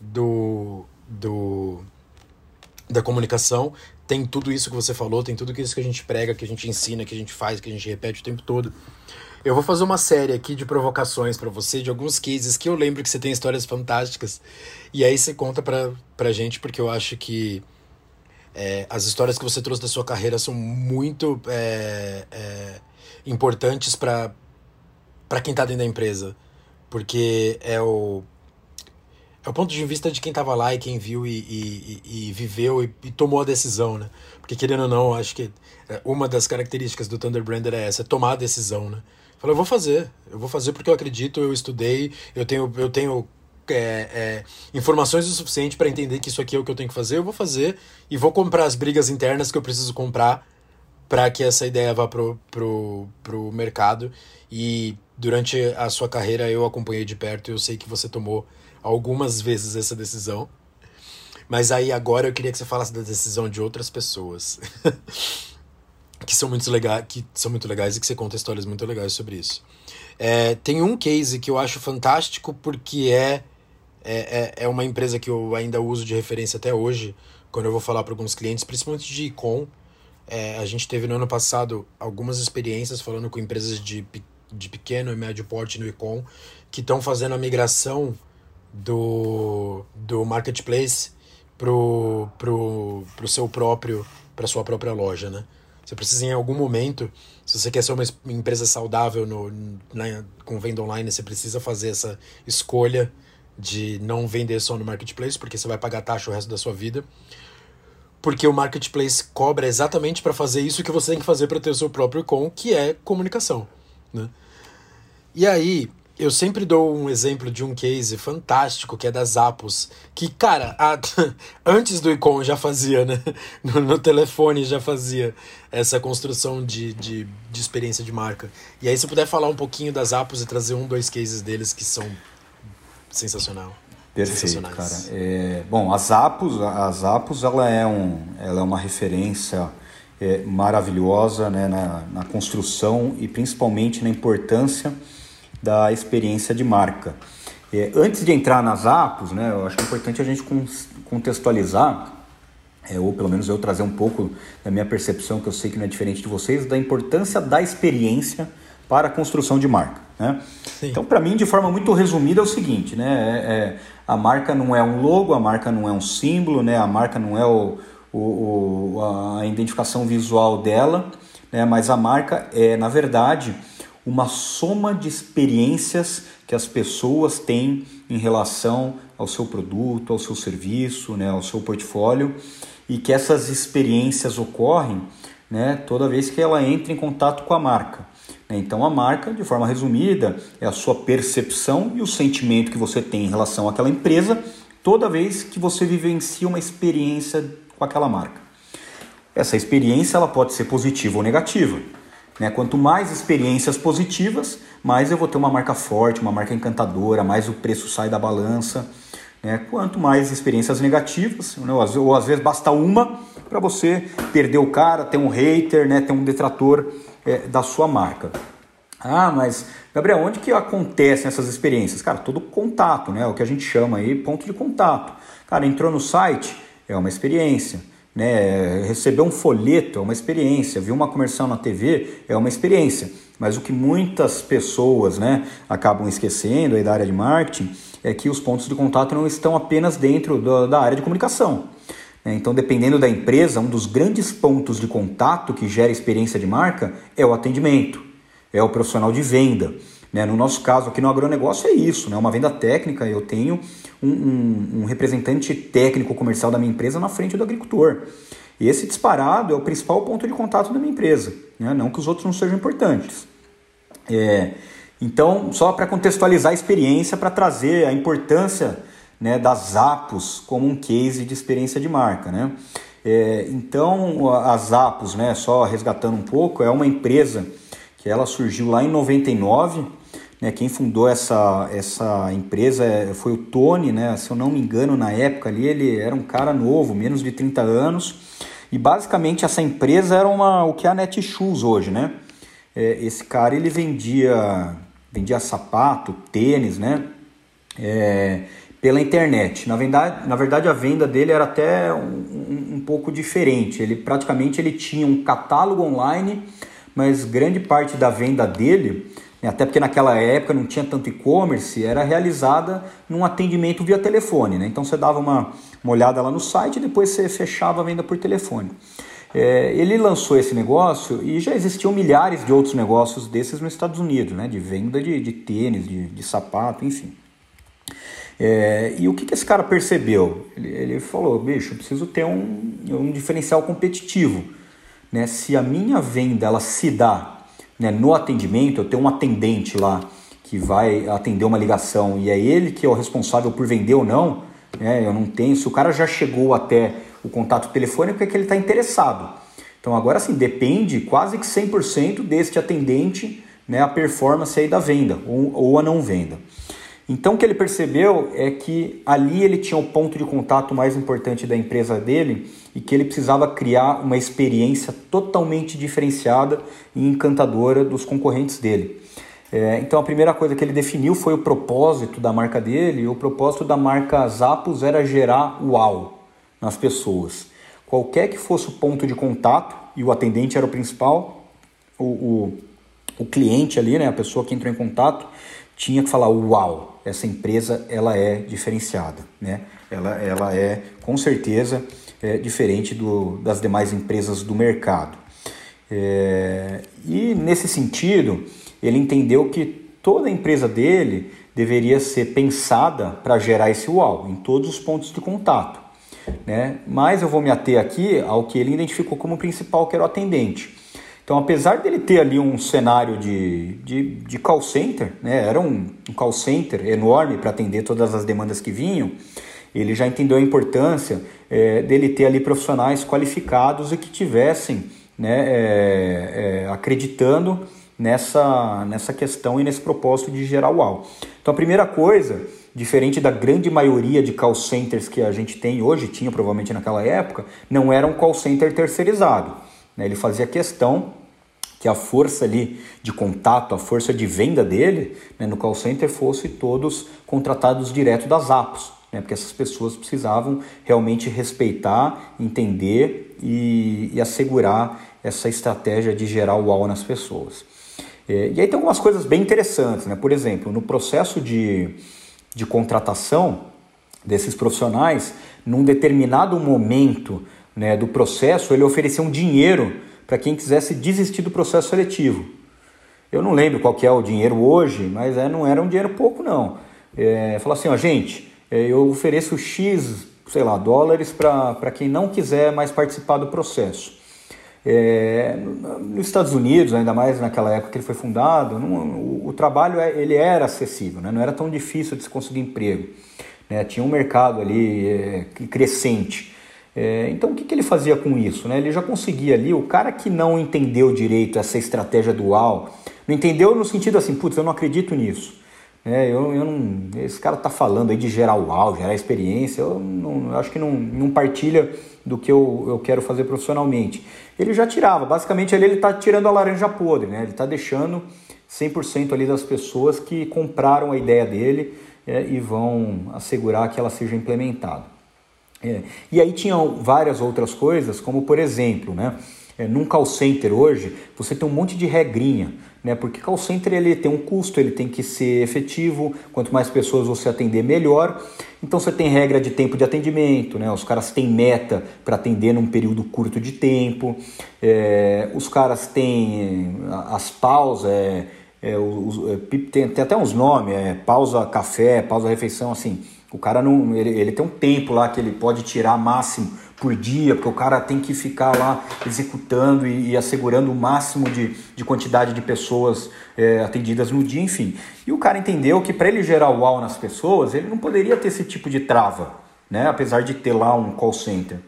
do, do da comunicação. Tem tudo isso que você falou, tem tudo isso que a gente prega, que a gente ensina, que a gente faz, que a gente repete o tempo todo. Eu vou fazer uma série aqui de provocações para você, de alguns cases que eu lembro que você tem histórias fantásticas. E aí você conta pra, pra gente, porque eu acho que é, as histórias que você trouxe da sua carreira são muito é, é, importantes para quem está dentro da empresa. Porque é o, é o ponto de vista de quem estava lá e quem viu e, e, e, e viveu e, tomou a decisão, né? Porque querendo ou não, acho que é, uma das características do Thunder Brander é essa, é tomar a decisão, né? Falei, eu vou fazer, eu vou fazer porque eu acredito, eu estudei, eu tenho, eu tenho é, é, informações o suficiente para entender que isso aqui é o que eu tenho que fazer, eu vou fazer e vou comprar as brigas internas que eu preciso comprar para que essa ideia vá pro, pro, pro mercado. E durante a sua carreira eu acompanhei de perto e eu sei que você tomou algumas vezes essa decisão. Mas aí agora eu queria que você falasse da decisão de outras pessoas. que são muito legais, que são muito legais e que você conta histórias muito legais sobre isso. É, tem um case que eu acho fantástico porque é, é, é, é uma empresa que eu ainda uso de referência até hoje, quando eu vou falar para alguns clientes, principalmente de e-com. É, a gente teve no ano passado algumas experiências falando com empresas de, de pequeno e médio porte no e-com que estão fazendo a migração do, do marketplace pro, pro, pro seu próprio, para sua própria loja, né? Você precisa em algum momento, se você quer ser uma empresa saudável no, na, com venda online, você precisa fazer essa escolha de não vender só no marketplace, porque você vai pagar taxa o resto da sua vida. Porque o marketplace cobra exatamente para fazer isso que você tem que fazer para ter o seu próprio com, que é comunicação. Né? E aí, eu sempre dou um exemplo de um case fantástico que é das Apos, que, cara, a, antes do Icon já fazia, né? No, no, telefone já fazia essa construção de, de, de, experiência de marca. E aí, se puder falar um pouquinho das Apos e trazer um, dois cases deles que são sensacional. Perfeito, cara. É, bom, as Apos, as Apos ela, é um, ela é uma referência é, maravilhosa né, na, na construção e principalmente na importância da experiência de marca. É, antes de entrar nas apps, né, eu acho que é importante a gente contextualizar, é, ou pelo menos eu trazer um pouco da minha percepção, que eu sei que não é diferente de vocês, da importância da experiência para a construção de marca. Né? Então, para mim, de forma muito resumida, é o seguinte: né, é, é, a marca não é um logo, a marca não é um símbolo, né, a marca não é o, o, o a identificação visual dela, né, mas a marca é, na verdade, uma soma de experiências que as pessoas têm em relação ao seu produto, ao seu serviço, né, ao seu portfólio e que essas experiências ocorrem né, toda vez que ela entra em contato com a marca. Então, a marca, de forma resumida, é a sua percepção e o sentimento que você tem em relação àquela empresa toda vez que você vivencia uma experiência com aquela marca. Essa experiência ela pode ser positiva ou negativa. Né? Quanto mais experiências positivas, mais eu vou ter uma marca forte, uma marca encantadora, mais o preço sai da balança. Né? Quanto mais experiências negativas, né? ou às vezes basta uma para você perder o cara, ter um hater, né? ter um detrator é, da sua marca. Ah, mas Gabriel, onde que acontecem essas experiências? Cara, todo contato, né? O que a gente chama aí ponto de contato. Cara, entrou no site, é uma experiência. Né? Receber um folheto é uma experiência, ver uma comercial na TV é uma experiência. Mas o que muitas pessoas né, acabam esquecendo aí da área de marketing é que os pontos de contato não estão apenas dentro da área de comunicação. Né? Então, dependendo da empresa, um dos grandes pontos de contato que gera experiência de marca é o atendimento, é o profissional de venda. Né? No nosso caso aqui no agronegócio é isso, né? uma venda técnica, eu tenho um, um, um representante técnico comercial da minha empresa na frente do agricultor. E esse disparado é o principal ponto de contato da minha empresa, né? não que os outros não sejam importantes. É, então, só para contextualizar a experiência, para trazer a importância né, das APOS como um case de experiência de marca. Né? É, então, as APOS, né, só resgatando um pouco, é uma empresa que ela surgiu lá em 99, né, quem fundou essa, essa empresa é, foi o Tony, né, se eu não me engano, na época ali ele era um cara novo, menos de 30 anos. E basicamente essa empresa era uma, o que é a Netshoes hoje, né? É, esse cara ele vendia, vendia sapato, tênis, né? É, pela internet. Na verdade, na verdade, a venda dele era até um, um, um pouco diferente. Ele praticamente ele tinha um catálogo online, mas grande parte da venda dele? Até porque naquela época não tinha tanto e-commerce, era realizada num atendimento via telefone. Né? Então você dava uma, uma olhada lá no site e depois você fechava a venda por telefone. É, ele lançou esse negócio e já existiam milhares de outros negócios desses nos Estados Unidos, né? de venda de, de tênis, de, de sapato, enfim. É, e o que, que esse cara percebeu? Ele, ele falou: bicho, eu preciso ter um, um diferencial competitivo. Né? Se a minha venda ela se dá né, no atendimento, eu tenho um atendente lá que vai atender uma ligação e é ele que é o responsável por vender ou não, né, eu não tenho. Se o cara já chegou até o contato telefônico, é que ele está interessado. Então agora sim, depende quase que 100% deste atendente, né, a performance aí da venda ou, ou a não venda. Então o que ele percebeu é que ali ele tinha o ponto de contato mais importante da empresa dele e que ele precisava criar uma experiência totalmente diferenciada e encantadora dos concorrentes dele. É, então a primeira coisa que ele definiu foi o propósito da marca dele. E o propósito da marca Zappos era gerar uau nas pessoas. Qualquer que fosse o ponto de contato, e o atendente era o principal, o, o, o cliente ali, né, a pessoa que entrou em contato, tinha que falar uau, essa empresa ela é diferenciada, né? Ela, ela é com certeza é, diferente do, das demais empresas do mercado. É, e nesse sentido, ele entendeu que toda a empresa dele deveria ser pensada para gerar esse uau em todos os pontos de contato. Né? Mas eu vou me ater aqui ao que ele identificou como principal, que era o atendente. Então, apesar dele ter ali um cenário de, de, de call center, né? era um, um call center enorme para atender todas as demandas que vinham, ele já entendeu a importância é, dele ter ali profissionais qualificados e que tivessem né, é, é, acreditando nessa, nessa questão e nesse propósito de gerar UAU. Então, a primeira coisa, diferente da grande maioria de call centers que a gente tem hoje, tinha provavelmente naquela época, não era um call center terceirizado. Né? Ele fazia questão que a força ali de contato, a força de venda dele né, no call center fosse todos contratados direto das Apos, né, porque essas pessoas precisavam realmente respeitar, entender e, e assegurar essa estratégia de gerar o UAU nas pessoas. É, e aí tem algumas coisas bem interessantes, né? por exemplo, no processo de, de contratação desses profissionais, num determinado momento né, do processo, ele ofereceu um dinheiro para quem quisesse desistir do processo seletivo. Eu não lembro qual que é o dinheiro hoje, mas é, não era um dinheiro pouco não. É, falou assim, ó, gente, é, eu ofereço X, sei lá, dólares para quem não quiser mais participar do processo. É, nos Estados Unidos, ainda mais naquela época que ele foi fundado, não, o, o, trabalho é, ele era acessível, né? não era tão difícil de se conseguir emprego. Né? Tinha um mercado ali é, crescente. É, então o que, que ele fazia com isso? Né? Ele já conseguia ali, o cara que não entendeu direito essa estratégia dual, não entendeu no sentido assim, putz, eu não acredito nisso. É, eu, eu não, esse cara tá falando aí de gerar uau, gerar experiência, eu, não, eu acho que não, não partilha do que eu, eu quero fazer profissionalmente. Ele já tirava, basicamente ali ele está tirando a laranja podre, né? ele está deixando 100% ali das pessoas que compraram a ideia dele é, e vão assegurar que ela seja implementada. É. E aí tinham várias outras coisas, como por exemplo, né, é, num call center hoje, você tem um monte de regrinha, né, porque call center ele tem um custo, ele tem que ser efetivo, quanto mais pessoas você atender, melhor. Então você tem regra de tempo de atendimento, né, os caras têm meta para atender num período curto de tempo, é, os caras têm as pausas, é, é, os, é, tem, tem, até uns nomes, é, pausa café, pausa refeição, assim o cara não. Ele, ele tem um tempo lá que ele pode tirar máximo por dia, porque o cara tem que ficar lá executando e, e assegurando o máximo de, de quantidade de pessoas é, atendidas no dia, enfim. E o cara entendeu que para ele gerar wow nas pessoas, ele não poderia ter esse tipo de trava, né? apesar de ter lá um call center.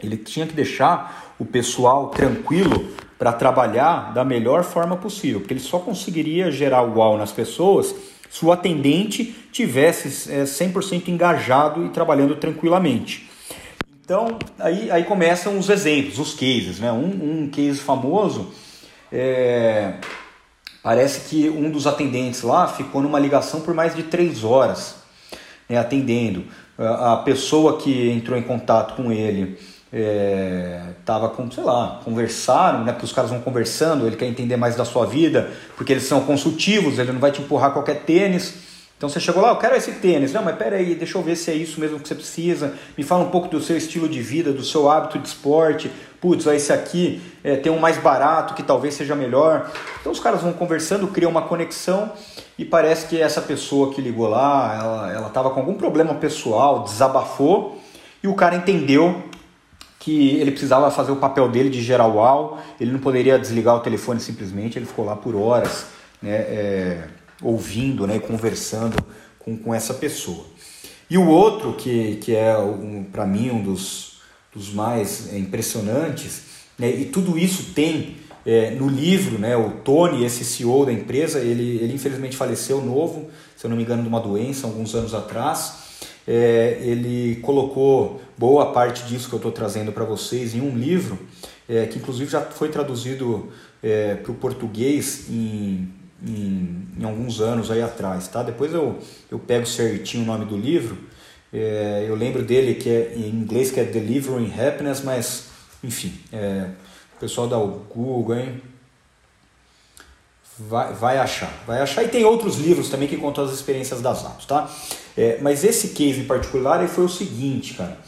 Ele tinha que deixar o pessoal tranquilo para trabalhar da melhor forma possível, porque ele só conseguiria gerar wow nas pessoas se o atendente tivesse é, 100% engajado e trabalhando tranquilamente. Então, aí, aí começam os exemplos, os cases. Né? Um, um case famoso, é, parece que um dos atendentes lá ficou numa ligação por mais de três horas né, atendendo. A pessoa que entrou em contato com ele é, tava com, sei lá, conversaram, né? Porque os caras vão conversando, ele quer entender mais da sua vida, porque eles são consultivos, ele não vai te empurrar qualquer tênis. Então você chegou lá, eu quero esse tênis. Não, mas pera aí, deixa eu ver se é isso mesmo que você precisa. Me fala um pouco do seu estilo de vida, do seu hábito de esporte. Putz, esse aqui é, tem um mais barato que talvez seja melhor. Então os caras vão conversando, criam uma conexão e parece que essa pessoa que ligou lá, ela estava com algum problema pessoal, desabafou e o cara entendeu que ele precisava fazer o papel dele de gerar uau, ele não poderia desligar o telefone simplesmente, ele ficou lá por horas, né, é, ouvindo, né, conversando com, com essa pessoa. E o outro, que, que é um, para mim um dos, dos mais impressionantes, né, e tudo isso tem é, no livro, né, o Tony, esse CEO da empresa, ele, ele infelizmente faleceu novo, se eu não me engano, de uma doença, alguns anos atrás. É, ele colocou boa parte disso que eu estou trazendo para vocês em um livro, é, que inclusive já foi traduzido é, para o português em, em, em, alguns anos aí atrás. Tá? Depois eu, eu pego certinho o nome do livro. É, eu lembro dele que é em inglês que é Delivering Happiness, mas enfim, é, o pessoal da Google, hein? Vai, vai achar, vai achar. E tem outros livros também que contam as experiências das apps, tá? É, mas esse case em particular foi o seguinte, cara.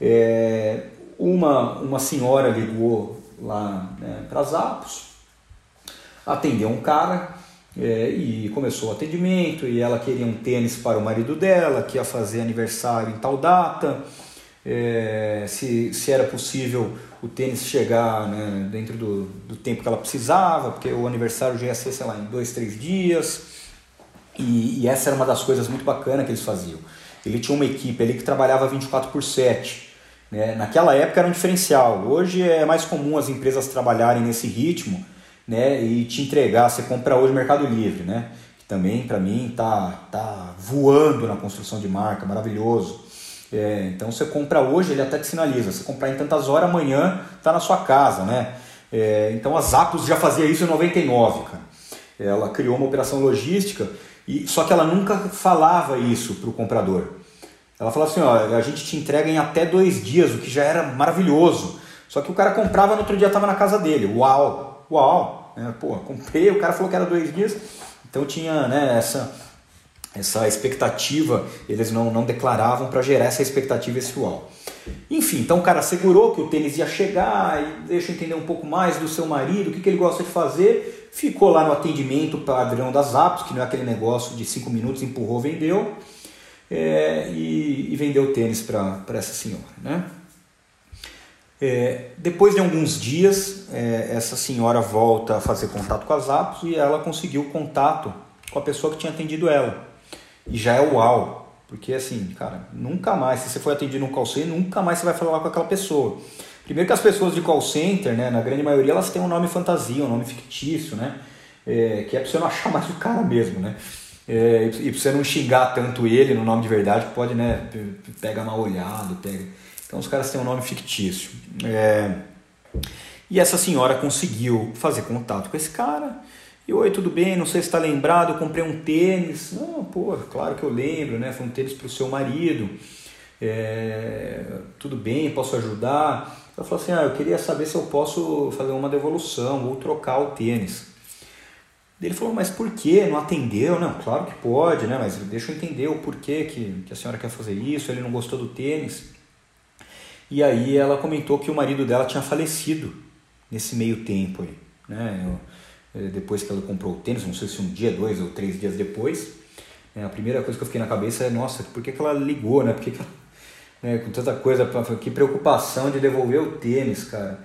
É, uma, uma senhora ligou lá né, para as apps, atendeu um cara é, e começou o atendimento e ela queria um tênis para o marido dela, que ia fazer aniversário em tal data, é, se, se era possível o tênis chegar né, dentro do, do tempo que ela precisava, porque o aniversário já ia ser, sei lá, em dois, três dias. E, e essa era uma das coisas muito bacanas que eles faziam. Ele tinha uma equipe ali que trabalhava 24 por 7. Né? Naquela época era um diferencial. Hoje é mais comum as empresas trabalharem nesse ritmo né? e te entregar. Você compra hoje Mercado Livre, né? que também para mim tá, tá voando na construção de marca, maravilhoso. É, então você compra hoje, ele até te sinaliza. Você comprar em tantas horas, amanhã está na sua casa, né? É, então a Zappos já fazia isso em 99, cara. Ela criou uma operação logística, e só que ela nunca falava isso para o comprador. Ela falava assim, ó, a gente te entrega em até dois dias, o que já era maravilhoso. Só que o cara comprava no outro dia estava na casa dele. Uau, uau. É, pô, comprei, o cara falou que era dois dias. Então tinha né, essa essa expectativa, eles não, não declaravam para gerar essa expectativa esse uau. Enfim, então o cara assegurou que o tênis ia chegar e deixa eu entender um pouco mais do seu marido, o que, que ele gosta de fazer. Ficou lá no atendimento padrão das apps, que não é aquele negócio de 5 minutos, empurrou, vendeu. É, e, e, vendeu tênis para essa senhora. Né? É, depois de alguns dias, é, essa senhora volta a fazer contato com as apps e ela conseguiu contato com a pessoa que tinha atendido ela. E já é uau. Porque assim, cara, nunca mais, se você for atendido no call center, nunca mais você vai falar com aquela pessoa. Primeiro que as pessoas de call center, né, na grande maioria, elas têm um nome fantasia, um nome fictício, né? É, que é pra você não achar mais o cara mesmo, né? É, e pra você não xingar tanto ele no nome de verdade, pode, né, pega mal olhado, pega... Então os caras têm um nome fictício. É... E essa senhora conseguiu fazer contato com esse cara e oi, tudo bem? Não sei se está lembrado, eu comprei um tênis. Não, pô, claro que eu lembro, né? Foi um tênis para o seu marido. É, tudo bem, posso ajudar? Ela falou assim: ah, eu queria saber se eu posso fazer uma devolução ou trocar o tênis. Ele falou, mas por que? Não atendeu? Não, claro que pode, né? Mas deixa eu entender o porquê que, que a senhora quer fazer isso, ele não gostou do tênis. E aí ela comentou que o marido dela tinha falecido nesse meio tempo aí. Né? Eu, eh, depois que ela comprou o tênis, não sei se um dia, dois ou três dias depois. Né, a primeira coisa que eu fiquei na cabeça é, nossa, por que, que ela ligou, né? Por que, que ela, né, com tanta coisa, que preocupação de devolver o tênis, cara.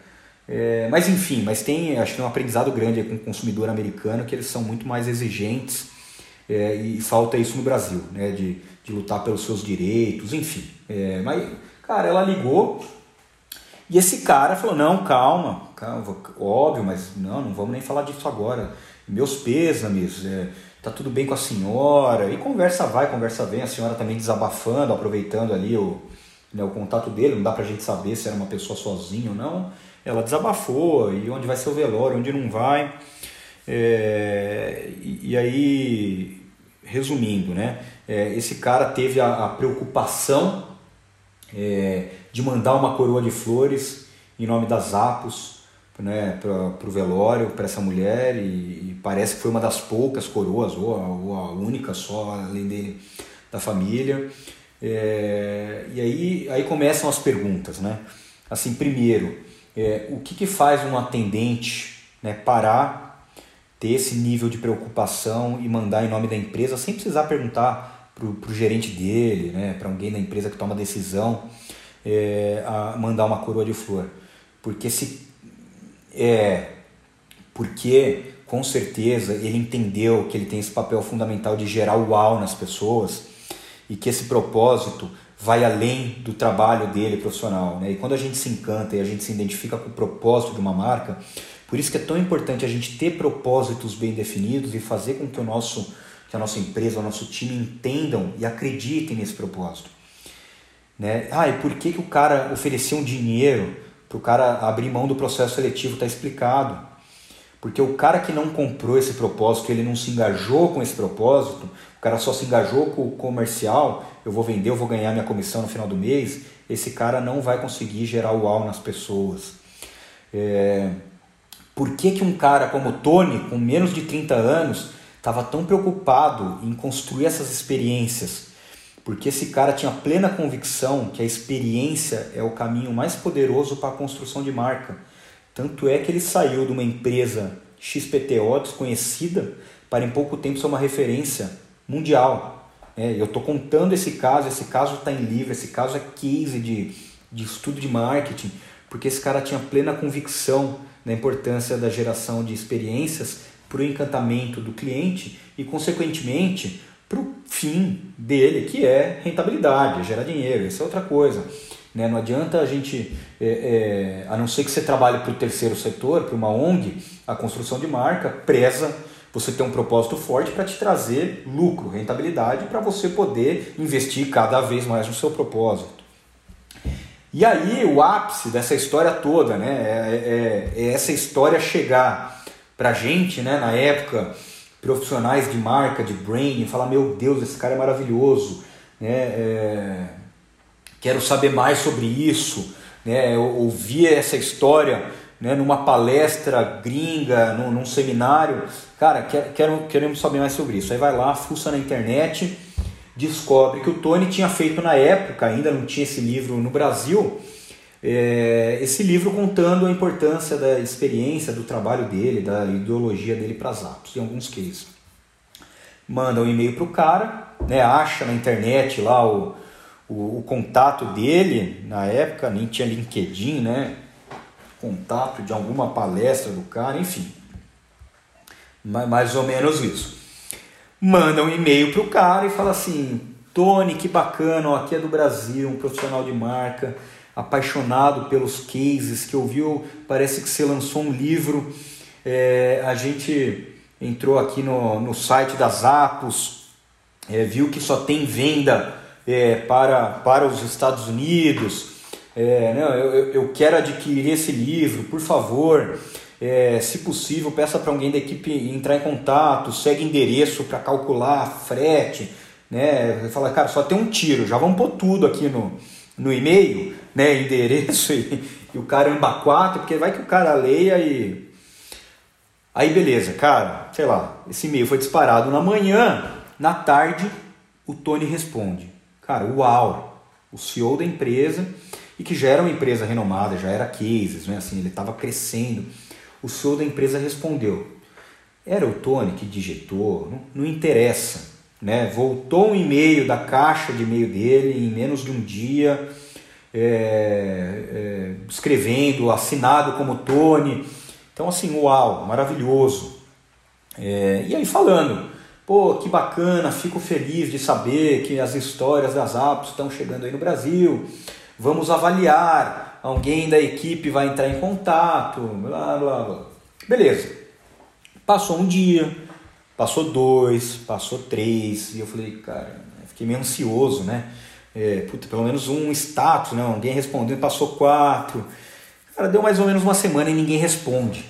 É, mas enfim, mas tem, acho que tem um aprendizado grande com o consumidor americano, que eles são muito mais exigentes é, e falta isso no Brasil, né? De, de lutar pelos seus direitos, enfim. É, mas, cara, ela ligou, e esse cara falou: não, calma, calma, óbvio, mas não, não vamos nem falar disso agora. Meus pêsames, é, tá tudo bem com a senhora. E conversa vai, conversa vem, a senhora também desabafando, aproveitando ali o, né, o contato dele, não dá pra gente saber se era uma pessoa sozinha ou não. Ela desabafou, e onde vai ser o velório, onde não vai. É, e, e, aí, resumindo, né, é, esse cara teve a, a preocupação. É, de mandar uma coroa de flores em nome das Apos né, para o velório, para essa mulher, e, e, parece que foi uma das poucas coroas, ou a, ou a única só, além dele, da família. É, e aí, aí começam as perguntas, né? Assim, primeiro, é, o que, que faz um atendente né, parar, ter esse nível de preocupação e mandar em nome da empresa sem precisar perguntar para o gerente dele, né, para alguém da empresa que toma decisão é, a mandar uma coroa de flor. Porque se é porque com certeza ele entendeu que ele tem esse papel fundamental de gerar uau nas pessoas e que esse propósito vai além do trabalho dele profissional. Né? E quando a gente se encanta e a gente se identifica com o propósito de uma marca, por isso que é tão importante a gente ter propósitos bem definidos e fazer com que o nosso que a nossa empresa, o nosso time entendam e acreditem nesse propósito. Né? Ah, e por que, que o cara ofereceu um dinheiro para o cara abrir mão do processo seletivo? Está explicado. Porque o cara que não comprou esse propósito, ele não se engajou com esse propósito, cara só se engajou com o comercial, eu vou vender, eu vou ganhar minha comissão no final do mês, esse cara não vai conseguir gerar o uau nas pessoas. É... Por que, que um cara como Tony, com menos de 30 anos, estava tão preocupado em construir essas experiências? Porque esse cara tinha plena convicção que a experiência é o caminho mais poderoso para a construção de marca. Tanto é que ele saiu de uma empresa XPTO desconhecida para em pouco tempo ser uma referência mundial. É, eu estou contando esse caso, esse caso está em livro, esse caso é case de, de estudo de marketing, porque esse cara tinha plena convicção da importância da geração de experiências para o encantamento do cliente e, consequentemente, para o fim dele, que é rentabilidade, é gerar dinheiro, isso é outra coisa. Né? Não adianta a gente, é, é, a não ser que você trabalhe para o terceiro setor, para uma ONG, a construção de marca preza você ter um propósito forte para te trazer lucro, rentabilidade, para você poder investir cada vez mais no seu propósito. E aí o ápice dessa história toda, né, é, é, é essa história chegar para gente, né, na época, profissionais de marca, de branding, falar meu Deus, esse cara é maravilhoso, né, é, quero saber mais sobre isso, né, ouvir essa história né, numa palestra gringa, num, num seminário, cara, quero, quero, queremos saber mais sobre isso. Aí vai lá, fuça na internet, descobre que o Tony tinha feito na época, ainda não tinha esse livro no Brasil, é, esse livro contando a importância da experiência, do trabalho dele, da ideologia dele para as apps, em alguns cases. Manda um e-mail para o cara, né, acha na internet lá o, o, o, contato dele, na época nem tinha LinkedIn, né? Contato de alguma palestra do cara, enfim. Mais ou menos isso. Manda um e-mail para o cara e fala assim: Tony, que bacana, ó, aqui é do Brasil, um profissional de marca apaixonado pelos cases, que ouviu, parece que você lançou um livro. É, a gente entrou aqui no, no site das Apos, é, viu que só tem venda é, para, para os Estados Unidos. É, não, eu, eu quero adquirir esse livro, por favor. É, se possível, peça para alguém da equipe entrar em contato, segue endereço para calcular frete. Né? Fala, cara, só tem um tiro, já vamos pôr tudo aqui no, no e-mail né, endereço e, e o caramba 4, porque vai que o cara leia e. Aí beleza, cara, sei lá, esse e-mail foi disparado na manhã, na tarde o Tony responde. Cara, uau, o CEO da empresa, e que já era uma empresa renomada, já era cases, né? assim, ele estava crescendo. O CEO da empresa respondeu. Era o Tony que digitou, não, não interessa. Né? Voltou um e-mail da caixa de e-mail dele em menos de um dia é, é, escrevendo, assinado como Tony. Então, assim, uau, maravilhoso. É, e aí falando, pô, que bacana, fico feliz de saber que as histórias das apps estão chegando aí no Brasil. Vamos avaliar, alguém da equipe vai entrar em contato, blá blá blá. Beleza. Passou um dia, passou dois, passou três, e eu falei, cara, fiquei meio ansioso, né? é, puta, pelo menos um status, né? alguém respondendo, passou quatro. Cara, deu mais ou menos uma semana e ninguém responde.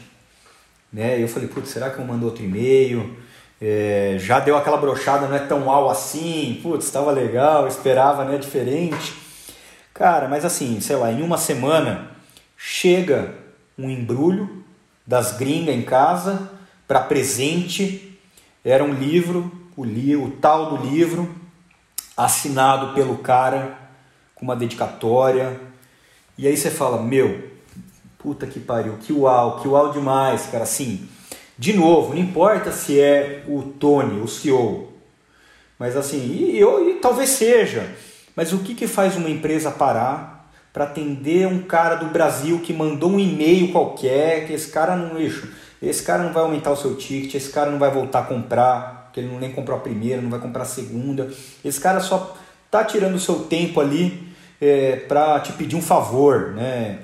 Né? Eu falei, putz, será que eu mando outro e-mail? É, já deu aquela brochada, não é tão mal assim, putz, estava legal, esperava, né, diferente. Cara, mas assim, sei lá, em uma semana chega um embrulho das gringas em casa para presente. Era um livro, o, li, o tal do livro, assinado pelo cara com uma dedicatória. E aí você fala, meu, puta que pariu, que uau, que uau demais, cara. Assim, de novo, não importa se é o Tony, o CEO, mas assim, e, e talvez seja, mas o que, que faz uma empresa parar para atender um cara do Brasil que mandou um e-mail qualquer, que esse cara não, lixo, esse cara não vai aumentar o seu ticket, esse cara não vai voltar a comprar, que ele não nem comprou a primeira, não vai comprar a segunda. Esse cara só tá tirando o seu tempo ali é, para te pedir um favor, né?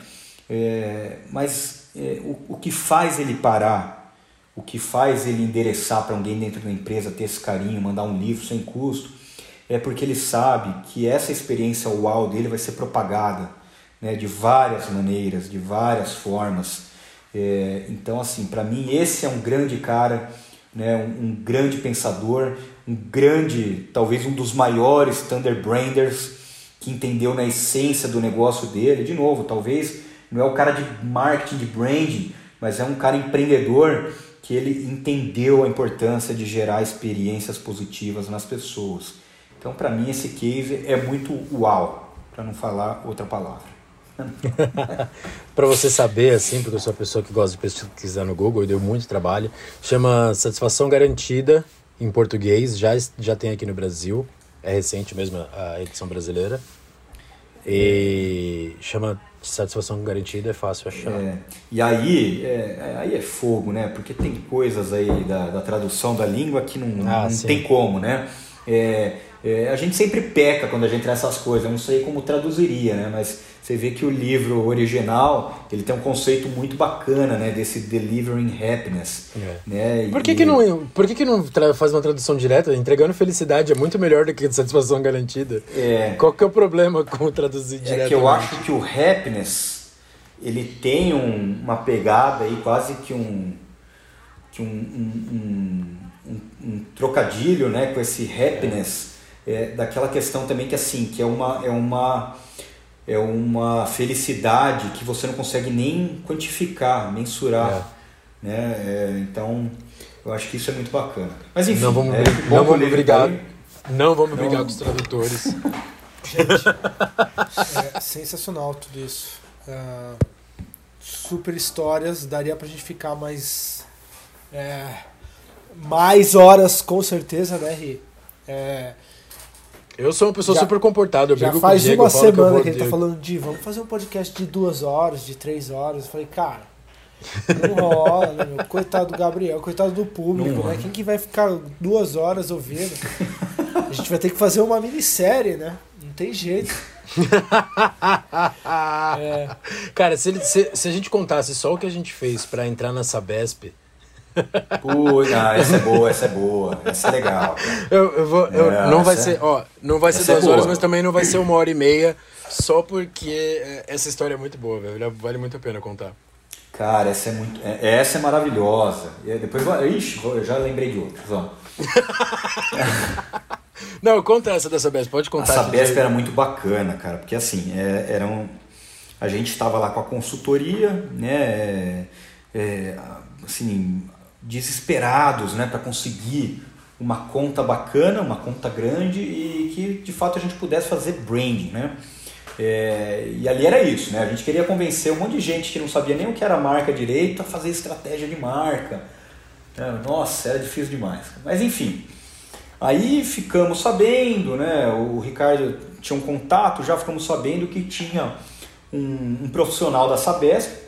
É, mas é, o, o que faz ele parar, o que faz ele endereçar para alguém dentro da empresa, ter esse carinho, mandar um livro sem custo, é porque ele sabe que essa experiência uau dele vai ser propagada né, de várias maneiras, de várias formas. É, então, assim, para mim, esse é um grande cara, né, um, um, grande pensador, um grande, talvez um dos maiores Thunderbranders que entendeu na essência do negócio dele. De novo, talvez não é o cara de marketing, de branding, mas é um cara empreendedor que ele entendeu a importância de gerar experiências positivas nas pessoas. Então, para mim, esse case é muito uau, para não falar outra palavra. para você saber, assim, porque eu sou uma pessoa que gosta de pesquisar no Google e deu muito trabalho, chama Satisfação Garantida em português, já, já tem aqui no Brasil, é recente mesmo a edição brasileira. E chama satisfação garantida, é fácil achar. É, e aí é, aí é fogo, né? Porque tem coisas aí da, da tradução da língua que não, ah, não tem como, né? É, é, a gente sempre peca quando a gente traz essas coisas, eu não sei como traduziria, né? Mas você vê que o livro original ele tem um conceito muito bacana, né? Desse delivering happiness, é. né? Por que, e... que não, por que, que não faz uma tradução direta? Entregando felicidade é muito melhor do que satisfação garantida. É. Qual que é o problema com traduzir direto? É que eu acho que o happiness ele tem um, uma pegada aí quase que um que um, um, um, um trocadilho, né? Com esse happiness é, daquela questão também que assim que é uma é uma é uma felicidade que você não consegue nem quantificar, mensurar, é. né? É, então eu acho que isso é muito bacana. Mas enfim, não vamos, é, não vamos brigar, não vamos não... brigar com os tradutores. Gente, é sensacional tudo isso. Uh, super histórias, daria pra gente ficar mais é, mais horas com certeza, né, Ri? É, eu sou uma pessoa já, super comportada, eu já faz Diego, uma semana que, que ele tá falando de vamos fazer um podcast de duas horas, de três horas. Eu falei, cara, não rola, né, meu? Coitado do Gabriel, coitado do público, né? Quem que vai ficar duas horas ouvindo? A gente vai ter que fazer uma minissérie, né? Não tem jeito. é. Cara, se, ele, se, se, a gente contasse só o que a gente fez para entrar na Sabesp, Pô, ah, essa é boa, essa é boa, essa é legal. Eu, eu vou, eu, é, não vai ser, ó, não vai ser é duas é horas, mas também não vai ser uma hora e meia, só porque é, essa história é muito boa, velho. Vale muito a pena contar. Cara, essa é muito, é, essa é maravilhosa. E depois, ixi, eu já lembrei de outras, ó. não, conta essa dessa Besp, pode contar. Essa Besp era muito bacana, cara, porque assim, é, era um, a gente estava lá com a consultoria, né, é, assim, desesperados né, para conseguir uma conta bacana, uma conta grande e que de fato a gente pudesse fazer branding. Né? É, e ali era isso, né? a gente queria convencer um monte de gente que não sabia nem o que era marca direito a fazer estratégia de marca. É, nossa, era difícil demais. Mas enfim, aí ficamos sabendo, né? o Ricardo tinha um contato, já ficamos sabendo que tinha um, um profissional da Sabesp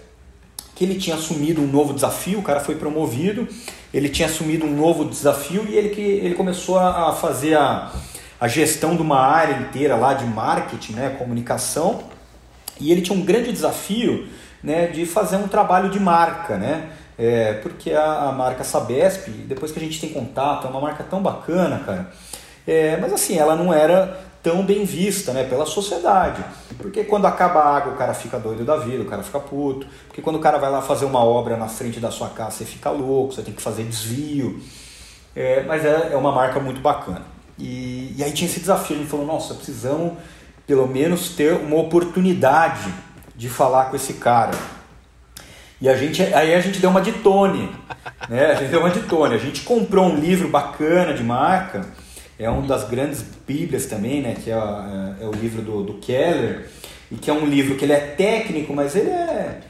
que ele tinha assumido um novo desafio, o cara foi promovido, ele tinha assumido um novo desafio e ele, que, ele começou a fazer a, a gestão de uma área inteira lá de marketing, né, comunicação, e ele tinha um grande desafio né, de fazer um trabalho de marca, né, é, porque a, a, marca Sabesp, depois que a gente tem contato, é uma marca tão bacana, cara, é, mas assim, ela não era tão bem vista né, pela sociedade. Porque quando acaba a água o cara fica doido da vida, o cara fica puto. Porque quando o cara vai lá fazer uma obra na frente da sua casa, você fica louco, você tem que fazer desvio. É, mas é, é uma marca muito bacana. E, e aí tinha esse desafio, a gente falou, nossa, precisamos pelo menos ter uma oportunidade de falar com esse cara. E a gente, aí a gente deu uma de Tony, né? A gente deu uma de Tony. A gente comprou um livro bacana de marca é uma das grandes bíblias também, né, que é, é, é, o livro do, do Keller, e que é um livro que ele é técnico, mas ele é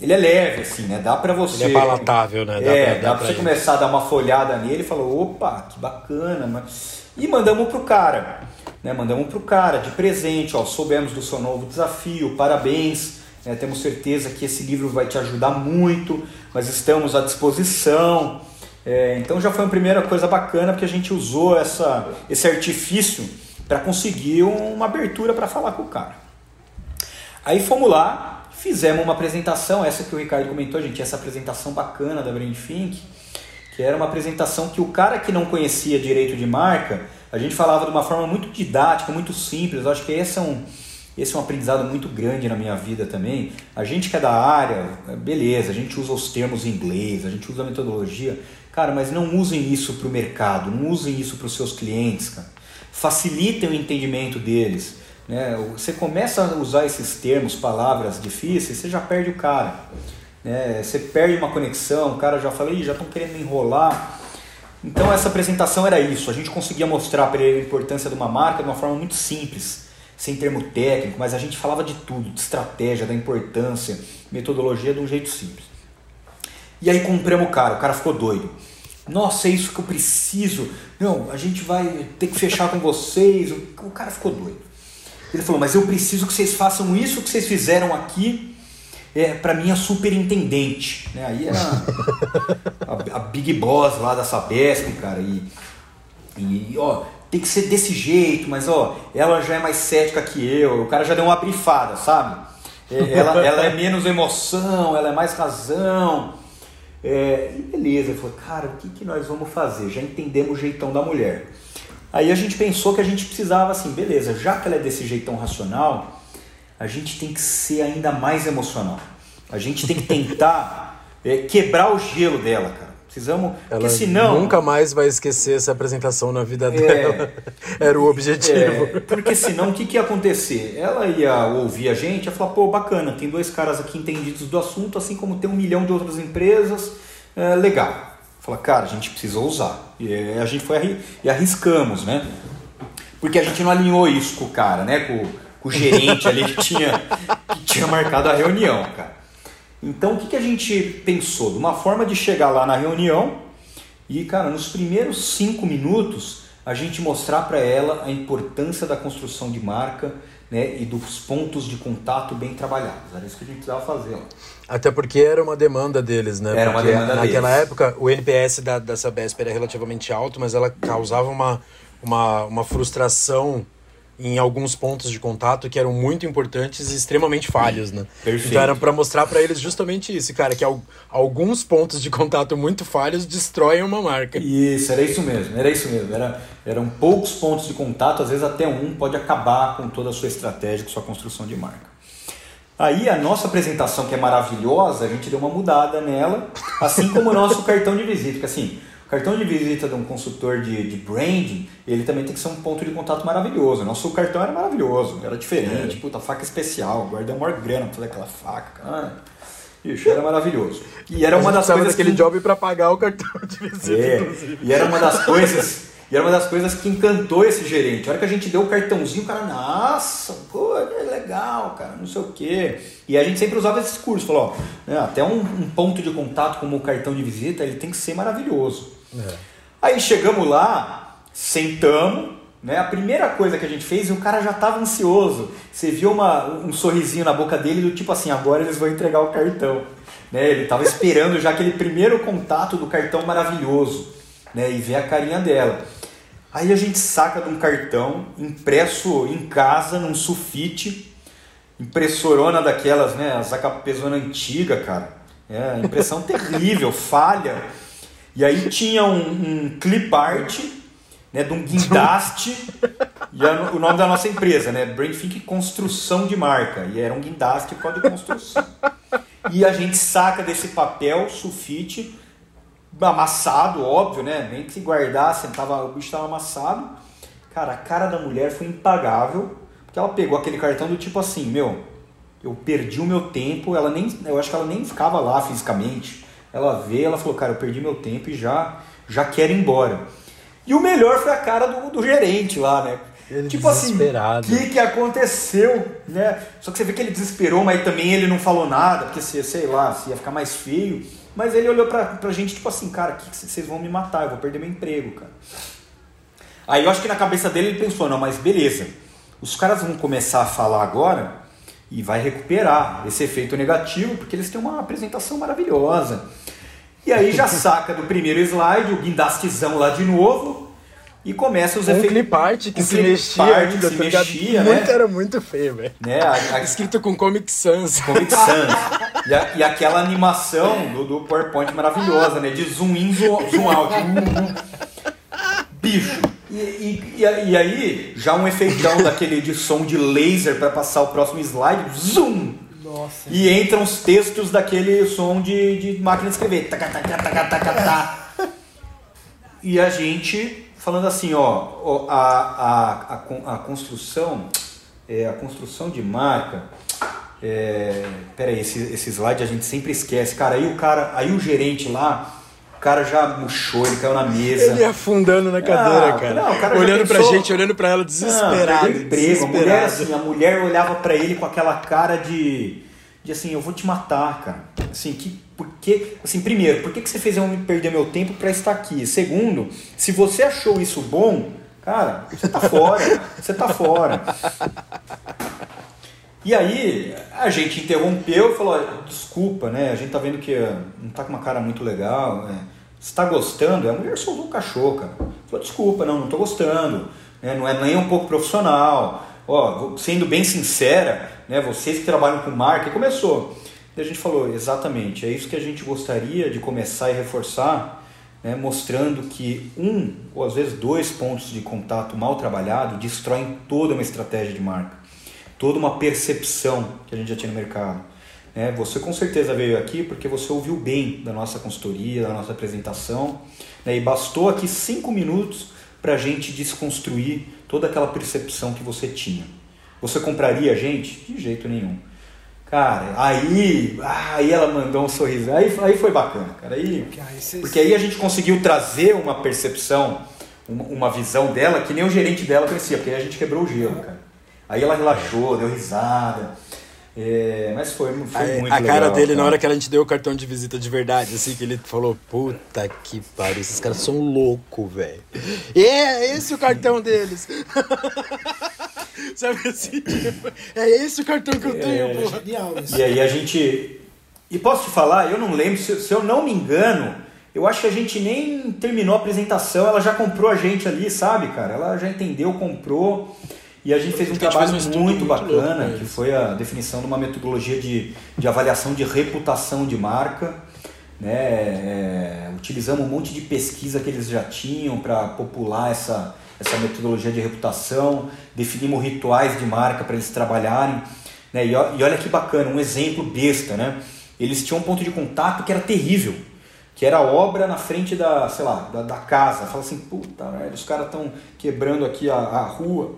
ele é leve, assim, né? Dá para você. Ele é palatável, né? Dá é, pra, dá, dá pra você começar a dar uma folhada nele e falou, opa, que bacana, mas... e mandamos pro cara, né? Mandamos pro cara de presente, ó, soubemos do seu novo desafio, parabéns, né? temos certeza que esse livro vai te ajudar muito, mas estamos à disposição. É, então já foi uma primeira coisa bacana porque a gente usou essa, esse artifício para conseguir uma abertura para falar com o cara. Aí fomos lá, Fizemos uma apresentação, essa que o Ricardo comentou, gente, essa apresentação bacana da Brand Think, que era uma apresentação que o cara que não conhecia direito de marca, a gente falava de uma forma muito didática, muito simples. Eu acho que esse é um, esse é um aprendizado muito grande na minha vida também. A gente que é da área, beleza, a gente usa os termos em inglês, a gente usa a metodologia. Cara, mas não usem isso para o mercado, não usem isso para os seus clientes, cara. Facilitem o entendimento deles. Né? Você começa a usar esses termos, palavras difíceis, você já perde o cara. Né? Você perde uma conexão, o cara já fala, já estão querendo enrolar. Então essa apresentação era isso, a gente conseguia mostrar para ele a importância de uma marca de uma forma muito simples, sem termo técnico, mas a gente falava de tudo, de estratégia, da importância, metodologia de um jeito simples. E aí compramos o cara, o cara ficou doido. Nossa, é isso que eu preciso. Não, a gente vai ter que fechar com vocês. O cara ficou doido. Ele falou, mas eu preciso que vocês façam isso que vocês fizeram aqui é, para minha superintendente. Né? Aí era a, a, Big Boss lá da Sabesp, cara. E, e, ó, tem que ser desse jeito, mas ó, ela já é mais cética que eu. O cara já deu uma brifada, sabe? É, ela, ela é menos emoção, ela é mais razão. É, e beleza, ele falou, cara, o que, que nós vamos fazer? Já entendemos o jeitão da mulher. Aí a gente pensou que a gente precisava assim, beleza, já que ela é desse jeitão racional, a gente tem que ser ainda mais emocional. A gente tem que tentar é, quebrar o gelo dela, cara. Precisamos, ela porque senão nunca mais vai esquecer essa apresentação na vida é, dela. Era o objetivo. É, porque senão o que, que ia acontecer? Ela ia ouvir a gente, ia falar, pô, bacana, tem dois caras aqui entendidos do assunto, assim como tem um milhão de outras empresas, é, legal. Fala, cara, a gente precisa usar. E a gente foi e arriscamos, né? Porque a gente não alinhou isso com o cara, né? Com, com o gerente ali que tinha, que tinha marcado a reunião, cara. Então o que, que a gente pensou? De uma forma de chegar lá na reunião e, cara, nos primeiros cinco minutos a gente mostrar para ela a importância da construção de marca né, e dos pontos de contato bem trabalhados. Era isso que a gente precisava fazer. Ó. Até porque era uma demanda deles, né? Era porque uma demanda Naquela deles. época, o NPS da, da Sabesp era relativamente alto, mas ela causava uma, uma, uma frustração em alguns pontos de contato que eram muito importantes e extremamente falhos, né? Perfeito. Então era para mostrar para eles justamente isso, cara, que alguns pontos de contato muito falhos destroem uma marca. Isso, era isso mesmo, era isso mesmo. Era, eram poucos pontos de contato, às vezes até um pode acabar com toda a sua estratégia, com sua construção de marca. Aí a nossa apresentação, que é maravilhosa, a gente deu uma mudada nela, assim como o nosso cartão de visita, porque assim, cartão de visita de um consultor de, de branding, ele também tem que ser um ponto de contato maravilhoso. Nosso cartão era maravilhoso, era diferente, é. puta, faca especial, guardei uma grana pra fazer aquela faca, cara. Ixi, era maravilhoso. E era uma das coisas daquele que... job para pagar o cartão de visita, é. inclusive. E era uma das coisas e era uma das coisas que encantou esse gerente. A hora que a gente deu o cartãozinho, o cara, nossa, pô, é legal, cara, não sei o quê. E a gente sempre usava esse discurso, falou, ó, né, até um, um, ponto de contato como o cartão de visita, ele tem que ser maravilhoso. É. Aí chegamos lá, sentamos, né? A primeira coisa que a gente fez, o cara já estava ansioso. Você viu uma, um sorrisinho na boca dele do tipo assim, agora eles vão entregar o cartão. Né? Ele estava esperando já aquele primeiro contato do cartão maravilhoso né? E ver a carinha dela. Aí a gente saca de um cartão impresso em casa, num sulfite, impressorona daquelas, né? As HPzona antiga, cara. É, impressão terrível, falha. E aí tinha um, um clip art, né, de um guindaste, e a, o nome da nossa empresa, né? Brainthink Construção de Marca. E era um guindaste por de construção. E a gente saca desse papel sulfite amassado, óbvio, né? Nem que se guardasse, tava, o bicho estava amassado. Cara, a cara da mulher foi impagável, porque ela pegou aquele cartão do tipo assim, meu, eu perdi o meu tempo, ela nem, eu acho que ela nem ficava lá fisicamente. Ela veio, ela falou, cara, eu perdi meu tempo e já, já quero ir embora. E o melhor foi a cara do, do gerente lá, né? Ele tipo assim, o que, que aconteceu, né? Só que você vê que ele desesperou, mas também ele não falou nada, porque se, sei lá, se ia ficar mais feio. Mas ele olhou pra, pra gente, tipo assim, cara, que, que vocês vão me matar, eu vou perder meu emprego, cara. Aí eu acho que na cabeça dele ele pensou, não, mas beleza, os caras vão começar a falar agora e vai recuperar esse efeito negativo, porque eles têm uma apresentação maravilhosa. E aí já saca do primeiro slide, o guindastizão lá de novo, E começa os Um efeitos. clip art que um se clip mexia art ainda, que se tá mexia, né? Muito, era muito feio, velho. né? A, a, Escrito com Comic Sans. Comic Sans. E, a- e aquela animação do, do PowerPoint maravilhosa, né? De zoom in, zoom, zoom out. Bicho. E, e, e aí, já um efeitão daquele de som de laser para passar o próximo slide. Zoom! Nossa. E entram os textos daquele som de, de máquina de escrever. Taca, taca, taca, taca, tá. E a gente falando assim, ó, a, a, a, a construção, é, a construção de marca. É, peraí, esse, esse slide a gente sempre esquece. Cara, aí o cara, aí o gerente lá, cara já murchou, ele caiu na mesa. Ele afundando na cadeira, Ah, cara. não, cara olhando pra pensou- gente, olhando pra ela desesperado. perdeu emprego. A mulher, desesperado. assim, a mulher olhava pra ele com aquela cara de, de assim, eu vou te matar, cara. Assim, que, por que, assim, primeiro, por que, que você fez eu perder meu tempo pra estar aqui? Segundo, se você achou isso bom, cara, você tá fora, você tá fora. E aí, a gente interrompeu e falou, "Ó, desculpa, né? A gente tá vendo que eh, não tá com uma cara muito legal, né? Você tá gostando? A mulher soltou o cachorro, cara. Falou, desculpa, não, não tô gostando. né? Não é nem um pouco profissional. Ó, sendo bem sincera, né? Vocês que trabalham com marca, começou. E a gente falou, exatamente, é isso que a gente gostaria de começar e reforçar, né? mostrando que um, ou às vezes dois pontos de contato mal trabalhado destroem toda uma estratégia de marca toda uma percepção que a gente já tinha no mercado. Né? você com certeza veio aqui porque você ouviu bem da nossa consultoria, da nossa apresentação, né? e bastou aqui cinco minutos para a gente desconstruir toda aquela percepção que você tinha. Você compraria a gente? De jeito nenhum. Cara, aí, aí ela mandou um sorriso. Aí, aí foi bacana, cara. Aí, porque aí a gente conseguiu trazer uma percepção, uma, uma visão dela que nem o gerente dela conhecia, porque aí a gente quebrou o gelo, cara. Aí ela relaxou, deu risada. É, mas foi, foi Aí, muito a legal. cara dele, na hora que a gente deu o cartão de visita de verdade, assim, que ele falou, puta que pariu, esses caras são loucos, velho. E é esse o cartão deles. Sabe assim, tipo, é esse o cartão que eu tenho, porra. Genial isso. E aí a gente. E posso te falar, eu não lembro, se, se eu não me engano, eu acho que a gente nem terminou a apresentação, ela já comprou a gente ali, sabe, cara? Ela já entendeu, comprou. E a gente fez um trabalho fez um muito, muito bacana, que foi a definição de uma metodologia de, de avaliação de reputação de marca. Né? É, utilizamos um monte de pesquisa que eles já tinham para popular essa, essa metodologia de reputação, definimos rituais de marca para eles trabalharem. Né? E, e olha que bacana, um exemplo besta, né? Eles tinham um ponto de contato que era terrível, que era a obra na frente da, sei lá, da, da casa. Fala assim, puta merda, os caras estão quebrando aqui a, a rua,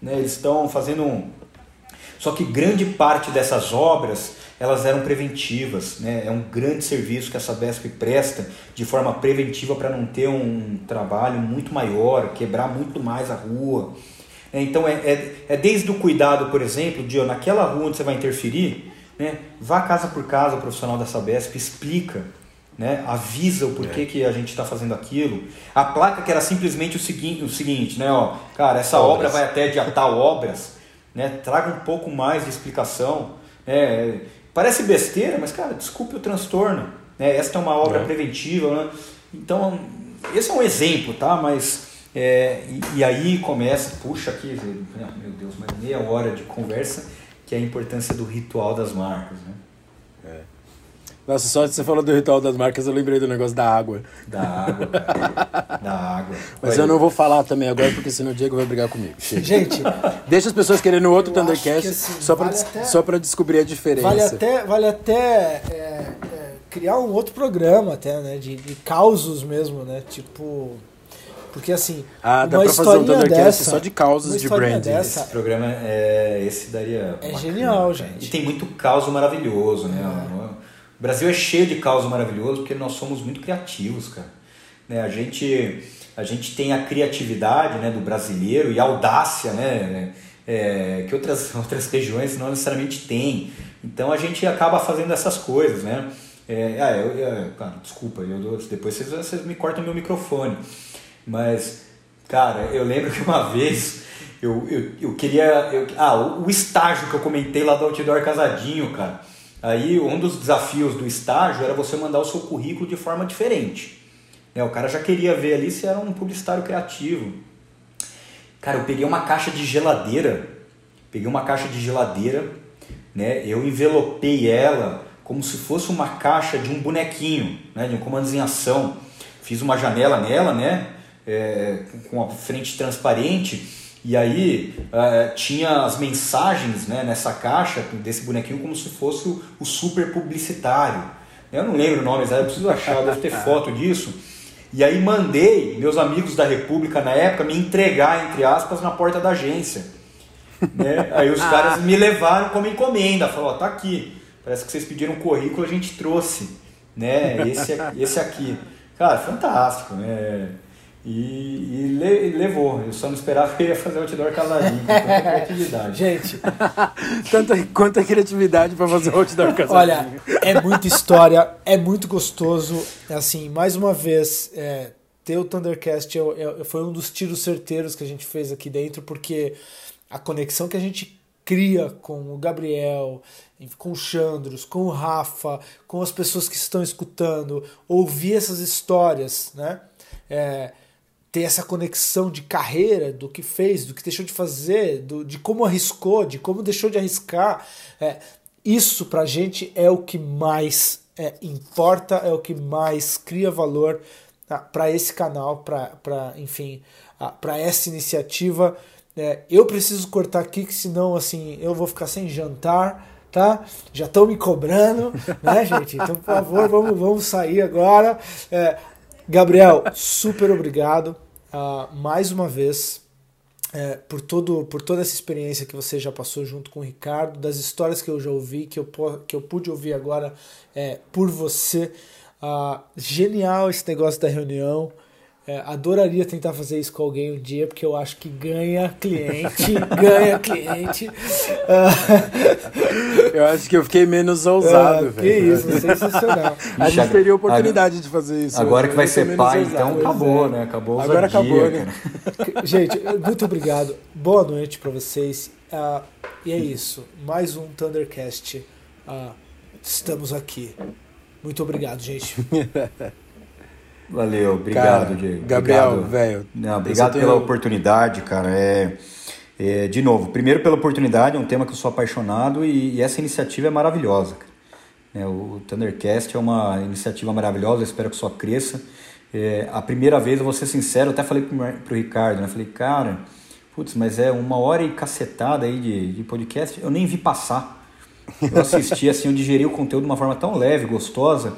né? Eles estão fazendo um, só que grande parte dessas obras elas eram preventivas, né? é um grande serviço que a Sabesp presta de forma preventiva para não ter um trabalho muito maior, quebrar muito mais a rua. É, Então é, é, é desde o cuidado, por exemplo, de naquela rua onde você vai interferir, né? vá casa por casa, o profissional da Sabesp explica, né? avisa o porquê que a gente está fazendo aquilo. A placa que era simplesmente o seguinte, o seguinte né? ó, cara, essa obra Obras. vai até de tal obras, né? traga um pouco mais de explicação. né? parece besteira, mas cara, desculpe o transtorno. Né? Esta é uma obra É. preventiva. Né? Então, esse é um exemplo, tá? Mas é, e, e aí começa, puxa aqui, ah, meu Deus, mais meia hora de conversa, que é a importância do ritual das marcas, né? Nossa, só você falou do ritual das marcas, eu lembrei do negócio da água. Da água, cara. da água. Mas eu não vou falar também agora, porque senão o Diego vai brigar comigo. Chega. Gente, Deixa as pessoas querendo outro Thundercast que, assim, só, pra, vale até- só pra descobrir a diferença. vale até, vale até é, é, criar um outro programa até, né? De, de causos mesmo, né? Tipo. Porque assim. Ah, dá uma pra fazer um Thundercast dessa, só de causas de branding. Dessa, Esse programa é. Esse daria. É bacana, genial, gente. E tem muito caos maravilhoso, né? O Brasil é cheio de caos maravilhoso porque nós somos muito criativos, cara. Né? A, gente, a gente tem a criatividade né, do brasileiro e a audácia, né? é, que outras, outras regiões não necessariamente têm. Então a gente acaba fazendo essas coisas, né? É, ah, eu, eu- cara, desculpa, eu depois vocês, vocês me cortam meu microfone. Mas, cara, eu lembro que uma vez eu, eu, eu queria. eu- ah, o estágio que eu comentei lá do Outdoor Casadinho, cara. Aí um dos desafios do estágio era você mandar o seu currículo de forma diferente. Né, o cara já queria ver ali se era um publicitário criativo. Cara, eu peguei uma caixa de geladeira, peguei uma caixa de geladeira, né? Eu envelopei ela como se fosse uma caixa de um bonequinho, né? De um comandos em ação. Fiz uma janela nela, né? É, com a frente transparente e aí uh, tinha as mensagens né, nessa caixa desse bonequinho como se fosse o, o super publicitário. Eu não lembro o nome, eu preciso achar, deve ter foto disso. E aí mandei meus amigos da República na época me entregar, entre aspas, na porta da agência. Né? Aí os caras me levaram como encomenda, falou, ó, tá aqui. Parece que vocês pediram um currículo, a gente trouxe. Né? Esse, esse aqui. Cara, fantástico. Né? E, e, le, e, levou. Eu só não esperava que ia fazer outdoor casadinho. Tanta criatividade. Gente, Tanta, quanta criatividade para fazer outdoor casadinho. Olha, é muita história, é muito gostoso. Assim, mais uma vez, é, ter o Thundercast é, é, foi um dos tiros certeiros que a gente fez aqui dentro, porque a conexão que a gente cria com o Gabriel, com o Chandros, com o Rafa, com as pessoas que estão escutando, ouvir essas histórias, né? É, ter essa conexão de carreira, do que fez, do que deixou de fazer, do, de como arriscou, de como deixou de arriscar. É, isso pra gente é o que mais é, importa, é o que mais cria valor tá, para esse canal, para enfim, para essa iniciativa. É, eu preciso cortar aqui, que senão assim eu vou ficar sem jantar. Tá? Já estão me cobrando, né, gente? Então, por favor, vamos, vamos sair agora. É, Gabriel, super obrigado uh, mais uma vez é, por, todo, por toda essa experiência que você já passou junto com o Ricardo, das histórias que eu já ouvi, que eu, que eu pude ouvir agora é, por você. Uh, genial esse negócio da reunião. É, adoraria tentar fazer isso com alguém um dia, porque eu acho que ganha cliente, ganha cliente. eu acho que eu fiquei menos ousado, ah, Que isso, sensacional. A gente teria oportunidade de fazer isso. Agora que vai ser pai, então acabou, é. né? Acabou Agora acabou, né? Gente, muito obrigado. Boa noite para vocês. Uh, e é isso. Mais um Thundercast. Uh, estamos aqui. Muito obrigado, gente. Valeu, obrigado, cara, Diego. Gabriel, velho. Obrigado pela tenho... oportunidade, cara. É, é, de novo, primeiro pela oportunidade, é um tema que eu sou apaixonado e, e essa iniciativa é maravilhosa. É, o Thundercast é uma iniciativa maravilhosa, espero que só cresça. É, a primeira vez, eu vou ser sincero, até falei pro, pro Ricardo, né? Falei, cara, putz, mas é uma hora e cacetada aí de, de podcast, eu nem vi passar. Eu assisti, assim, eu digeri o conteúdo de uma forma tão leve, gostosa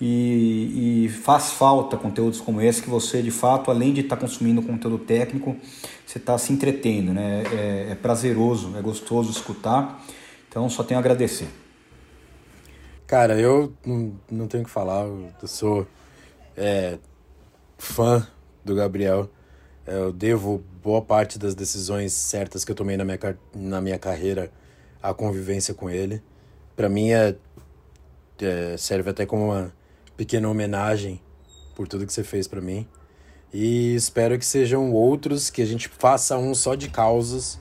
e, e, faz falta conteúdos como esse que você de fato além de estar tá consumindo conteúdo técnico você está se entretendo né? É, é, prazeroso é gostoso escutar. Então só tenho a agradecer. Cara eu não, tenho que falar. Eu sou é, fã do Gabriel. É, eu devo boa parte das decisões certas que eu tomei na minha, na minha carreira à convivência com ele. Para mim é, é serve até como uma pequena homenagem por tudo que você fez para mim. E espero que sejam outros, que a gente faça um só de causas.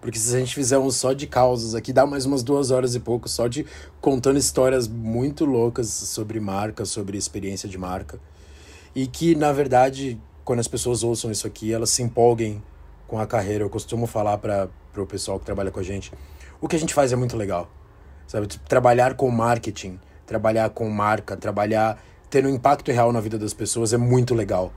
Porque se a gente fizer um só de causas aqui, dá mais umas duas horas e pouco só de contando histórias muito loucas sobre marca, sobre experiência de marca. E que, na verdade, quando as pessoas ouçam isso aqui, elas se empolguem com a carreira. Eu costumo falar para o pessoal que trabalha com a gente: o que a gente faz é muito legal. Sabe? Trabalhar com marketing trabalhar com marca, trabalhar tendo um impacto real na vida das pessoas é muito legal.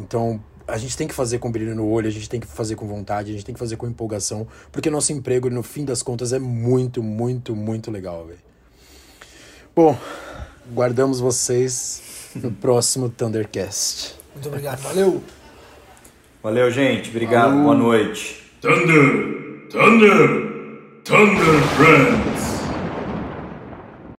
Então, a gente tem que fazer com brilho no olho, a gente tem que fazer com vontade, a gente tem que fazer com empolgação, porque nosso emprego, no fim das contas, é muito, muito, muito legal, velho. Bom, guardamos vocês no próximo Thundercast. Muito obrigado, valeu! Valeu, gente. Obrigado, boa noite. Thunder, Thunder, Thunder Friends.